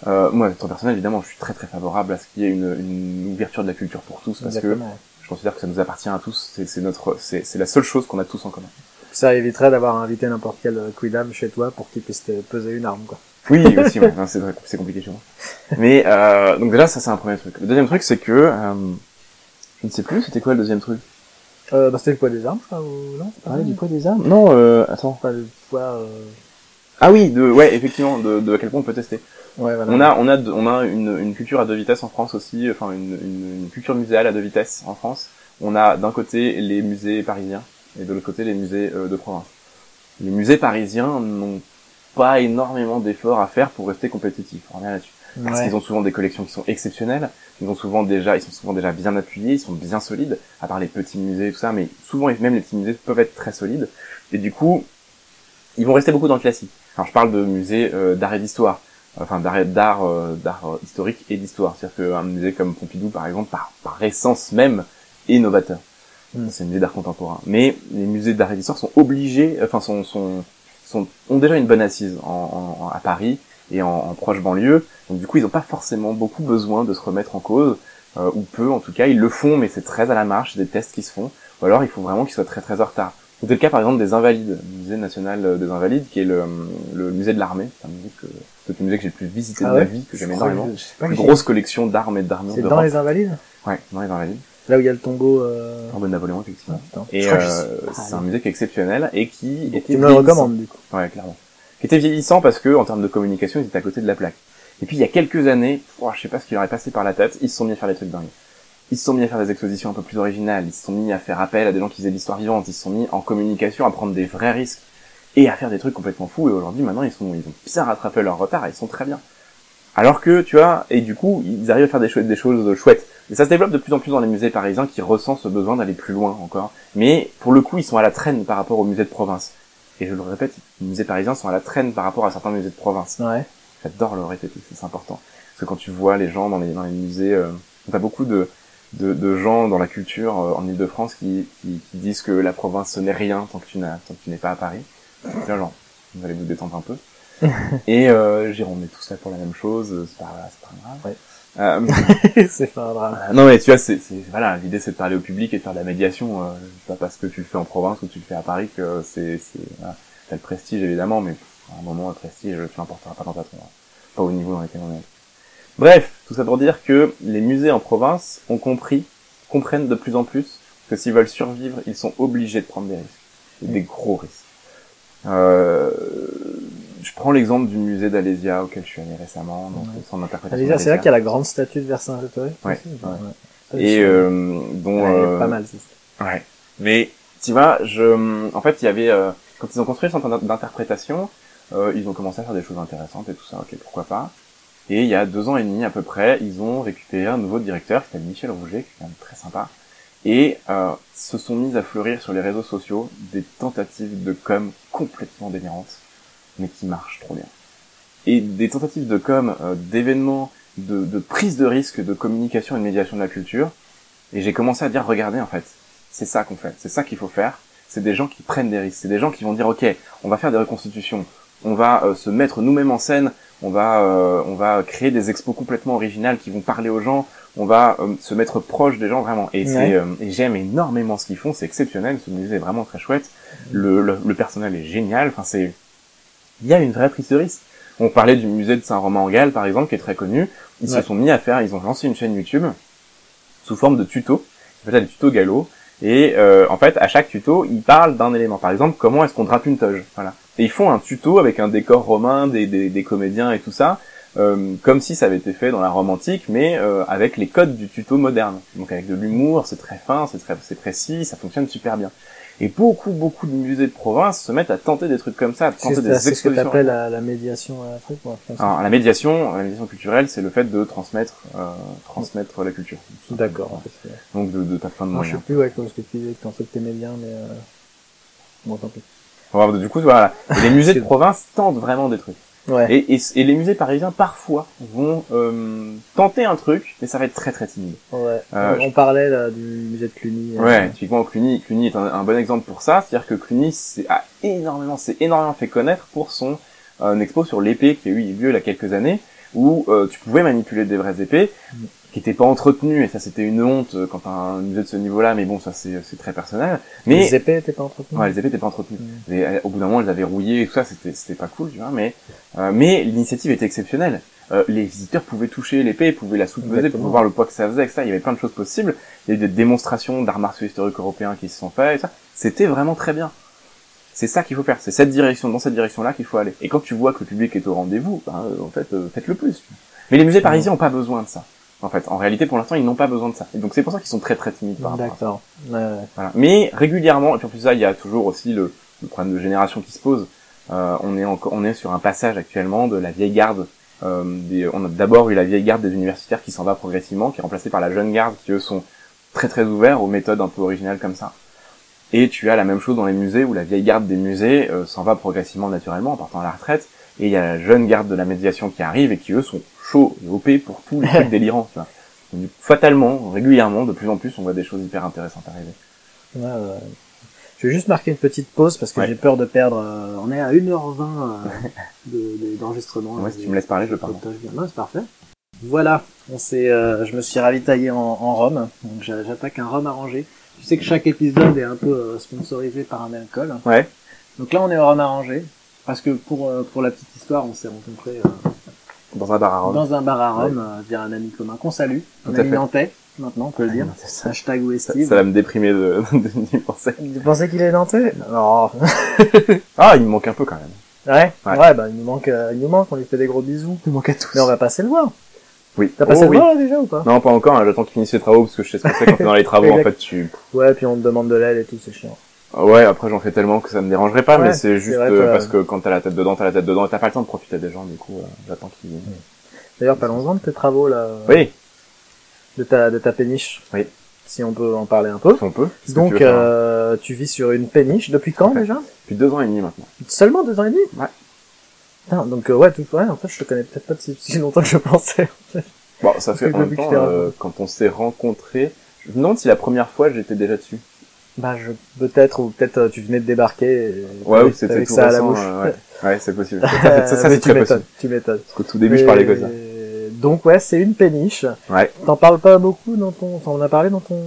Euh, moi, à titre personnel, évidemment, je suis très très favorable à ce qu'il y ait une, une ouverture de la culture pour tous, parce que. Je considère que ça nous appartient à tous. C'est notre, c'est la seule chose qu'on a tous en commun. Ça éviterait d'avoir invité n'importe quel euh, quidam chez toi pour qu'il puisse te peser une arme, quoi. Oui, aussi, ouais, c'est compliqué chez moi. Mais euh, donc déjà, ça c'est un premier truc. Le deuxième truc, c'est que euh, je ne sais plus, c'était quoi le deuxième truc? Euh, bah, c'était le poids des armes, je crois, ou non? Parler vrai du poids des armes? Non, euh, attends. Enfin, le poids, euh... Ah oui, de, ouais, effectivement, de, de à quel point on peut tester. Ouais, voilà. On a, on a, on a une, une culture à deux vitesses en France aussi, enfin une, une, une culture muséale à deux vitesses en France. On a d'un côté les musées parisiens et de l'autre côté les musées euh, de province. Les musées parisiens n'ont pas énormément d'efforts à faire pour rester compétitifs. On revient là-dessus. Parce qu'ils ont souvent des collections qui sont exceptionnelles. Ils ont souvent déjà, ils sont souvent déjà bien appuyés, ils sont bien solides. À part les petits musées et tout ça, mais souvent même les petits musées peuvent être très solides. Et du coup, ils vont rester beaucoup dans le classique. Alors je parle de musées euh, d'art et d'histoire, enfin d'art, d'art, euh, d'art euh, historique et d'histoire. C'est-à-dire qu'un musée comme Pompidou, par exemple, par, par essence même, est novateur. Mm. C'est un musée d'art contemporain. Mais les musées d'art et d'histoire sont obligés, enfin sont, sont, sont, ont déjà une bonne assise en, en- à Paris et en, en proche banlieue. Donc du coup, ils n'ont pas forcément beaucoup besoin de se remettre en cause euh, ou peu en tout cas, ils le font, mais c'est très à la marche, des tests qui se font, ou alors il faut vraiment qu'ils soient très très en retard. C'était le cas par exemple des Invalides, le musée national des Invalides, qui est le, le musée de l'armée, c'est un musée que c'est le musée que j'ai le plus visité Ah de ma vie, que j'aime énormément. je- sais pas Une grosse collection d'armes et d'armures C'est dans les Invalides Ouais, dans les Invalides. Là où il y a le tombeau. Euh... En de Napoléon, effectivement. ah. Et euh, c'est un musée qui est exceptionnel et qui était Tu me le recommandes du coup. Ouais, clairement. Qui était vieillissant parce que, en termes de communication, ils étaient à côté de la plaque. Et puis, il y a quelques années, oh, je sais pas ce qui leur est passé par la tête, ils se sont mis à faire des trucs dingues. Ils se sont mis à faire des expositions un peu plus originales, ils se sont mis à faire appel à des gens qui faisaient de l'histoire vivante, ils se sont mis en communication à prendre des vrais risques et à faire des trucs complètement fous. Et aujourd'hui, maintenant, ils sont, ils ont bien rattrapé leur retard et ils sont très bien. Alors que, tu vois, et du coup, ils arrivent à faire des, chouettes- des choses chouettes. Et ça se développe de plus en plus dans les musées parisiens qui ressentent ce besoin d'aller plus loin encore. Mais pour le coup, ils sont à la traîne par rapport aux musées de province. Et je le répète, les musées parisiens sont à la traîne par rapport à certains musées de province. Ouais. J'adore le répéter, c'est important. Parce que quand tu vois les gens dans les, dans les musées, euh, t'as beaucoup de, de, de gens dans la culture euh, en Ile-de-France qui, qui, qui disent que la province ce n'est rien tant que tu n'as, tant que tu n'es pas à Paris. Là, genre, vous allez vous détendre un peu. Et euh, dirais, on est tous là pour la même chose, c'est pas, c'est pas grave. Ouais. Euh, c'est pas un drame. euh, non mais tu vois, c'est, c'est voilà, l'idée c'est de parler au public et de faire de la médiation. Euh, c'est pas parce que tu le fais en province ou tu le fais à Paris que c'est, c'est voilà. t'as le prestige évidemment, mais à un moment le prestige tu l'emporteras pas dans ta tronche, pas au niveau dans lequel on est. Bref, tout ça pour dire que les musées en province ont compris, comprennent de plus en plus que s'ils veulent survivre, ils sont obligés de prendre des risques, et des gros risques. Euh, je prends l'exemple du musée d'Alésia auquel je suis allé récemment, donc Ouais. son interprétation. Allez, c'est là qu'il y a la grande statue de Vercingétorix. Ouais, ouais. Ouais. et euh, dont euh, pas mal. c'est- Ouais. Mais tu vois, je, en fait, il y avait euh, quand ils ont construit le centre d'interprétation, euh, ils ont commencé à faire des choses intéressantes et tout ça. Ok, pourquoi pas. Et il y a deux ans et demi à peu près, ils ont récupéré un nouveau directeur qui s'appelle Michel Rouget, qui est quand même très sympa, et euh, se sont mis à fleurir sur les réseaux sociaux des tentatives de com complètement délirantes, mais qui marchent trop bien. Et des tentatives de com, euh, d'événements, de, de prise de risque, de communication et de médiation de la culture. Et j'ai commencé à dire, regardez, en fait, c'est ça qu'on fait, c'est ça qu'il faut faire. C'est des gens qui prennent des risques, c'est des gens qui vont dire, ok, on va faire des reconstitutions, on va euh, se mettre nous-mêmes en scène, on va, euh, on va créer des expos complètement originales qui vont parler aux gens, on va euh, se mettre proche des gens vraiment. Et, Ouais. c'est, euh, et j'aime énormément ce qu'ils font, c'est exceptionnel, ce musée est vraiment très chouette, le, le, le personnel est génial, enfin c'est, il y a une vraie prise de risque. On parlait du musée de Saint-Romain-en-Galles, par exemple, qui est très connu. Ils Ouais. se sont mis à faire, ils ont lancé une chaîne YouTube sous forme de tutos, s'appelle des tutos gallo. Et euh, en fait, à chaque tuto, ils parlent d'un élément. Par exemple, comment est-ce qu'on drape une toge? Voilà. Et ils font un tuto avec un décor romain, des, des, des comédiens et tout ça, euh, comme si ça avait été fait dans la Rome antique, mais euh, avec les codes du tuto moderne. Donc avec de l'humour, c'est très fin, c'est très c'est précis, ça fonctionne super bien. Et beaucoup, beaucoup de musées de province se mettent à tenter des trucs comme ça, à tenter des c'est ce que expositions. t'appelles la, la médiation à comme ça. Alors, la médiation, la médiation culturelle, c'est le fait de transmettre, euh, transmettre la culture. D'accord. en fait, Donc de, de t'as plein de Moi, je sais moyens. plus ouais, comme ce que tu disais, que t'en sais que t'aimais bien, mais euh... bon, tant pis. Bon, du coup, voilà. Et les musées de province tentent vraiment des trucs. Ouais. Et, et, et les musées parisiens, parfois, vont euh, tenter un truc, mais ça va être très très timide. ouais. Euh, on, on parlait là du musée de Cluny. euh, Ouais, typiquement Cluny, Cluny est un, un bon exemple pour ça. C'est-à-dire que Cluny a énormément, s'est énormément fait connaître pour son euh, expo sur l'épée qui a eu lieu il y a quelques années, où euh, tu pouvais manipuler des vraies épées, Mm. Qui n'étaient pas entretenues, et ça c'était une honte euh, quand un musée de ce niveau-là, mais bon, ça c'est, c'est très personnel. Mais Les épées étaient pas entretenues. Ouais, les épées n'étaient pas entretenues. Mm. Et, euh, au bout d'un moment, elles avaient rouillé et tout ça, c'était, c'était pas cool, tu vois. Mais, euh, mais l'initiative était exceptionnelle. Euh, les visiteurs pouvaient toucher l'épée, pouvaient la Exactement. pouvaient voir le poids que ça faisait, etc. Il y avait plein de choses possibles. Il y a eu des démonstrations d'arts martiaux historiques européens qui se sont faites, et ça. C'était vraiment très bien. C'est ça qu'il faut faire. C'est cette direction, dans cette direction-là qu'il faut aller. Et quand tu vois que le public est au rendez-vous, ben, euh, en fait, euh, faites-le plus. Mais les musées parisiens n'ont pas besoin de ça. En fait, en réalité, pour l'instant, ils n'ont pas besoin de ça. Et donc, c'est pour ça qu'ils sont très très timides par rapport. D'accord. Ouais, ouais. Voilà. Mais régulièrement, et puis en plus de ça, il y a toujours aussi le, le problème de génération qui se pose. Euh, on est encore, on est sur un passage actuellement de la vieille garde. Euh, des, on a d'abord eu la vieille garde des universitaires qui s'en va progressivement, qui est remplacée par la jeune garde qui eux sont très très ouverts aux méthodes un peu originales comme ça. Et tu as la même chose dans les musées où la vieille garde des musées euh, s'en va progressivement naturellement en partant à la retraite. Et il y a la jeune garde de la médiation qui arrive et qui eux sont chauds et OP pour tous les trucs délirants. Tu vois. Donc, fatalement, régulièrement, de plus en plus, on voit des choses hyper intéressantes arriver. Ouais, ouais. Je vais juste marquer une petite pause parce que Ouais. j'ai peur de perdre. euh, on est à 1h20 euh, de- de- d'enregistrement. Ouais, si tu me laisses parler, je parle. Non, c'est parfait. Voilà, on s'est, euh, je me suis ravitaillé en, en rhum, donc j'a- j'attaque un rhum arrangé. Tu sais que chaque épisode est un peu euh, sponsorisé par un alcool. Ouais. Donc là, on est au rhum arrangé, parce que pour euh, pour la petite histoire, on s'est rencontrés euh, Dans un bar à Rome. dans un bar à rhum euh, via un ami commun qu'on salue, Tout un ami fait. nantais, maintenant on peut le dire. C'est ça. Hashtag Ça, Westive. ça va me déprimer de, de, d'y penser. Tu pensais qu'il est nantais Non. Ah, il me manque un peu quand même. Ouais, Ouais. ouais, bah il nous manque, euh, il nous manque, on lui fait des gros bisous. Il me manque à tous. Mais on va passer le voir. Oui. T'as passé Oh, le oui. voir là déjà ou pas? Non, pas encore, hein, j'attends qu'il finisse ses travaux parce que je sais ce que c'est quand t'es dans les travaux, en fait, tu... Ouais, puis on te demande de l'aide et tout, c'est chiant. Ouais, après j'en fais tellement que ça me dérangerait pas, Ouais, mais c'est juste vrai, euh, parce que quand t'as la tête dedans, t'as la tête dedans, et t'as pas le temps de profiter des gens, du coup, euh, j'attends qu'ils... D'ailleurs, parlons-en de tes travaux là, Oui, de ta de ta péniche. Oui. Si on peut en parler un peu. si on peut. Tu Donc, faire euh, tu vis sur une péniche depuis quand déjà? Depuis deux ans et demi maintenant. Seulement deux ans et demi? Ouais. Putain, donc euh, ouais, tout, ouais, en fait, je te connais peut-être pas si, si longtemps que je pensais. Bon, ça fait en même temps, euh, quand on s'est rencontrés, je me demande si la première fois j'étais déjà dessus. Bah, je peut-être ou peut-être euh, tu venais de débarquer. Et Ouais, ou c'était tout ça à la récent, bouche. euh, ouais. Ouais, c'est possible. Ça, ça, ça, Mais c'est tu m'étonnes, tu m'étonnes. Parce qu'au tout début, je parlais que ça. Donc ouais, c'est une péniche. Ouais. T'en parles pas beaucoup dans ton, t'en as parlé dans ton,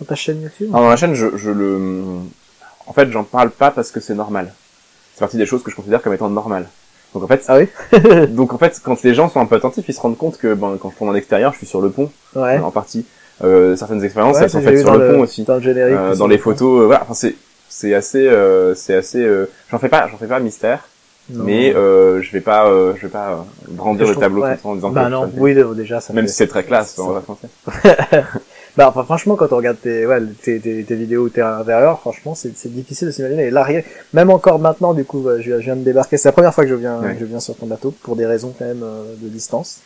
dans ta chaîne YouTube? Alors, dans la chaîne, je, je le... En fait, j'en parle pas parce que c'est normal. C'est partie des choses que je considère comme étant normales. Donc en fait, Ah oui? donc en fait, quand les gens sont un peu attentifs, ils se rendent compte que ben, quand je tourne en extérieur, je suis sur le pont, Ouais. en partie. Euh, certaines expériences, Ouais, elles sont faites sur le pont aussi. Dans le. Euh, aussi. dans les photos, euh, voilà. Enfin, c'est c'est assez, euh, c'est assez. euh, J'en fais pas, j'en fais pas mystère, Non. mais euh, je vais pas, euh, je vais pas euh, brandir le tableau ouais. en disant Bah que non, oui, déjà, ça Même fait- si c'est très classe, on va. Bah, enfin, franchement, quand on regarde tes, ouais, tes, tes, tes vidéos franchement, c'est, c'est difficile de s'imaginer. Rien- même encore maintenant, du coup, euh, je, je viens de débarquer. C'est la première fois que je viens, Ouais. que je viens sur ton bateau, pour des raisons quand même de distance.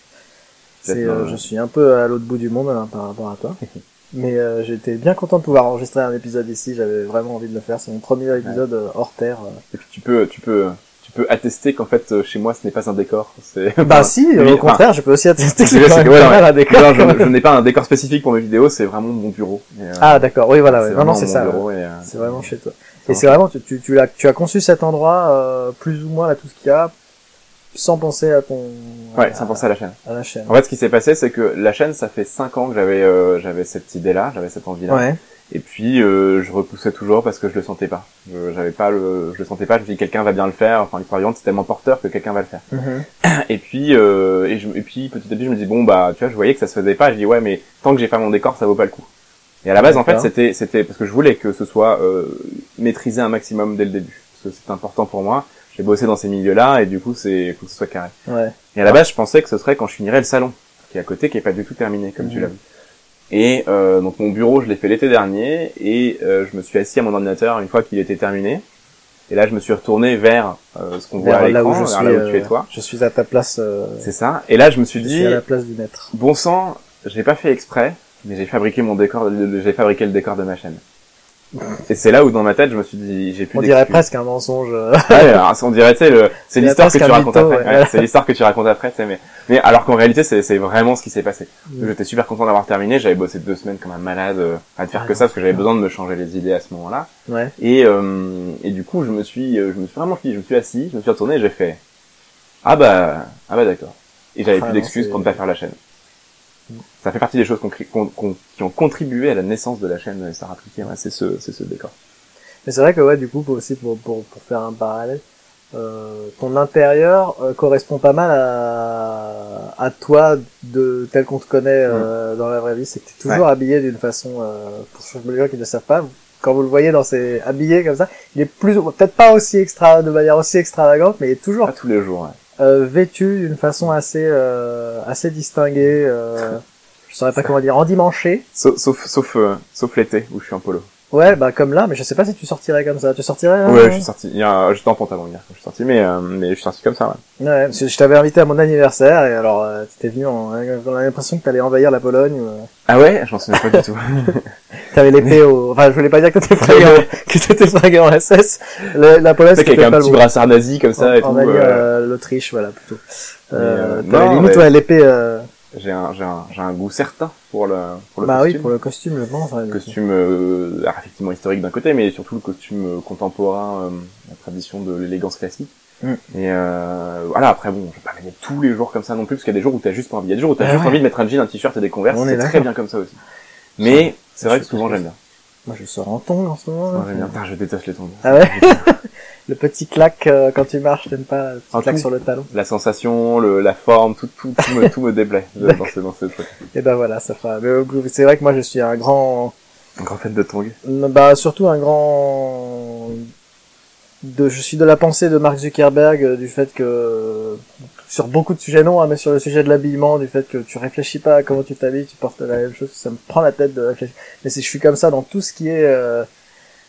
Euh, je suis un peu à l'autre bout du monde hein, par rapport à toi. Mais euh, j'étais bien content de pouvoir enregistrer un épisode ici. J'avais vraiment envie de le faire. C'est mon premier épisode euh, hors terre. euh. Et puis tu peux, tu peux, tu peux attester qu'en fait chez moi ce n'est pas un décor. C'est. Bah si, oui, au enfin, contraire, je peux aussi attester que c'est- ouais, pas ouais. un décor. Non, je, je n'ai pas un décor spécifique pour mes vidéos, c'est vraiment mon bureau. Et, euh, Ah d'accord, oui voilà. Non non, vraiment c'est ça. C'est vraiment chez toi. Et c'est vraiment, tu, tu, tu, as, tu as conçu cet endroit, euh, plus ou moins à tout ce qu'il y a, sans penser à ton, Ouais, à, sans penser à la chaîne. à la chaîne. En fait, ce qui s'est passé, c'est que la chaîne, ça fait cinq ans que j'avais, euh, j'avais cette idée-là, j'avais cette envie-là. Ouais. Et puis, euh, je repoussais toujours parce que je le sentais pas. Je, j'avais pas le, je le sentais pas. Je me dis quelqu'un va bien le faire. Enfin, l'histoire vivante, c'est tellement porteur que quelqu'un va le faire. Mhm. Et puis, euh, et, je, et puis, petit à petit, je me dis bon bah, tu vois, je voyais que ça se faisait pas. Je dis ouais, mais tant que j'ai pas mon décor, ça vaut pas le coup. Et à la base, en fait, c'était, c'était parce que je voulais que ce soit euh, maîtrisé un maximum dès le début, parce que c'est important pour moi. J'ai bossé dans ces milieux-là, et du coup, c'est, faut que ce soit carré. Ouais. Et à la base, je pensais que ce serait quand je finirais le salon, qui est à côté, qui est pas du tout terminé, comme tu Mhm. l'as vu. Et euh, donc mon bureau, je l'ai fait l'été dernier, et euh, je me suis assis à mon ordinateur une fois qu'il était terminé. Et là, je me suis retourné vers euh, ce qu'on voit à Vers là où l'écran, je vers suis, là où tu euh, es toi. je suis à ta place, euh, C'est ça. Et là, je me suis je dit, suis à la place du maître. bon sang, j'ai pas fait exprès, mais j'ai fabriqué mon décor, j'ai fabriqué le décor de ma chaîne. Et c'est là où dans ma tête, je me suis dit, j'ai plus On dirait presque un mensonge. Ouais, alors, on dirait, tu sais, le- c'est l'histoire que tu racontes après. c'est l'histoire que tu racontes après, tu sais, mais, mais alors qu'en réalité, c'est, c'est vraiment ce qui s'est passé. Mm. J'étais super content d'avoir terminé, j'avais bossé deux semaines comme un malade, euh, à ne faire Ah que non. ça, parce que j'avais besoin de me changer les idées à ce moment-là. Ouais. Et, euh, et du coup, je me suis, euh, je me suis vraiment, je me suis assis, je me suis retourné et j'ai fait, ah bah, ah bah d'accord. Et j'avais Ah plus d'excuses pour ne pas faire la chaîne. Ça fait partie des choses qu'on qu'on- qu'on- qui ont contribué à la naissance de la chaîne Sarah Triquet, ouais, c'est ce, c'est ce décor. Mais c'est vrai que ouais, du coup, pour aussi pour, pour, pour faire un parallèle, euh, ton intérieur euh, correspond pas mal à, à toi de tel qu'on te connaît euh, dans la vraie vie. C'est que t'es toujours habillé d'une façon, euh, pour les gens qui ne savent pas, quand vous le voyez dans ses habillés comme ça, il est plus, peut-être pas aussi extra, de manière aussi extravagante, mais il est toujours Pas tous les jours, ouais. euh, vêtu d'une façon assez euh, assez distinguée. Euh, je saurais pas comment dire, endimanché. Sauf, sauf, sauf, euh, sauf l'été où je suis en polo. Ouais, bah comme là, mais je sais pas si tu sortirais comme ça. Tu sortirais là Ouais, je suis sorti. Il y a, j'étais en pantalon hier quand je suis sorti, mais euh, mais je suis sorti comme ça. Ouais. Ouais, parce que je t'avais invité à mon anniversaire et alors euh, t'étais venu en, on a l'impression que t'allais envahir la Pologne. ou, euh, Ah ouais, j'en souviens pas du tout. T'avais l'épée au, enfin je voulais pas dire que t'étais fringué, en- que t'étais fringué en SS. Le- la Pologne c'était avec un pas petit brassard nazi comme ça en, et tout. euh, euh, l'Autriche, voilà plutôt. Euh, euh, t'avais limite ouais, l'épée. J'ai un, j'ai un, j'ai un goût certain pour le, pour le Bah costume. oui, pour le costume, je pense. ouais. Le costume euh, alors, effectivement historique d'un côté, mais surtout le costume euh, contemporain, euh, la tradition de l'élégance classique. Mm. Et euh, voilà, après bon, je vais pas gagner tous les jours comme ça non plus, parce qu'il y a des jours où t'as juste pas envie. Il y a des jours où t'as Ah juste ouais. envie de mettre un jean, un t-shirt et des converses, On est c'est très bien comme ça aussi. Mais c'est vrai que souvent j'aime bien. Moi, je sors en tongs en ce moment. bien. Putain, je déteste les tongs. Ah ouais? Le petit claque euh, quand tu marches, t'aimes pas le petit Ah, claque sur le talon La sensation, le, la forme, tout, tout, tout me, tout me déplaît dans ce, dans ce truc. Et ben voilà, ça fera. mais, euh, C'est vrai que moi, je suis un grand, Un grand fan de tongs. bah surtout un grand. De, je suis de la pensée de Mark Zuckerberg euh, du fait que sur beaucoup de sujets non, hein, mais sur le sujet de l'habillement, du fait que tu réfléchis pas à comment tu t'habilles, tu portes la même chose, ça me prend la tête de réfléchir. Mais c'est je suis comme ça dans tout ce qui est euh,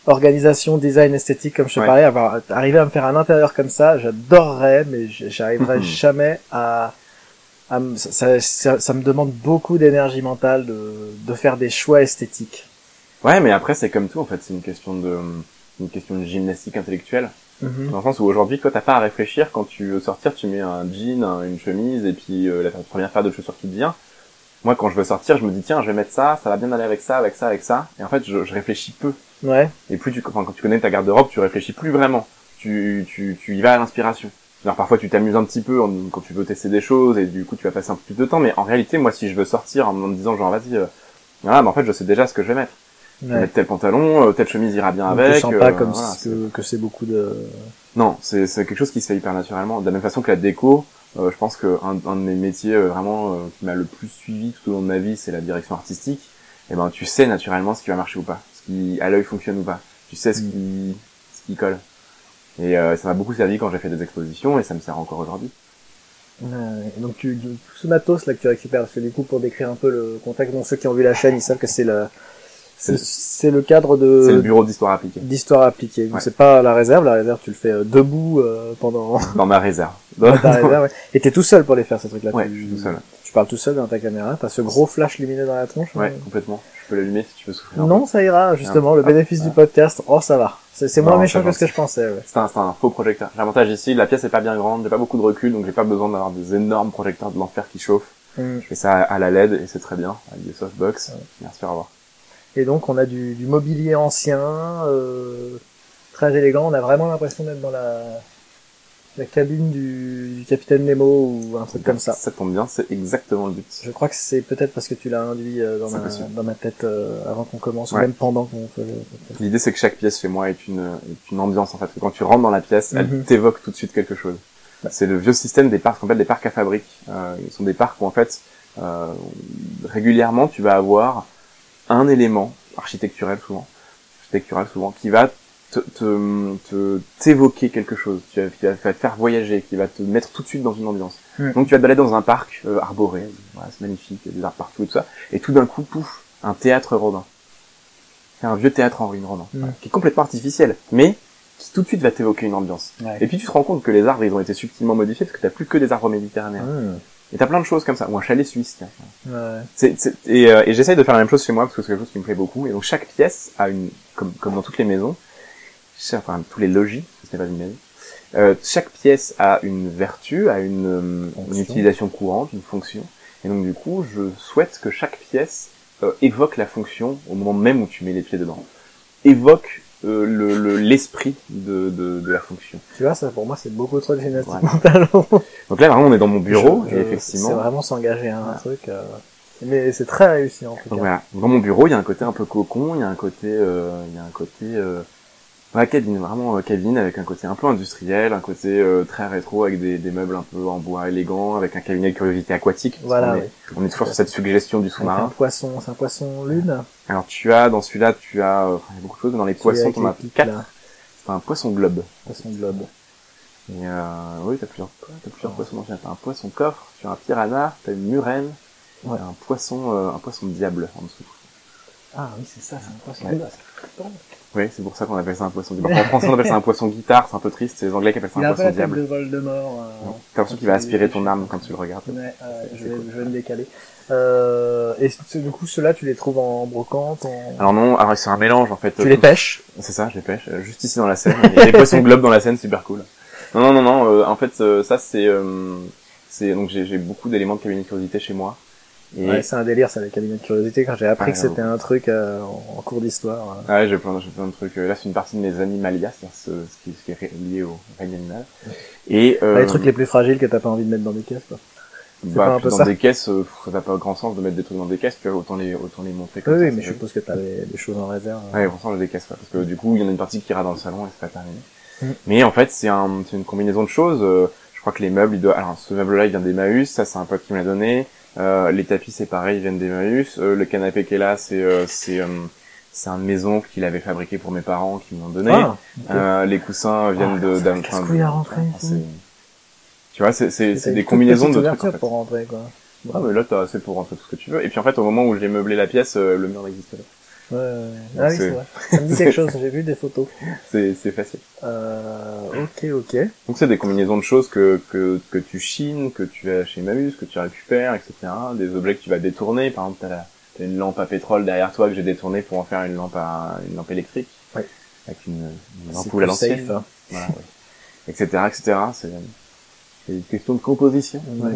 organisation, design, esthétique, comme je te Ouais. parlais. Avoir, arriver à me faire un intérieur comme ça, j'adorerais, mais j- j'arriverai Mhm. jamais à, à ça, ça, ça me demande beaucoup d'énergie mentale de, de faire des choix esthétiques. Ouais, mais après, c'est comme tout, en fait. C'est une question de, une question de gymnastique intellectuelle. Mhm. Dans le sens où aujourd'hui, toi, t'as pas à réfléchir. Quand tu veux sortir, tu mets un jean, un- une chemise, et puis euh, la première paire de chaussures qui te vient. Moi, quand je veux sortir, je me dis, tiens, je vais mettre ça, ça va bien aller avec ça, avec ça, avec ça. Et en fait, je, je réfléchis peu. Ouais. Et plus tu, enfin, quand tu connais ta garde-robe, tu réfléchis plus vraiment. Tu, tu, tu y vas à l'inspiration. Alors parfois tu t'amuses un petit peu en- quand tu veux tester des choses et du coup tu vas passer un peu plus de temps. Mais en réalité, moi, si je veux sortir en me disant genre vas-y, euh, voilà, mais en fait je sais déjà ce que je vais mettre. Je ouais. mettre tel pantalon, euh, telle chemise ira bien Donc, avec. tu sens pas euh, comme voilà, si- que, que c'est beaucoup de. non, c'est quelque chose qui se fait hyper naturellement. De la même façon que la déco, euh, je pense que un, un de mes métiers euh, vraiment euh, qui m'a le plus suivi tout au long de ma vie, c'est la direction artistique. Et ben tu sais naturellement ce qui va marcher ou pas, ce qui à l'œil fonctionne ou pas. Tu sais ce Mm. qui ce qui colle. Et euh, ça m'a beaucoup servi quand j'ai fait des expositions et ça me sert encore aujourd'hui. Euh, donc tu, tout ce matos là que tu récupères, parce que du coup pour décrire un peu le contexte, bon ceux qui ont vu la chaîne ils savent que c'est le c'est le cadre C'est le de bureau d'histoire appliquée d'histoire appliquée. Donc Ouais. c'est pas la réserve, la réserve tu le fais euh, debout euh, pendant dans ma réserve. dans ta réserve. Ouais. Et t'es tout seul pour les faire ces trucs là. Ouais, tu, tout seul. Tu parles tout seul dans ta caméra, t'as ce gros flash lumineux dans la tronche. Ouais, hein. complètement. Je peux l'allumer si tu veux souffrir. Non, ça ira justement. Le Ah, bénéfice du podcast, oh ça va. C'est moins méchant que ce que je pensais. Ouais. C'est un, un faux projecteur. L'avantage ici, la pièce est pas bien grande, j'ai pas beaucoup de recul, donc j'ai pas besoin d'avoir des énormes projecteurs de l'enfer qui chauffent. Mm. Je fais ça à la LED et c'est très bien, avec des softbox. Merci, au revoir. Et donc on a du, du mobilier ancien, euh, très élégant. On a vraiment l'impression d'être dans la, la cabine du, du capitaine Nemo ou un truc comme ça. Ça tombe bien, c'est exactement le but. Je crois que c'est peut-être parce que tu l'as induit euh, dans, ma, possible. dans ma tête euh, avant qu'on commence, ou même pendant qu'on faisait. L'idée, c'est que chaque pièce chez moi est une, est une ambiance, en fait. Quand tu rentres dans la pièce, Mhm. elle t'évoque tout de suite quelque chose. C'est le vieux système des parcs, en fait, des parcs à fabrique. Euh, ils sont des parcs où, en fait, euh, régulièrement, tu vas avoir un élément architecturel, souvent, architectural, souvent, qui va te, te, te- t'évoquer quelque chose, qui va, qui va te faire voyager, qui va te mettre tout de suite dans une ambiance. Donc, tu vas te balader dans un parc euh, arboré, voilà, c'est magnifique, il y a des arbres partout et tout ça, et tout d'un coup, pouf, un théâtre rodin. C'est un vieux théâtre en ruine voilà, qui est complètement artificiel, mais qui tout de suite va t'évoquer une ambiance. Ouais. Et puis tu te rends compte que les arbres, ils ont été subtilement modifiés parce que t'as plus que des arbres méditerranéens. Mmh. Et t'as plein de choses comme ça. Ou un chalet suisse, tiens. Ouais. C'est, c'est- et euh, et j'essaye de faire la même chose chez moi parce que c'est quelque chose qui me plaît beaucoup. Et donc chaque pièce a une, comme, comme dans toutes les maisons, enfin tous les logis, ce n'est pas une maison, euh, chaque pièce a une vertu, a une, euh, une utilisation courante, une fonction. Et donc du coup, je souhaite que chaque pièce euh, évoque la fonction au moment même où tu mets les pieds dedans. Évoque euh, le, le- l'esprit de, de, de la fonction. Tu vois, ça pour moi c'est beaucoup trop de gymnastique Ouais. mentale. Donc là, vraiment, on est dans mon bureau, Je- et effectivement, C'est vraiment s'engager à un Voilà. truc. euh, Mais c'est très réussi en tout Donc cas. voilà, dans mon bureau, il y a un côté un peu cocon, il y a un côté, euh, il y a un côté, ouais, cabine, vraiment euh, cabine, avec un côté un peu industriel, un côté euh, très rétro, avec des, des meubles un peu en bois élégant, avec un cabinet de curiosité aquatique. Voilà, oui. est, on est toujours sur cette suggestion du Avec un sous-marin. poisson, c'est un poisson lune. Alors tu as, dans celui-là, tu as, euh, enfin, il y a beaucoup de choses, mais dans les Celui poissons, t'en as quatre. C'est un poisson globe. Poisson globe. Et euh, oui, t'as plusieurs, t'as plusieurs poissons dans le T'as un poisson coffre, tu as un piranha, t'as une murène, Ouais. t'as un poisson, euh, un poisson diable en dessous. Ah oui, c'est ça, c'est un poisson Ouais. globe. Oui, c'est pour ça qu'on appelle ça un poisson diable. En français, on appelle ça un poisson guitare, c'est un peu triste, c'est les anglais qui appellent ça Il a un un peu poisson la tête diable. de Voldemort. euh, T'as l'impression qu'il va aspirer ton âme quand tu le regardes. Ouais, euh, je, vais, cool. je vais me décaler. Euh, et du coup, ceux-là, tu les trouves en brocante en... Alors non, alors c'est un mélange en fait. Tu les pêches C'est ça, je les pêche. euh, Juste ici dans la Seine. Il y a des poissons globes dans la Seine, super cool. Non, non, non, non. euh, en fait, euh, ça c'est, euh, c'est donc j'ai j'ai beaucoup d'éléments de cabinet de curiosité chez moi. Et Ouais, c'est un délire, ça, les cabinets de curiosité. Quand j'ai appris Ouais, que c'était un truc euh, en en cours d'histoire. euh. Ouais, j'ai plein, j'ai plein de trucs. Là, c'est une partie de mes animalia, c'est-à-dire ce, ce, qui, ce qui est lié au règne animal. Et euh, Pas les trucs les plus fragiles que t'as pas envie de mettre dans des caisses, quoi. bah, un peu dans ça des caisses, euh, ça n'a pas grand sens de mettre des trucs dans des caisses, tu vois, autant les, autant les montrer comme Oui, ça. oui, mais je suppose que t'as des, des choses en réserve. Ouais, pour ça, j'ai des caisses, ouais, parce que du coup, il y en a une partie qui ira dans le salon et c'est pas terminé. Mm. Mais en fait, c'est un, c'est une combinaison de choses. euh, je crois que les meubles, il doit, alors, ce meuble-là, il vient d'Emmaüs, ça, c'est un pote qui me l'a donné. Euh, les tapis, c'est pareil, ils viennent d'Emmaüs. Euh, le canapé qui est là, c'est, euh, c'est, euh, c'est un maison qu'il avait fabriqué pour mes parents, qui m'ont donné. Ah. Euh, les coussins viennent Ah, de, d'un, Tu vois, c'est, c'est, des combinaisons de trucs, en fait. pour rentrer, quoi. Ah, mais là, t'as assez pour rentrer tout ce que tu veux. Et puis, en fait, au moment où j'ai meublé la pièce, euh, le mur n'existe pas. Ouais, Ah oui, c'est- vrai. Ça me dit quelque chose, j'ai vu des photos. C'est, c'est facile. Euh, ok, ok. Donc c'est des combinaisons de choses que, que, que tu chines, que tu vas chez Mamus, que tu récupères, etc. Des objets que tu vas détourner. Par exemple, t'as, la, t'as une lampe à pétrole derrière toi que j'ai détournée pour en faire une lampe à une lampe électrique. Ouais. Avec une, une ampoule à l'ancienne. safe, hein. Voilà, ouais. etc., etc. C'est, c'est une question de composition. Ouais.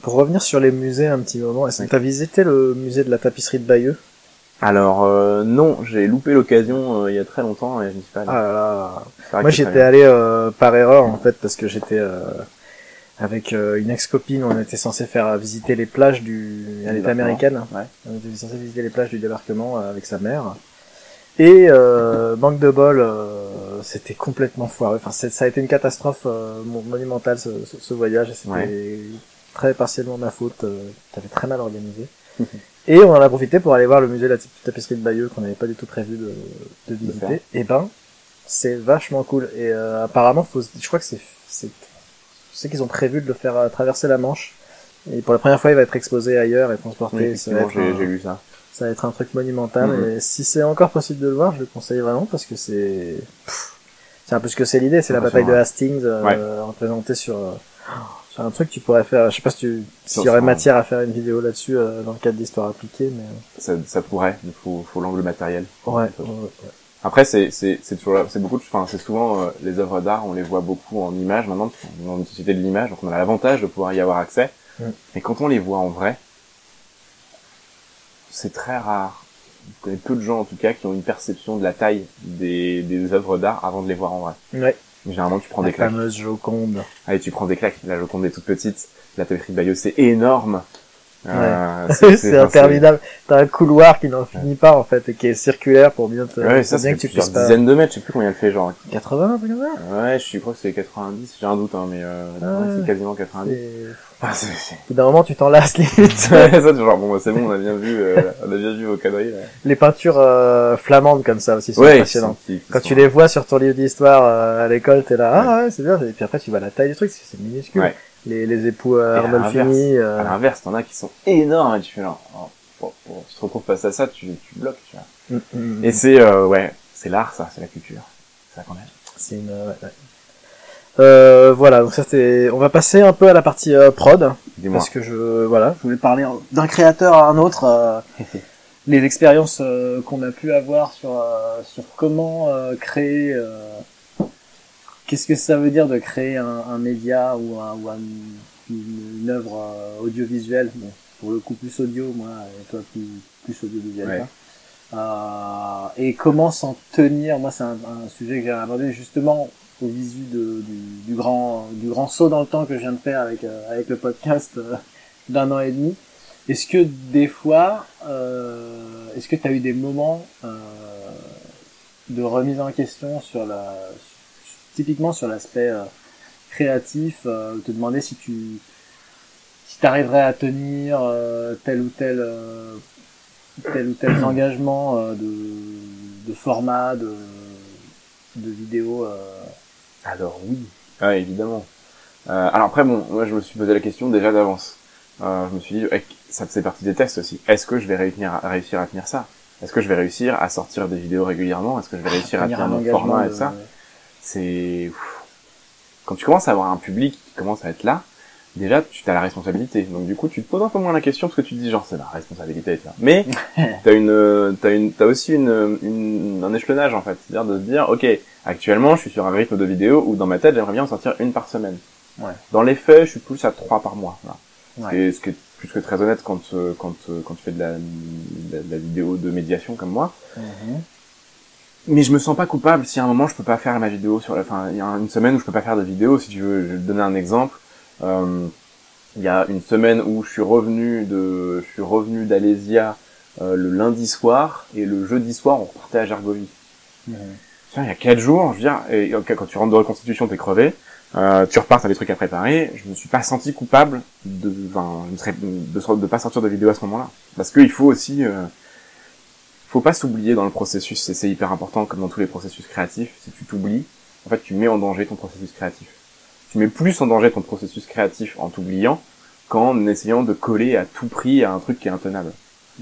Pour revenir sur les musées un petit moment, est-ce que t'as visité le musée de la tapisserie de Bayeux? Alors euh, non, j'ai loupé l'occasion euh, il y a très longtemps et je n'y suis pas allé. Ah là là. Moi j'étais allé euh, par erreur en fait parce que j'étais euh, avec euh, une ex-copine, on était censé faire visiter les plages du... Elle était américaine. Ouais. On était censé visiter les plages du débarquement euh, avec sa mère. Et euh, manque de bol, euh, c'était complètement foireux. Enfin, ça a été une catastrophe mon- monumentale ce, ce- voyage. Et c'était Ouais. très partiellement ma faute. Euh, T'avais très mal organisé. et on en a profité pour aller voir le musée de la tapisserie de Bayeux qu'on n'avait pas du tout prévu de, de visiter. Et ben, c'est vachement cool. Et euh, apparemment, faut, je crois que c'est, c'est, sais qu'ils ont prévu de le faire euh, traverser la Manche. Et pour la première fois, il va être exposé ailleurs et transporté. Oui, ça, va être j'ai, un, j'ai lu ça. ça va être un truc monumental. Mhm. Et si c'est encore possible de le voir, je le conseille vraiment parce que c'est, pff, c'est un peu ce que c'est l'idée. C'est la bataille de Hastings euh, représentée sur euh, sur un truc que tu pourrais faire. Je sais pas si tu, s'il y aurait matière à faire une vidéo là-dessus euh, dans le cadre d'histoire appliquée, mais ça. Ça pourrait, il faut, faut l'angle matériel. ouais. ouais, ouais. Après, c'est c'est c'est toujours c'est beaucoup enfin c'est souvent euh, les œuvres d'art, on les voit beaucoup en images maintenant. On est dans une société de l'image, donc on a l'avantage de pouvoir y avoir accès. Mm. Mais quand on les voit en vrai, c'est très rare. Je connais peu de gens en tout cas qui ont une perception de la taille des des œuvres d'art avant de les voir en vrai. Ouais. Généralement, tu prends La des claques. fameuse Joconde. Allez, tu prends des claques. La Joconde est toute petite. La tapisserie de Bayeux, c'est énorme. Euh, c'est interminable. T'as un couloir qui n'en finit pas en fait et qui est circulaire pour bien te, Ouais, ça, bien que tu puisses pas. dizaines de mètres. Je sais plus combien elle fait, genre 80 un peu comme ça? Ouais, je crois que c'est 90, j'ai un doute, hein, mais euh, Ah c'est quasiment 90. Ah, c'est, c'est... au bout d'un moment, tu t'en lasses limite. ça, genre, bon, bah, c'est bon, on a bien vu, euh, on a bien vu vos quadrilles, là. les peintures euh, flamandes comme ça aussi sont Ouais, impressionnantes. qui sont- qui Quand sont- tu les vois sur ton livre d'histoire euh, à l'école, t'es là, ah ouais, c'est bien. Et puis après, tu vois la taille du truc, c'est c'est minuscule. Ouais. Les, les époux euh, à Arnolfini, À euh, l'inverse, t'en as qui sont énormes, et tu fais là, oh, bon, bon, tu te retrouves face à ça, tu, tu bloques, tu vois. mm, mm, Et c'est, euh, ouais, c'est l'art, ça, c'est la culture. C'est ça qu'on aime. c'est une. ouais, ouais. Euh, voilà, donc ça c'était. On va passer un peu à la partie euh, prod Dis-moi. parce que je voilà, je voulais parler d'un créateur à un autre. euh, les expériences euh, qu'on a pu avoir sur sur comment créer. Qu'est-ce que ça veut dire de créer un, un média ou, un, ou un- une, une œuvre audiovisuelle bon, Pour le coup, plus audio, moi, et toi, plus, plus audiovisuel. Ouais. Euh, et comment s'en tenir? Moi, c'est un, un sujet que j'ai abordé justement au visu du, du grand du grand saut dans le temps que je viens de faire avec euh, avec le podcast euh, d'un an et demi. Est-ce que des fois, euh, est-ce que tu as eu des moments de remise en question sur la typiquement sur l'aspect créatif, te demander si tu si à tenir tel ou tel ou tel engagement de, format, de, vidéo. Alors oui. Ouais, évidemment. Euh, alors après, bon, moi je me suis posé la question déjà d'avance. Euh, je me suis dit, eh, ça faisait partie des tests aussi. Est-ce que je vais réussir à, réussir à tenir ça? Est-ce que je vais réussir à sortir des vidéos régulièrement? Est-ce que je vais réussir à tenir mon format et ça? C'est quand tu commences à avoir un public qui commence à être là, déjà tu as la responsabilité. Donc du coup, tu te poses un peu moins la question parce que tu te dis genre c'est ma responsabilité d'être là. Mais t'as une, euh, t'as une, t'as aussi une, une, un échelonnage en fait, c'est-à-dire de se dire ok, actuellement je suis sur un rythme de vidéo où dans ma tête j'aimerais bien en sortir une par semaine. Ouais. Dans les faits, je suis plus à trois par mois. Voilà. Ouais. Ce qui est plus que très honnête quand euh, quand euh, quand tu fais de la, de la, la vidéo de médiation comme moi. Mhm. Mais je me sens pas coupable si à un moment je peux pas faire ma vidéo sur la fin. Il y a une semaine où je peux pas faire de vidéo. Si tu veux, je vais te donner un exemple. Euh, il y a une semaine où je suis revenu de, je suis revenu d'Alésia euh, le lundi soir et le jeudi soir on repartait à Gergovie. Mhm. Tiens, il y a quatre jours, je veux dire, et, quand tu rentres de reconstitution, t'es crevé. Euh, tu repars, t'as des trucs à préparer. Je me suis pas senti coupable de, enfin, je me serais- de, de, de pas sortir de vidéo à ce moment-là, parce qu'il faut aussi, euh, faut pas s'oublier dans le processus. et C'est hyper important, comme dans tous les processus créatifs. Si tu t'oublies, en fait, tu mets en danger ton processus créatif. Tu mets plus en danger ton processus créatif en t'oubliant qu'en essayant de coller à tout prix à un truc qui est intenable.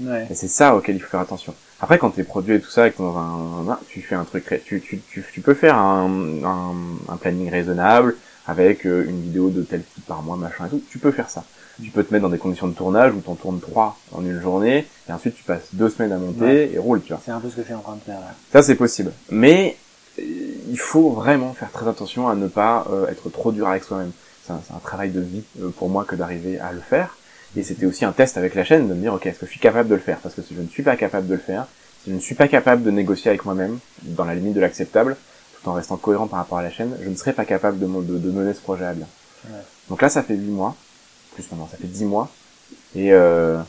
Ouais. Et c'est ça auquel il faut faire attention. Après, quand t'es produit et tout ça, et que t'es dans un, tu fais un truc, tu, tu, tu, tu peux faire un, un, un planning raisonnable avec euh, une vidéo de tel type par mois, machin et tout. Tu peux faire ça. Tu peux te mettre dans des conditions de tournage où t'en tournes trois en une journée, et ensuite tu passes deux semaines à monter Ouais. et roule, tu vois. C'est un peu ce que je suis en train de faire là. Ça, c'est possible. Mais il faut vraiment faire très attention à ne pas euh, être trop dur avec soi-même. C'est un, un travail de vie euh, pour moi que d'arriver à le faire. Et c'était aussi un test avec la chaîne de me dire, ok, est-ce que je suis capable de le faire? Parce que si je ne suis pas capable de le faire, si je ne suis pas capable de négocier avec moi-même, dans la limite de l'acceptable, tout en restant cohérent par rapport à la chaîne, je ne serai pas capable de, de, de mener ce projet à bien. Ouais. Donc là, ça fait 8 mois, plus maintenant, ça fait 10 mois, et, euh,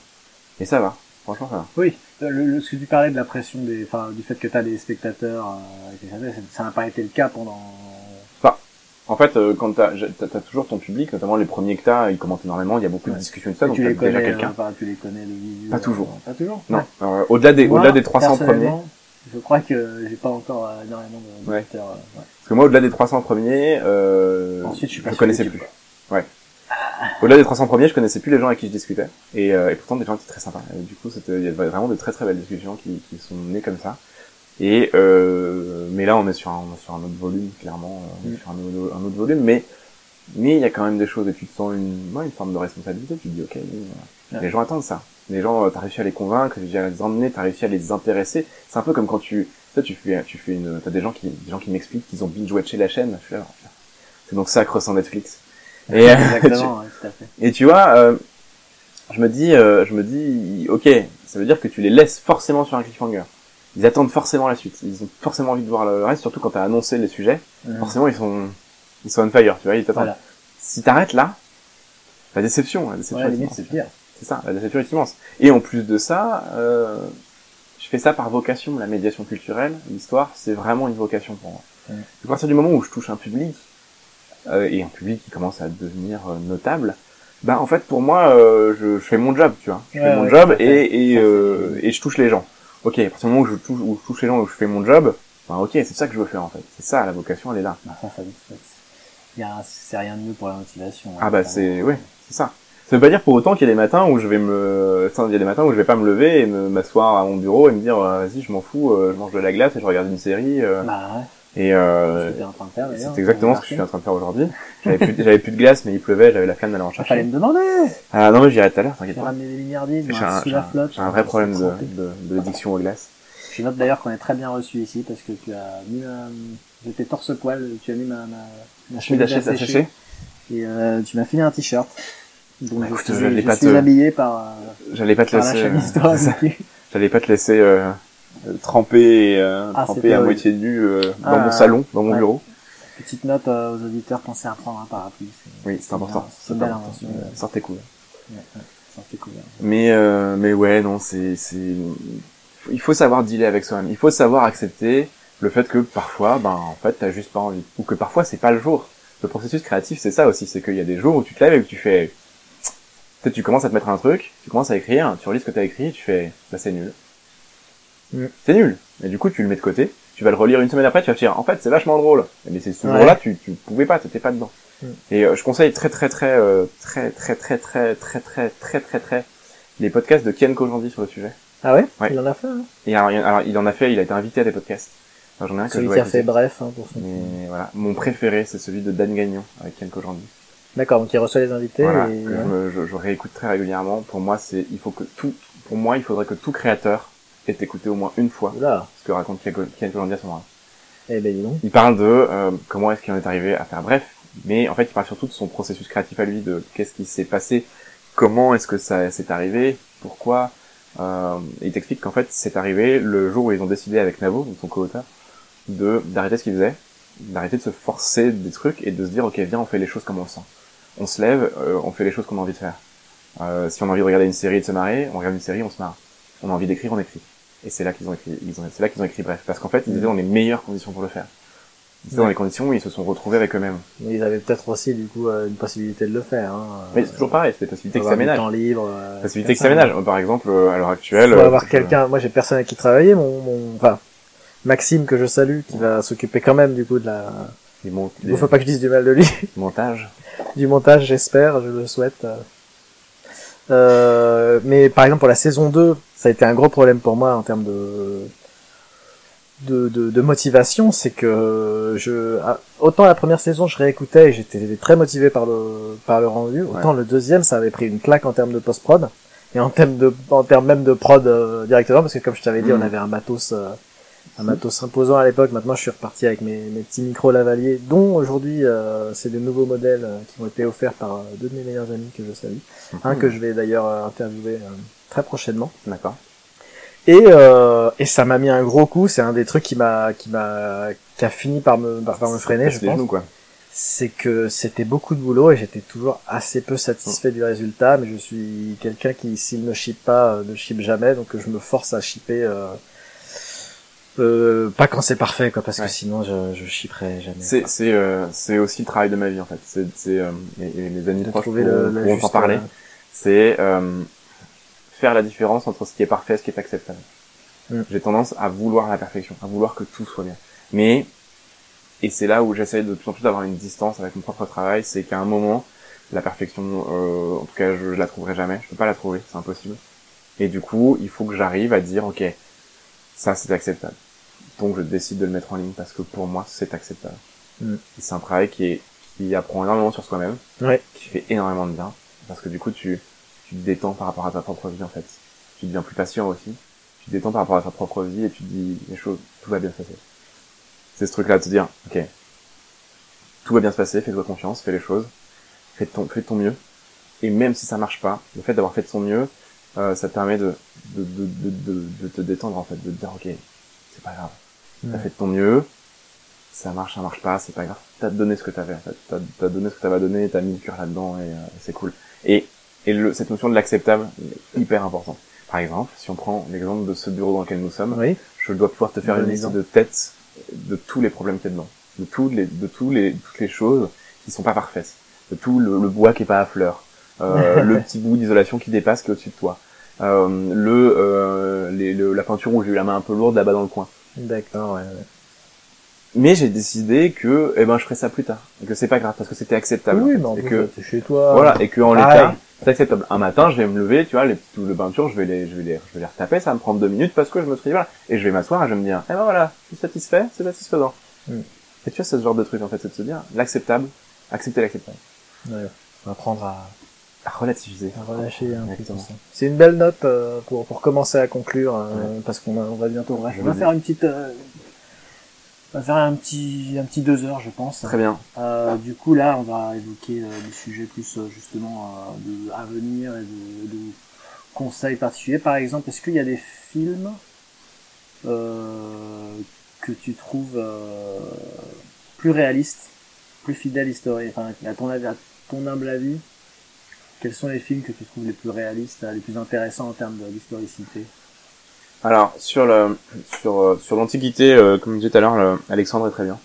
et ça va. Franchement, ça va. Oui, le, le- ce que tu parlais de la pression des, enfin, du fait que tu as des spectateurs, euh, avec les années, ça n'a pas été le cas pendant. En fait, euh, quand t'as t'as- t'as toujours ton public, notamment les premiers que t'as, ils commentent énormément, il y a beaucoup de discussions et tout ça, donc tu les déjà connais, quelqu'un. euh, enfin, tu les connais le visu. Pas euh, toujours. Pas toujours. Non, Ouais. euh, au-delà des, au-delà des 300 premiers, Je crois que j'ai pas encore euh, énormément de Ouais. euh, parce que moi, au-delà des 300 premiers, euh, Ensuite, je suis pas connaissais YouTube, plus. Ouais. Au-delà des 300 premiers, je connaissais plus les gens avec qui je discutais, et, euh, et pourtant des gens qui étaient très sympas. Et du coup, c'était, il y avait vraiment de très très belles discussions qui, qui sont nées comme ça. Et euh, mais là, on est sur un, on est sur un autre volume, clairement, euh, on est Mm. sur un, autre- un autre volume, mais mais il y a quand même des choses et tu te sens une, ouais, une forme de responsabilité. Tu te dis, ok, euh, Ouais. les gens attendent ça. Les gens, euh, t'as réussi à les convaincre, t'as réussi à les emmener, t'as réussi à les intéresser. C'est un peu comme quand tu, sais, tu fais, tu fais une, t'as des gens qui, des gens qui m'expliquent qu'ils ont binge-watché la chaîne. Je suis là, c'est donc ça Cross en Netflix. Et, euh, Exactement, ouais, tout à fait. et tu vois, euh, je me dis, euh, je me dis, ok, ça veut dire que tu les laisses forcément sur un cliffhanger. Ils attendent forcément la suite. Ils ont forcément envie de voir le reste, surtout quand t'as annoncé les sujets. Mhm. Forcément, ils sont, ils sont on fire, tu vois, ils t'attendent. Voilà. Si t'arrêtes là, la déception, la déception. Ouais, limite, c'est pire. C'est ça, la déception est immense. Et en plus de ça, euh, je fais ça par vocation, la médiation culturelle, l'histoire, c'est vraiment une vocation pour moi. Mhm. À partir du moment où je touche un public, et un public qui commence à devenir euh, notable, bah en fait pour moi, euh, je, je fais mon job, tu vois. Je Ouais, fais mon ouais, job et, et, euh, et je touche les gens. Ok, à partir du moment où je touche, où je touche les gens, où je fais mon job, bah ok, c'est ça que je veux faire en fait. C'est ça, la vocation, elle est là. Bah, ça, ça, ça- c'est rien de mieux pour la motivation. Ah hein, bah vraiment. c'est ouais, c'est ça. Ça veut pas dire pour autant qu'il y a des matins où je vais me, il y a des matins où je vais pas me lever et me m'asseoir à mon bureau et me dire euh, vas-y je m'en fous, euh, je mange de la glace et je regarde une série euh, Bah ouais, et c'est euh, c'est exactement ce que je suis en train de faire aujourd'hui. J'avais plus, j'avais plus de glace mais il pleuvait, j'avais la flemme d'aller en fallait chercher. me demander. Ah non mais j'irai tout à l'heure, t'inquiète J'ai pas. ramené des un, sous la flotte. j'ai un vrai problème de, de, de l'addiction aux glaces. Je note d'ailleurs qu'on est très bien reçu ici parce que tu as mis ma... J'étais torse-poil, tu as mis ma, ma, ma chemise à sécher et euh, tu m'as filé un t-shirt. Donc Bah, je écoute, je pas suis te- habillé par, euh, J'allais pas te par laisser, euh, j'allais pas te laisser euh, tremper, euh, Ah, c'était à moitié nu euh, dans Ah, mon salon, dans mon ouais. bureau. Petite note aux auditeurs, pensez à prendre un parapluie. Oui, c'est important. C'est une belle invention. Sortez. Ouais, ouais, sortez couvert. Mais euh, mais ouais non c'est c'est il faut savoir dealer avec soi-même. Il faut savoir accepter le fait que parfois ben en fait t'as juste pas envie ou que parfois c'est pas le jour. Le processus créatif c'est ça aussi, c'est qu'il y a des jours où tu te lèves et que tu fais peut-être tu commences à te mettre un truc, tu commences à écrire, tu relis ce que t'as écrit, tu fais bah c'est nul. Mm. C'est nul. Et du coup tu le mets de côté, tu vas le relire une semaine après, tu vas te dire en fait c'est vachement drôle. Mais c'est ce Ouais. jour-là tu tu pouvais pas, t'étais pas dedans. Mm. Et euh, je conseille très très très euh, très très très très très très très très très les podcasts de Ken Kojandi sur le sujet. Ah ouais, Ouais. Il en a fait, hein Et alors, il- alors, il en a fait, il a été invité à des podcasts. Alors, j'en ai un que Celui qui a fait bref, hein, pour son... Mais voilà, mon préféré, c'est celui de Dan Gagnon avec Ken Kojandi. D'accord, donc il reçoit les invités Voilà, et... que je, me- je, je réécoute très régulièrement. Pour moi, c'est, il faut que tout, pour moi, il faudrait que tout créateur écouté au moins une fois Oula, ce que raconte Ken Kojandi à ce moment-là. eh ben donc. Il parle de euh, comment est-ce qu'il en est arrivé à faire bref, mais en fait, il parle surtout de son processus créatif à lui, de qu'est-ce qui s'est passé, comment est-ce que ça s'est arrivé, pourquoi. Euh, et il t'explique qu'en fait c'est arrivé le jour où ils ont décidé avec Navo, donc son co-auteur, de d'arrêter ce qu'ils faisaient, d'arrêter de se forcer des trucs et de se dire ok viens on fait les choses comme on le sent. On se lève, euh, on fait les choses qu'on a envie de faire. Euh, si on a envie de regarder une série et de se marrer, on regarde une série, on se marre. On a envie d'écrire, on écrit. Et c'est là qu'ils ont écrit, ils ont, c'est là qu'ils ont écrit bref, parce qu'en fait ils étaient dans les meilleures conditions pour le faire. Ils étaient dans les conditions où ils se sont retrouvés avec eux-mêmes. Mais ils avaient peut-être aussi, du coup, euh, une possibilité de le faire. Hein. Mais c'est toujours pareil, c'est des possibilités que ça ménage. temps libre. euh, Possibilités que ça ménage. Par exemple, euh, à l'heure actuelle. faut euh, avoir quelqu'un. Moi, j'ai personne avec qui travailler. Mon, mon, enfin, Maxime que je salue, qui va s'occuper quand même du coup de la. Il faut pas que je dise du mal de lui. montages. du montage, j'espère, je le souhaite. Euh, mais par exemple pour la saison 2, ça a été un gros problème pour moi en termes de de, de, de motivation, c'est que je ah, autant la première saison je réécoutais et j'étais très motivé par le par le rendu, autant le deuxième ça avait pris une claque en termes de post prod et en termes de en termes même de prod euh, directement parce que comme je t'avais dit on avait un matos euh, un matos imposant à l'époque. Maintenant, je suis reparti avec mes, mes petits micros lavaliers, dont aujourd'hui, euh, c'est des nouveaux modèles qui m'ont été offerts par deux de mes meilleurs amis que je salue. Un que je vais d'ailleurs euh, interviewer euh, très prochainement. D'accord. Et, euh, et ça m'a mis un gros coup. C'est un des trucs qui m'a, qui m'a, qui a fini par me, par, par me freiner, je pense. genoux, quoi. C'est que c'était beaucoup de boulot et j'étais toujours assez peu satisfait du résultat. Mais je suis quelqu'un qui, s'il ne ship pas, euh, ne ship jamais. Donc je me force à shipper. Euh, euh, pas quand c'est parfait, quoi, parce Ouais. que sinon je, je shipperai jamais. C'est, c'est, euh, c'est aussi le travail de ma vie, en fait. C'est, c'est, euh, et, et mes amis De proches pourront, le, en parler. C'est, euh, faire la différence entre ce qui est parfait et ce qui est acceptable. Mm. J'ai tendance à vouloir la perfection, à vouloir que tout soit bien. Mais, et c'est là où j'essaye de plus en plus d'avoir une distance avec mon propre travail, c'est qu'à un moment, la perfection, euh, en tout cas, je, je la trouverai jamais. Je peux pas la trouver, c'est impossible. Et du coup, il faut que j'arrive à dire, ok, ça c'est acceptable. Donc je décide de le mettre en ligne parce que pour moi c'est acceptable. Mm. C'est un travail qui est qui apprend énormément sur soi-même, Ouais. qui fait énormément de bien parce que du coup tu tu te détends par rapport à ta propre vie en fait. Tu deviens plus patient aussi. Tu te détends par rapport à ta propre vie et tu te dis les choses, tout va bien se passer. C'est ce truc-là de te dire, ok, tout va bien se passer, fais-toi confiance, fais les choses, fais de ton, fais ton mieux. Et même si ça marche pas, le fait d'avoir fait de son mieux, euh, ça te permet de, de, de, de, de, te détendre en fait, de te dire ok, c'est pas grave, t'as fait de ton mieux, ça marche, ça marche pas, c'est pas grave, t'as donné ce que t'avais en fait, t'as t'as donné ce que t'avais donné, t'as mis le cœur là-dedans et euh, c'est cool. Et, et le, cette notion de l'acceptable est hyper important. Par exemple, si on prend l'exemple de ce bureau dans lequel nous sommes, Oui. je dois pouvoir te faire une liste de tête de tous les problèmes qu'il y a dedans, de tous les, de tous les, toutes les choses qui sont pas parfaites, de tout le, le bois qui est pas à fleurs, euh, le petit bout d'isolation qui dépasse qui est au-dessus de toi, euh, le, euh, les- le- la peinture où j'ai eu la main un peu lourde là-bas dans le coin. D'accord, ouais, ouais. Mais j'ai décidé que, eh ben, je ferai ça plus tard, et que c'est pas grave parce que c'était acceptable. Oui, mais en et plus, que, chez toi. voilà, et que en Pareil. l'état, c'est acceptable. Un matin, je vais me lever, tu vois, les petites touches de peinture, je vais les, je vais les, je vais les retaper, ça va me prendre deux minutes parce que je me suis dit, voilà. Et je vais m'asseoir et je vais me dire, eh ben voilà, je suis satisfait, c'est satisfaisant. Mm. Et tu vois, c'est ce genre de truc, en fait, c'est de se dire, l'acceptable, accepter l'acceptable. Ouais. On va apprendre à, À relativiser. à relâcher un peu. C'est une belle note euh, pour, pour commencer à conclure, euh, parce qu'on on va bientôt. Je on va faire une petite, euh, on va faire un petit, un petit deux heures, je pense. Très bien. Euh, du coup, là, on va évoquer euh, des sujets plus euh, justement euh, de à venir et de, de conseils particuliers. Par exemple, est-ce qu'il y a des films euh, que tu trouves euh, plus réalistes, plus fidèles historiques, enfin, à ton avis, à ton humble avis, quels sont les films que tu trouves les plus réalistes, euh, les plus intéressants en termes d'historicité? Alors, sur le, sur, euh, sur l'Antiquité, euh, comme je disais tout à l'heure, le- Alexandre est très bien.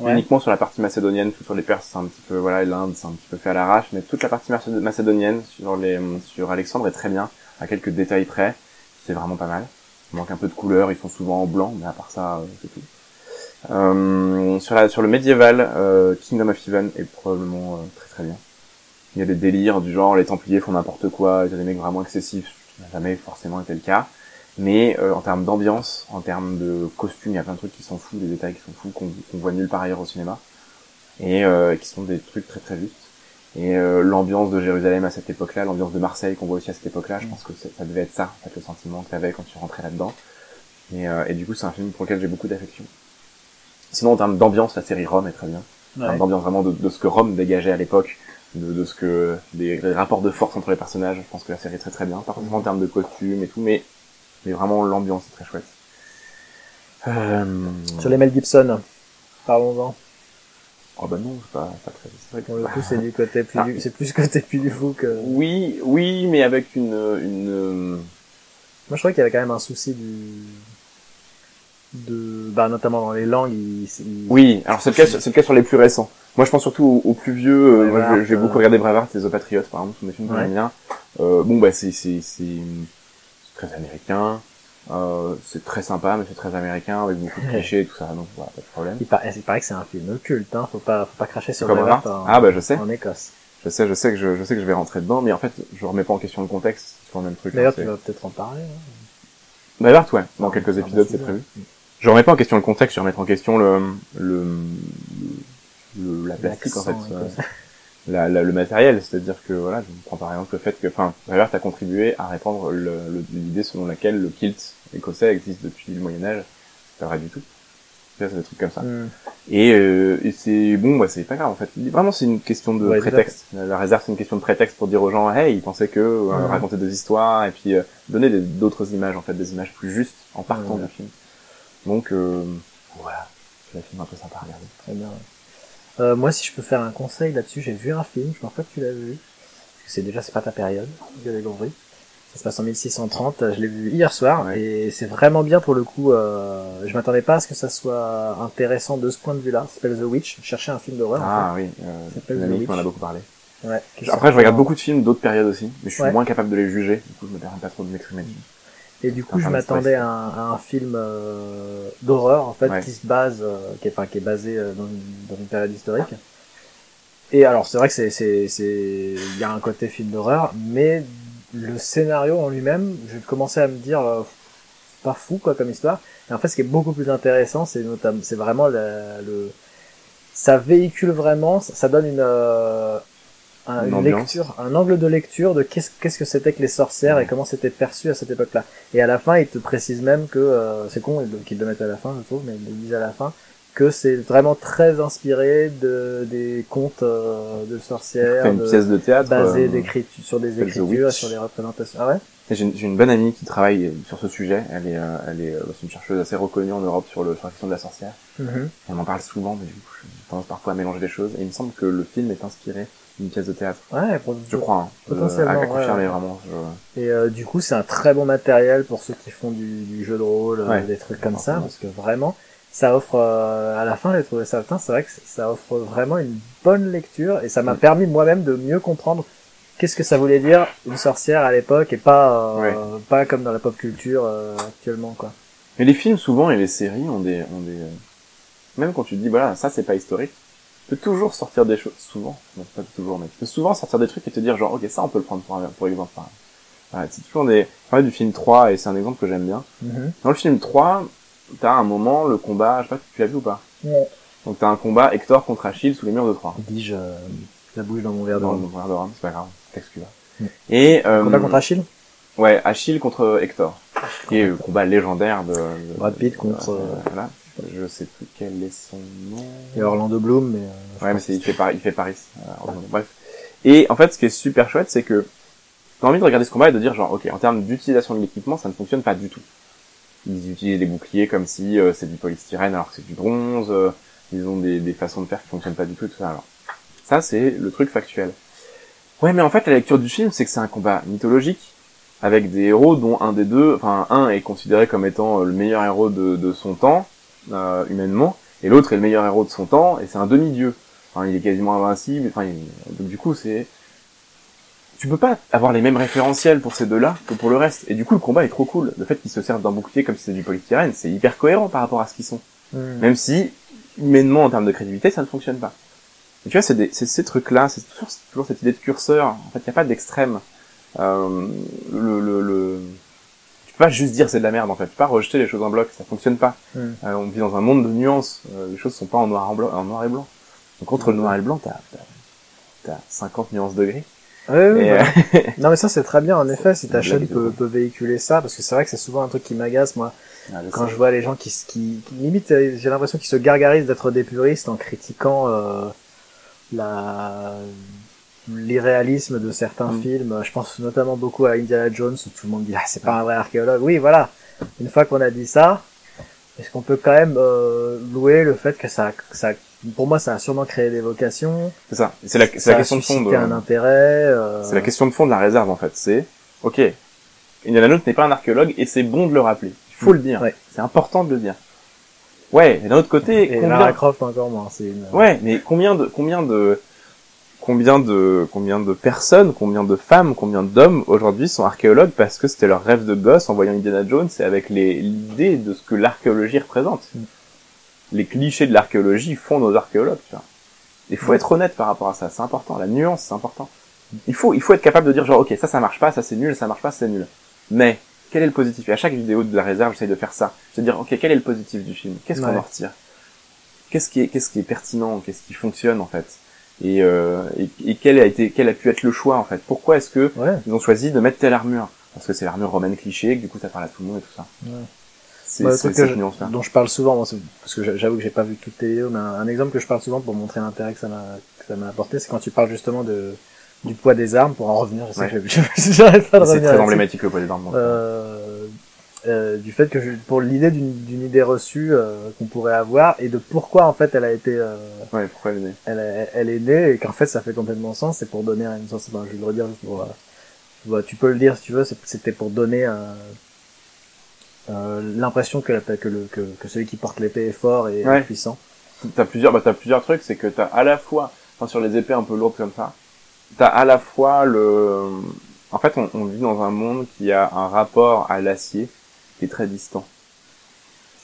Ouais. Uniquement sur la partie macédonienne, tout sur les Perses, c'est un petit peu, voilà, l'Inde, c'est un petit peu fait à l'arrache, mais toute la partie macé- macédonienne sur les, sur Alexandre est très bien, à quelques détails près, c'est vraiment pas mal. Il manque un peu de couleur, ils sont souvent en blanc, mais à part ça, euh, c'est tout. Euh, sur la, sur le médiéval, euh, Kingdom of Heaven est probablement euh, très très bien. Il y a des délires du genre, les Templiers font n'importe quoi, il y a des mecs vraiment excessifs, ce qui n'a jamais forcément été le cas. Mais euh, en termes d'ambiance, en termes de costumes, il y a plein de trucs qui sont fous, des détails qui sont fous, qu'on voit nulle part ailleurs au cinéma, et euh, qui sont des trucs très très justes. Et euh, l'ambiance de Jérusalem à cette époque-là, l'ambiance de Marseille qu'on voit aussi à cette époque-là, je pense que ça devait être ça, en fait, le sentiment que tu avais quand tu rentrais là-dedans. Et, euh, et du coup, c'est un film pour lequel j'ai beaucoup d'affection. Sinon, en termes d'ambiance, la série Rome est très bien. En termes Ouais. d'ambiance vraiment de, de ce que Rome dégageait à l'époque, de, de ce que des, des rapports de force entre les personnages. Je pense que la série est très très bien, pas forcément en termes de costumes et tout, mais mais vraiment l'ambiance est très chouette. Euh... Sur les Mel Gibson, parlons-en. Oh bah non, c'est pas, pas très. c'est vrai que- Pour le coup, c'est du côté plus Ah. du, c'est plus côté plus du fou que. Oui, oui, mais avec une une Moi, je crois qu'il y avait quand même un souci du, de, bah, notamment dans les langues, il, il- Oui, alors c'est le cas, c'est le cas sur les plus récents. Moi, je pense surtout aux, aux plus vieux. euh, moi, j'ai- j'ai beaucoup euh. regardé Braveheart et The Patriot, par exemple, sont des films que j'aime bien. Euh, bon, bah, c'est c'est c'est très américain. Euh, c'est très sympa, mais c'est très américain avec beaucoup de clichés et tout ça, donc voilà, pas de problème. il, paraît, il paraît que c'est un film culte, hein. Faut pas, faut pas cracher sur Braveheart en, Ah bah je sais, en Écosse. je sais, je sais que je, je sais que je vais rentrer dedans, mais en fait, je remets pas en question le contexte. C'est toujours le même truc. hein, D'ailleurs, c'est- tu vas peut-être en parler. hein. Braveheart, ouais, dans quelques Ah, épisodes, bah, c'est prévu. Je remets pas en question le contexte, je remets en question le le, le la plastique en fait. Euh, la, la- le matériel, c'est-à-dire que voilà, je prends par exemple le fait que, enfin, Braveheart a contribué à répandre l'idée selon laquelle le kilt écossais existe depuis le Moyen Âge. C'est pas vrai du tout. C'est des trucs comme ça. Hmm. Et, euh, et c'est bon, bah, c'est pas grave en fait. Vraiment, c'est une question de Ouais, prétexte. La réserve, c'est une question de prétexte pour dire aux gens, hey, ils pensaient que euh, Mhm. raconter des histoires et puis euh, donner d'autres images en fait, des images plus justes en partant du film. Donc euh, voilà, c'est un film un peu sympa à regarder. Très bien. ouais. Euh, moi, si je peux faire un conseil là-dessus, j'ai vu un film, je pense pas que tu l'as vu. Parce que c'est déjà, c'est pas ta période, avez compris. Ça se passe en 1630, euh, je l'ai vu hier soir, Ouais. et c'est vraiment bien pour le coup, euh, je m'attendais pas à ce que ça soit intéressant de ce point de vue-là. Ça s'appelle The Witch, je cherchais un film d'horreur, en Ah oui, Ça euh, s'appelle une The Witch. m'en a beaucoup parlé. Ouais, Après, je regarde beaucoup de films d'autres périodes aussi, mais je suis Ouais. moins capable de les juger. Du coup, je me permets pas trop de m'exprimer. Et du coup, je m'attendais à un, à un film euh, d'horreur, en fait, Ouais. qui se base, euh, qui, est, enfin, qui est basé euh, dans une, dans une période historique. Et alors, c'est vrai que c'est, c'est, c'est, il y a un côté film d'horreur, mais le scénario en lui-même, je commençais à me dire, euh, c'est pas fou, quoi, comme histoire. Et en fait, ce qui est beaucoup plus intéressant, c'est notamment, c'est vraiment la- le, ça véhicule vraiment, ça, ça donne une, euh, un- Une lecture, un angle de lecture de qu'est-ce, qu'est-ce que c'était que les sorcières et Ouais. comment c'était perçu à cette époque-là. Et à la fin, il te précise même que, euh, c'est con qu'ils le mettent à la fin, je trouve, mais ils le disent à la fin, que c'est vraiment très inspiré de, des contes euh, de sorcières, une de, pièce de théâtre. basées euh, sur des écritures, sur des représentations. Ah ouais? J'ai une, une bonne amie qui travaille sur ce sujet. Elle est, euh, elle est, euh, c'est une chercheuse assez reconnue en Europe sur, le, sur la question de la sorcière. Mhm. Elle m'en parle souvent, mais du coup, j'ai tendance parfois à mélanger les choses. Et il me semble que le film est inspiré d'une pièce de théâtre. Ouais, Je crois. Hein. Potentiellement, Euh, à, confirmer ouais. vraiment. Je... Et euh, du coup, c'est un très bon matériel pour ceux qui font du, du jeu de rôle, euh, Ouais. des trucs comme ça, parce que vraiment, ça offre, euh, à la fin, j'ai trouvé ça, c'est vrai que ça offre vraiment une bonne lecture, et ça m'a Mm. permis moi-même de mieux comprendre qu'est-ce que ça voulait dire une sorcière à l'époque, et pas, euh, pas comme dans la pop culture euh, actuellement, quoi. Mais les films, souvent, et les séries ont des, ont des, euh, même quand tu te dis, voilà, ça c'est pas historique, peux toujours sortir des choses, souvent, non, pas toujours, mais tu peux souvent sortir des trucs et te dire, genre, ok, ça on peut le prendre pour, un- pour exemple. Voilà, c'est toujours des, je parlais du film 3, et c'est un exemple que j'aime bien. Dans le film 3, t'as un moment, le combat, je sais pas si tu l'as vu ou pas. Ouais. Donc t'as un combat Hector contre Achille sous les murs de Troie. Dis-je, euh, la bouche dans mon verre de Dans rhum. verre de c'est pas grave, t'excuses. Mm. Et, euh, Combat contre Achille Ouais, Achille contre Hector. Qui est le combat légendaire de... de- Brad Pitt contre, euh, euh, voilà. Je sais plus quel est son nom. et Orlando Bloom, mais... euh, Ouais, mais c'est, il fait Paris, il fait Paris. euh. Bref. Et en fait, ce qui est super chouette, c'est que t'as envie de regarder ce combat et de dire genre, ok, en termes d'utilisation de l'équipement, ça ne fonctionne pas du tout. Ils utilisent des boucliers comme si euh, c'est du polystyrène alors que c'est du bronze. euh, ils ont des, des façons de faire qui fonctionnent pas du tout et tout ça. Alors, ça c'est le truc factuel. Ouais, mais en fait, la lecture du film, c'est que c'est un combat mythologique avec des héros dont un des deux, enfin un est considéré comme étant euh, le meilleur héros de, de son temps euh, humainement, et l'autre est le meilleur héros de son temps et c'est un demi-dieu. Enfin, il est quasiment invincible. Enfin, il- donc du coup, c'est tu peux pas avoir les mêmes référentiels pour ces deux-là que pour le reste. Et du coup, le combat est trop cool. Le fait qu'ils se servent d'un bouclier comme si c'était du polystyrène, c'est hyper cohérent par rapport à ce qu'ils sont. Mm. Même si, humainement, en termes de crédibilité, ça ne fonctionne pas. Et tu vois, c'est des- c'est ces trucs-là, c'est toujours, c'est toujours cette idée de curseur. En fait, il n'y a pas d'extrême. Euh, le, le, le... Tu peux pas juste dire c'est de la merde, en fait. Tu peux pas rejeter les choses en bloc, ça fonctionne pas. Mm. Euh, on vit dans un monde de nuances. Euh, les choses sont pas en noir, en, blanc, en noir et blanc. Donc entre le noir et le blanc, t'as t'as- t'as 50 nuances de gris. Et, bah, euh, Non mais ça c'est très bien en effet si ta chaîne peut, peut véhiculer ça parce que c'est vrai que c'est souvent un truc qui m'agace moi ah, je quand sais. je vois les gens qui, qui, qui limite j'ai l'impression qu'ils se gargarisent d'être des puristes en critiquant euh, la l'irréalisme de certains Mm. films. Je pense notamment beaucoup à Indiana Jones où tout le monde dit ah c'est pas un vrai archéologue. Oui voilà. Une fois qu'on a dit ça, est-ce qu'on peut quand même euh, louer le fait que ça, ça, pour moi, ça a sûrement créé des vocations. C'est ça. C'est la, ça la a question de fond. De, un intérêt. euh, c'est la question de fond de la réserve en fait. C'est ok. Indiana Jones n'est pas un archéologue et c'est bon de le rappeler. Il faut le dire. Ouais. C'est important de le dire. Ouais. Et d'un autre côté, Et combien... Lara Croft encore moins. C'est une... Ouais, mais combien de combien de combien de combien de personnes, combien de femmes, combien d'hommes aujourd'hui sont archéologues parce que c'était leur rêve de gosse en voyant Indiana Jones et avec l'idée de ce que l'archéologie représente. Les clichés de l'archéologie font nos archéologues, tu vois. Il faut être honnête par rapport à ça, c'est important. La nuance, c'est important. Il faut il faut être capable de dire genre ok ça ça marche pas, ça c'est nul, ça marche pas, c'est nul. Mais quel est le positif? Et à chaque vidéo de la réserve, j'essaie de faire ça. Je veux dire ok quel est le positif du film? Qu'est-ce qu'on Ouais. en retire? Qu'est-ce qui est qu'est-ce qui est pertinent? Qu'est-ce qui fonctionne en fait? Et, euh, et, et quel a été quel a pu être le choix en fait? Pourquoi est-ce que Ouais. ils ont choisi de mettre telle armure? Parce que c'est l'armure romaine cliché, et que du coup ça parle à tout le monde et tout ça. Ouais. C'est c'est que je- nuance-là. dont je parle souvent, moi, c'est- parce que j'a- j'avoue que j'ai pas vu toutes tes vidéos, mais un, un exemple que je parle souvent pour montrer l'intérêt que ça m'a que ça m'a apporté, c'est quand tu parles justement de du poids des armes pour en revenir. Je sais Ouais. que je- je- j'arrête pas de C'est revenir. très là-dessus. emblématique le poids des armes. Euh, euh, du fait que je, pour l'idée d'une d'une idée reçue euh, qu'on pourrait avoir et de pourquoi en fait elle a été euh, Ouais, pourquoi elle est née. elle, est- elle est née et qu'en fait ça fait complètement sens c'est pour donner une sens ben, je vais le redire juste pour euh, tu peux le dire si tu veux c'était pour donner euh, l'impression que, que, le, que, que celui qui porte l'épée est fort et Ouais. puissant. T'as plusieurs, bah, t'as plusieurs trucs, c'est que t'as à la fois, enfin, sur les épées un peu lourdes comme ça, t'as à la fois le, en fait, on, on vit dans un monde qui a un rapport à l'acier qui est très distant.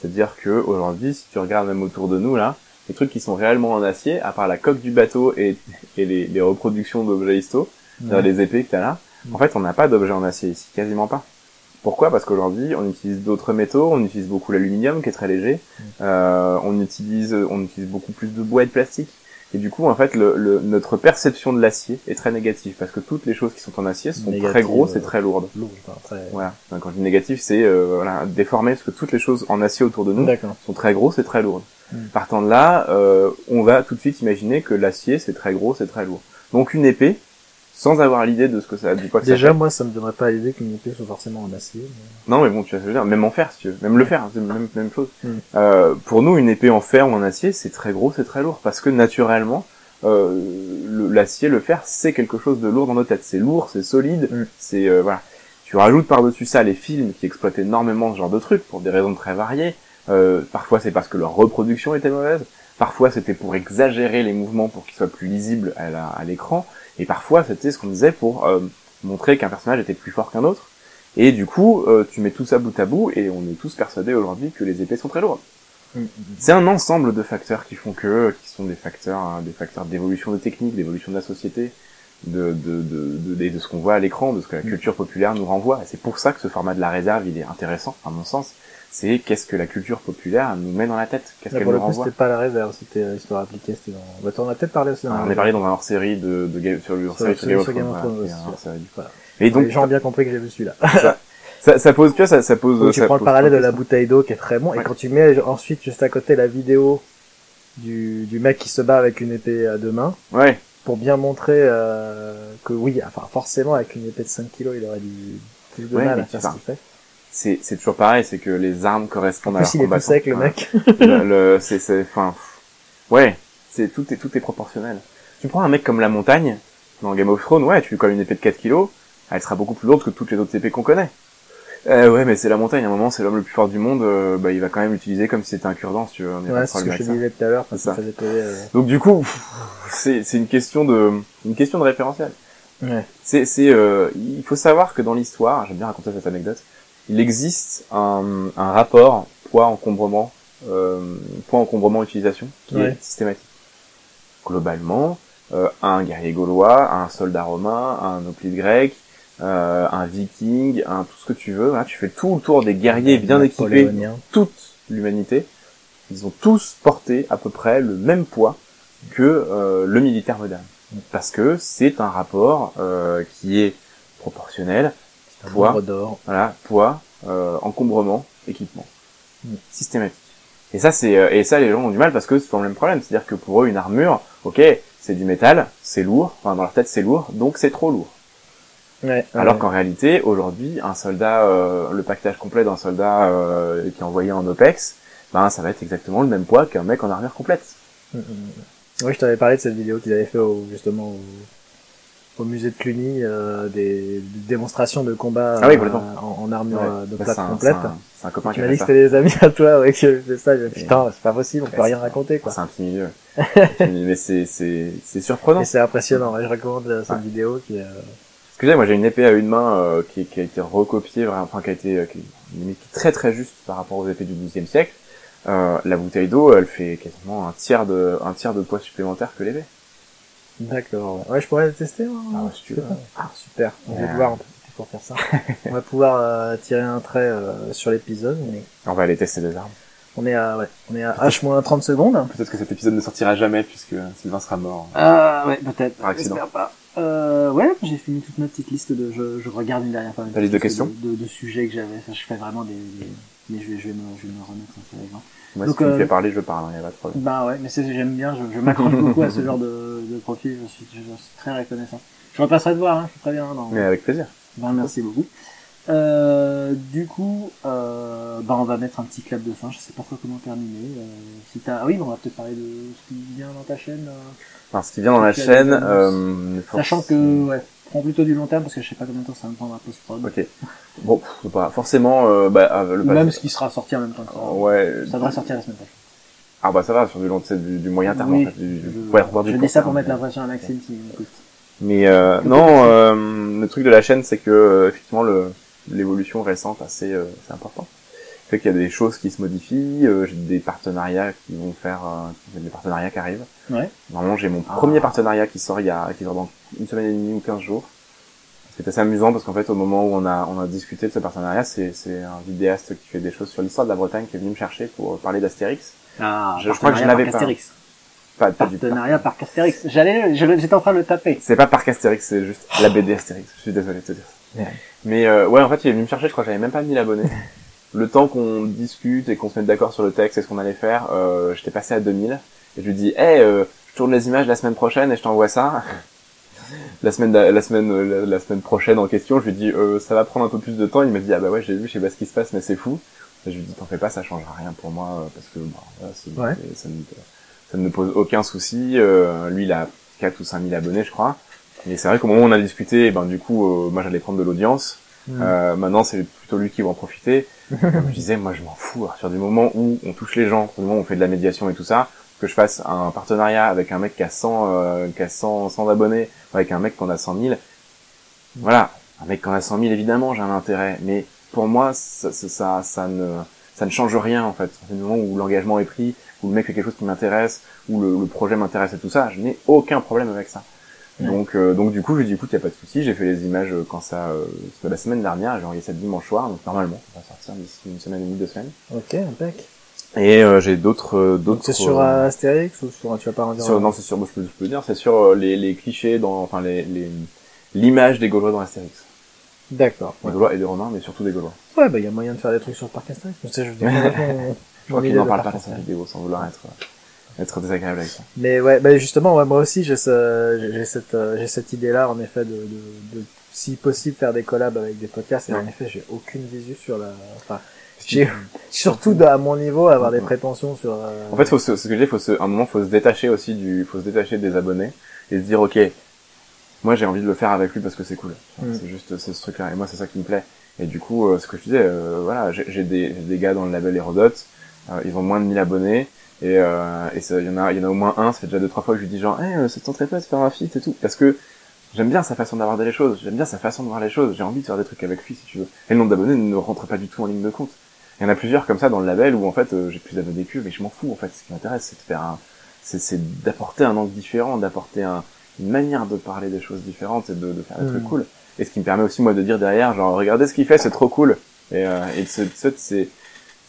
C'est-à-dire que aujourd'hui, si tu regardes même autour de nous là, les trucs qui sont réellement en acier, à part la coque du bateau et, et les, les reproductions d'objets histo, c'est-à-dire les épées que t'as là, Mm. en fait, on n'a pas d'objets en acier ici, quasiment pas. Pourquoi? Parce qu'aujourd'hui, on utilise d'autres métaux, on utilise beaucoup l'aluminium qui est très léger, Mm. euh, on utilise, on utilise beaucoup plus de bois et de plastique. Et du coup, en fait, le, le- notre perception de l'acier est très négative parce que toutes les choses qui sont en acier sont Négative, très grosses et euh, très lourdes. lourd enfin, très Voilà. Quand je dis négatif, c'est euh, voilà, déformé parce que toutes les choses en acier autour de nous sont très grosses et très lourdes. Mm. Partant de là, euh, on va tout de suite imaginer que l'acier c'est très gros, c'est très lourd. Donc une épée, sans avoir l'idée de ce que ça, du quoi que déjà moi ça me donnerait pas l'idée qu'une épée soit forcément en acier mais- Non mais bon, tu vas dire, même en fer si tu veux, même le fer, hein, c'est même, même chose. Mm. Euh, pour nous, une épée en fer ou en acier, c'est très gros, c'est très lourd, parce que naturellement, euh, l'acier, le fer, c'est quelque chose de lourd dans nos têtes. C'est lourd, c'est solide, Mm. c'est euh, voilà. Tu rajoutes par-dessus ça les films qui exploitent énormément ce genre de trucs pour des raisons très variées. Euh, parfois c'est parce que leur reproduction était mauvaise, parfois c'était pour exagérer les mouvements pour qu'ils soient plus lisibles à l'écran, et parfois c'était ce qu'on disait pour euh, montrer qu'un personnage était plus fort qu'un autre. Et du coup, euh, tu mets tout ça bout à bout, et on est tous persuadés aujourd'hui que les épées sont très lourdes. Mm. C'est un ensemble de facteurs qui font que, qui sont des facteurs, hein, des facteurs d'évolution de technique, d'évolution de la société, de, de, de, de, de, de ce qu'on voit à l'écran, de ce que la Mm. culture populaire nous renvoie. Et c'est pour ça que ce format de la réserve, il est intéressant, à mon sens. C'est qu'est-ce que la culture populaire nous met dans la tête, qu'est-ce Là, qu'elle nous le renvoie? c'était pas la réserve, c'était euh, histoire appliquée, c'était dans... Bah, t'en as peut-être parlé aussi dans Ah, on est parlé dans un hors-série de, de, Game- sur le Sur- hors-série sur- of sur Game of Thrones, a. Voilà. Et donc, les gens ont bien compris que j'ai vu celui-là. ça, ça pose, tu vois, ça, ça pose, Où tu ça prends le pose parallèle de la bouteille d'eau qui est très bon, et Ouais. quand tu mets ensuite juste à côté la vidéo du, du mec qui se bat avec une épée à deux mains, Ouais, pour bien montrer euh, que oui, enfin forcément avec une épée de 5 kilos, il aurait du plus de Ouais, mal à faire ce qu'il fait. C'est, c'est toujours pareil, c'est que les armes correspondent En à leur plus, il est tout sec le mec. le, le- c'est, c'est, enfin, ouais, c'est tout est tout est proportionnel. Tu prends un mec comme la montagne dans Game of Thrones, ouais, tu lui colles une épée de 4 kilos, elle sera beaucoup plus lourde que toutes les autres épées qu'on connaît. Euh, ouais, mais c'est la montagne. À un moment, c'est l'homme le plus fort du monde. euh, bah, il va quand même l'utiliser comme si c'était un cure-dent, si tu veux. on est pas Ouais, c'est ce que je te disais tout à l'heure euh, Donc du coup, c'est c'est une question de une question de référentiel. Ouais. C'est c'est euh, il faut savoir que dans l'histoire, j'aime bien raconter cette anecdote. Il existe un, un rapport poids encombrement euh, poids encombrement utilisation qui Ouais. est systématique. Globalement, euh, un guerrier gaulois, un soldat romain, un hoplite grec, euh, un viking, un tout ce que tu veux. hein, tu fais tout le tour des guerriers bien équipés toute l'humanité, ils ont tous porté à peu près le même poids que euh, le militaire moderne. Parce que c'est un rapport euh, qui est proportionnel, poids, d'or. voilà, poids, euh, encombrement, équipement, Mm. systématique. Et ça, c'est euh, et ça, les gens ont du mal parce que c'est le même problème. C'est-à-dire que pour eux, une armure, ok, c'est du métal, c'est lourd, enfin dans leur tête c'est lourd, donc c'est trop lourd. Ouais, Alors ouais. qu'en réalité, aujourd'hui, un soldat, euh, le pactage complet d'un soldat euh, qui est envoyé en OPEX, ben ça va être exactement le même poids qu'un mec en armure complète. Mm, mm. Oui, je t'avais parlé de cette vidéo qu'ils avaient fait au, justement au, au musée de Cluny, euh, des, des démonstrations de combat Ah oui, euh, en, en armure Ouais. euh, de Bah, plate complète. C'est un, copain qui m'as a dit que c'était des amis à toi, ouais, que ça. Je Putain, c'est pas possible, on peut rien raconter, quoi. C'est un petit milieu. Mais c'est c'est c'est surprenant. C'est impressionnant, ouais, je recommande euh, cette Ouais. vidéo qui euh, j'ai, moi j'ai une épée à une main euh, qui, qui a été recopiée, enfin qui a été qui, limite très très juste par rapport aux épées du XIIe siècle. Euh, la bouteille d'eau, elle fait quasiment un tiers de un tiers de poids supplémentaire que l'épée. D'accord. Ouais, je pourrais le tester. Hein, Ah ouais, si tu veux. Ah, super. On va Ouais. pouvoir, pour faire ça. on va pouvoir euh, tirer un trait euh, sur l'épisode. mais On va aller tester des armes. On est à, ouais, on est à H-30 secondes. Peut-être que cet épisode ne sortira jamais puisque Sylvain sera mort. Ah ouais, peut-être. Par accident. J'espère pas. Euh, ouais, j'ai fini toute ma petite liste de. Je, je regarde une dernière fois. Ta liste de questions de, de, de sujets que j'avais. Ça, je fais vraiment des. des- Mais je vais, je vais me, je vais me remettre un peu avec moi. Donc, si tu me euh, fais parler, je parle, il n'y a pas de problème. Bah ouais, mais c'est j'aime bien. Je, je m'accroche beaucoup à ce genre de, de profil. Je suis, je suis très reconnaissant. Je repasserai te voir. Hein, je suis très bien. Dans... Mais avec plaisir. Ben, merci beaucoup. Euh, du coup, euh, ben, on va mettre un petit clap de fin. Je sais pas trop comment terminer. Euh, si t'as, ah oui, mais on va peut-être parler de ce qui vient dans ta chaîne. euh, Enfin, ce qui vient dans la as chaîne, euh, Sachant que, ouais, prends plutôt du long terme parce que je sais pas combien de temps ça va me prendre à post-prod. Ok. Bon, pff, pas forcément. Euh, bah, le Même ce qui sera sorti en même temps que ça. Ouais. Ça devrait sortir la semaine prochaine. Ah bah ça va sur du long, du, du moyen terme Oui, en fait. Du, du- Je, ouais, voire du je court dis ça pour mettre l'impression à Maxime qui m'écoute. Mais euh, non, euh, le truc de la chaîne, c'est que effectivement le l'évolution récente assez c'est important. Fait qu'il y a des choses qui se modifient, j'ai des partenariats qui vont faire, des partenariats qui arrivent. Ouais. Normalement, j'ai mon Ah. premier partenariat qui sort il y a qui sort dans une semaine et demie ou 15 jours. C'est assez amusant parce qu'en fait, au moment où on a on a discuté de ce partenariat, c'est c'est un vidéaste qui fait des choses sur l'histoire de la Bretagne qui est venu me chercher pour parler d'Astérix. Ah, Je- je crois que je n'avais pas. Astérix. Pas, pas. Partenariat par Astérix. J'allais, j'étais en train de le taper. C'est pas Parc Astérix, c'est juste la BD Astérix. Je suis désolé de te dire. ça. Ouais. Mais euh, ouais, en fait, il est venu me chercher, je crois que j'avais même pas mis l'abonné. le temps qu'on discute et qu'on se mette d'accord sur le texte et ce qu'on allait faire, euh, j'étais passé à 2000. Et je lui dis, hey, euh, je tourne les images la semaine prochaine et je t'envoie ça. la semaine, la semaine, euh, la, semaine prochaine en question, je lui dis, euh, ça va prendre un peu plus de temps. Il m'a dit, ah bah ouais, j'ai vu, je sais pas ce qui se passe, mais c'est fou. Et je lui dis, t'en fais pas, ça changera rien pour moi, euh, parce que bah, voilà, Ouais. ça, ne, ça ne me pose aucun souci. Euh, lui, il a 4 ou 5 000 abonnés, je crois. Et c'est vrai qu'au moment où on a discuté, eh ben du coup, euh, moi j'allais prendre de l'audience. Mm. Euh, maintenant, c'est plutôt lui qui va en profiter. Comme je disais, moi je m'en fous. À partir du moment où on touche les gens, au moment où on fait de la médiation et tout ça, que je fasse un partenariat avec un mec qui a 100, euh, qui a 100, 100 abonnés, avec un mec qui en a 100 000, voilà. Un mec qui en a 100 000, évidemment, j'ai un intérêt. Mais pour moi, ça, ça, ça, ça ne, ça ne change rien, en fait. Du moment où l'engagement est pris, où le mec fait quelque chose qui m'intéresse, où le, le projet m'intéresse et tout ça, je n'ai aucun problème avec ça. Ouais. Donc, euh, donc du coup, je lui dit, écoute, y a pas de souci, j'ai fait les images euh, quand ça, euh, c'était la semaine dernière, j'ai envoyé ça dimanche soir, donc normalement, ça va sortir d'ici une semaine et demie, deux semaines. Ok, impec. Et euh, j'ai d'autres, euh, d'autres. c'est sur euh, euh, Astérix ou sur, tu vas pas en dire sur- non, c'est sur, moi, je peux, je peux dire, c'est sur euh, les, les clichés dans, enfin les, les, l'image des Gaulois dans Astérix. D'accord. Des Ouais, Gaulois et des Romains, mais surtout des Gaulois. ouais bah il y a moyen de faire des trucs sur le parc Astérix. Mais juste mon- Je crois qu'il idée n'en parle pas dans sa vidéo, sans vouloir être, être désagréable avec ça. Mais ouais, bah justement, ouais, moi aussi j'ai ce, j'ai cette, j'ai cette idée-là en effet de, de, de, si possible faire des collabs avec des podcasts. Et en effet, j'ai aucune visu sur la, enfin, j'ai surtout à mon niveau avoir des prétentions sur. euh, En fait, faut se, ce que je dis, faut se, à un moment, faut se détacher aussi du, faut se détacher des abonnés et se dire, ok, moi j'ai envie de le faire avec lui parce que c'est cool. Mm. C'est juste c'est ce truc-là. Et moi, c'est ça qui me plaît. Et du coup, euh, ce que je disais, euh, voilà, j'ai des, des gars dans le label Hérodote, euh, ils ont moins de 1000 abonnés. Et euh, et il y en a, il y en a au moins un. Ça fait déjà deux trois fois que je lui dis genre, hey, euh, ça te tenterait pas de faire un feat et tout, parce que j'aime bien sa façon d'aborder les choses. J'aime bien sa façon de voir les choses. J'ai envie de faire des trucs avec lui si tu veux. Et le nombre d'abonnés ne rentre pas du tout en ligne de compte. Il y en a plusieurs comme ça dans le label où en fait euh, j'ai plus d'abonnés qu'eux, mais je m'en fous en fait. Ce qui m'intéresse, c'est de faire un, c'est, d'apporter un angle différent, d'apporter un, une manière de parler des choses différentes et de, de faire des Mm. trucs cool. Et ce qui me permet aussi moi de dire derrière, genre regardez ce qu'il fait, c'est trop cool. Et, euh, et c'est, c'est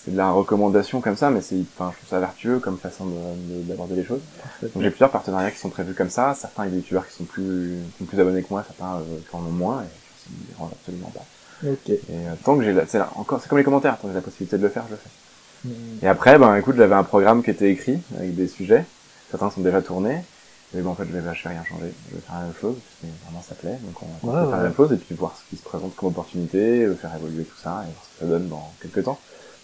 de la recommandation comme ça, mais c'est, enfin, je trouve ça vertueux comme façon de, de- d'aborder les choses. Donc j'ai plusieurs partenariats qui sont prévus comme ça. Certains avec des youtubeurs qui sont plus, qui ont plus d'abonnés que moi, certains euh, qui en ont moins, et ça me dérange absolument pas. Ok. Et euh, tant que j'ai la, c'est là, encore, c'est comme les commentaires, tant que j'ai la possibilité de le faire, je le fais. Mm. Et après, ben écoute, j'avais un programme qui était écrit avec des sujets. Certains sont déjà tournés. Et bon, en fait, je vais, je vais rien changer. Je vais faire la même chose, parce que vraiment ça plaît. Donc, on va Ouais, faire la même chose et puis voir ce qui se présente comme opportunité, faire évoluer tout ça et voir ce que ça donne dans quelques temps.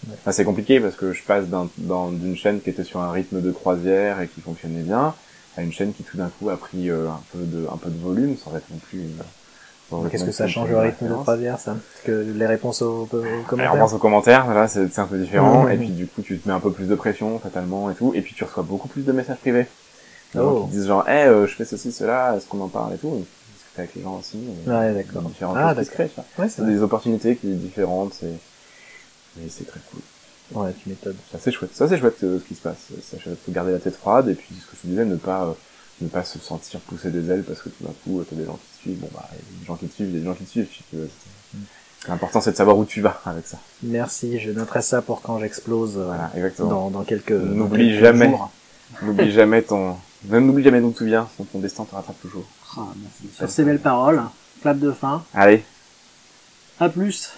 Ouais. Enfin, c'est compliqué parce que je passe d'un, dans- d'une chaîne qui était sur un rythme de croisière et qui fonctionnait bien à une chaîne qui tout d'un coup a pris euh, un peu de, un peu de volume sans être non plus une, Qu'est-ce que ça change le de rythme de croisière, ça? Parce que les réponses aux, commentaires. on pense aux commentaires, voilà, c'est c'est un peu différent. Mhm. Et puis, du coup, tu te mets un peu plus de pression, fatalement, et tout. Et puis, tu reçois beaucoup plus de messages privés. Oh. qui disent genre, eh, euh, je fais ceci, cela, est-ce qu'on en parle et tout. Et discuter avec les gens aussi. et Ouais, d'accord. Différentes Ah, vois. Ouais, c'est C'est des opportunités qui sont différentes, c'est, mais c'est très cool. Ouais, tu m'étonnes. C'est assez chouette. C'est assez chouette, euh, ce qui se passe. Ça, il faut garder la tête froide, et puis, ce que je te disais, ne pas, euh, ne pas se sentir pousser des ailes parce que tout d'un coup, euh, t'as des gens qui suivent. Bon, bah, il y a des gens qui te suivent, il y a des gens qui te suivent. L'important, c'est de savoir où tu vas avec ça. Merci, je noterai ça pour quand j'explose euh, Voilà, dans, dans quelques N'oublie jamais. jours. N'oublie jamais ton, même n'oublie jamais d'où tu viens, sinon ton destin te rattrape toujours. Ah, merci. Sur ces belles paroles, clap de fin. Allez, À plus.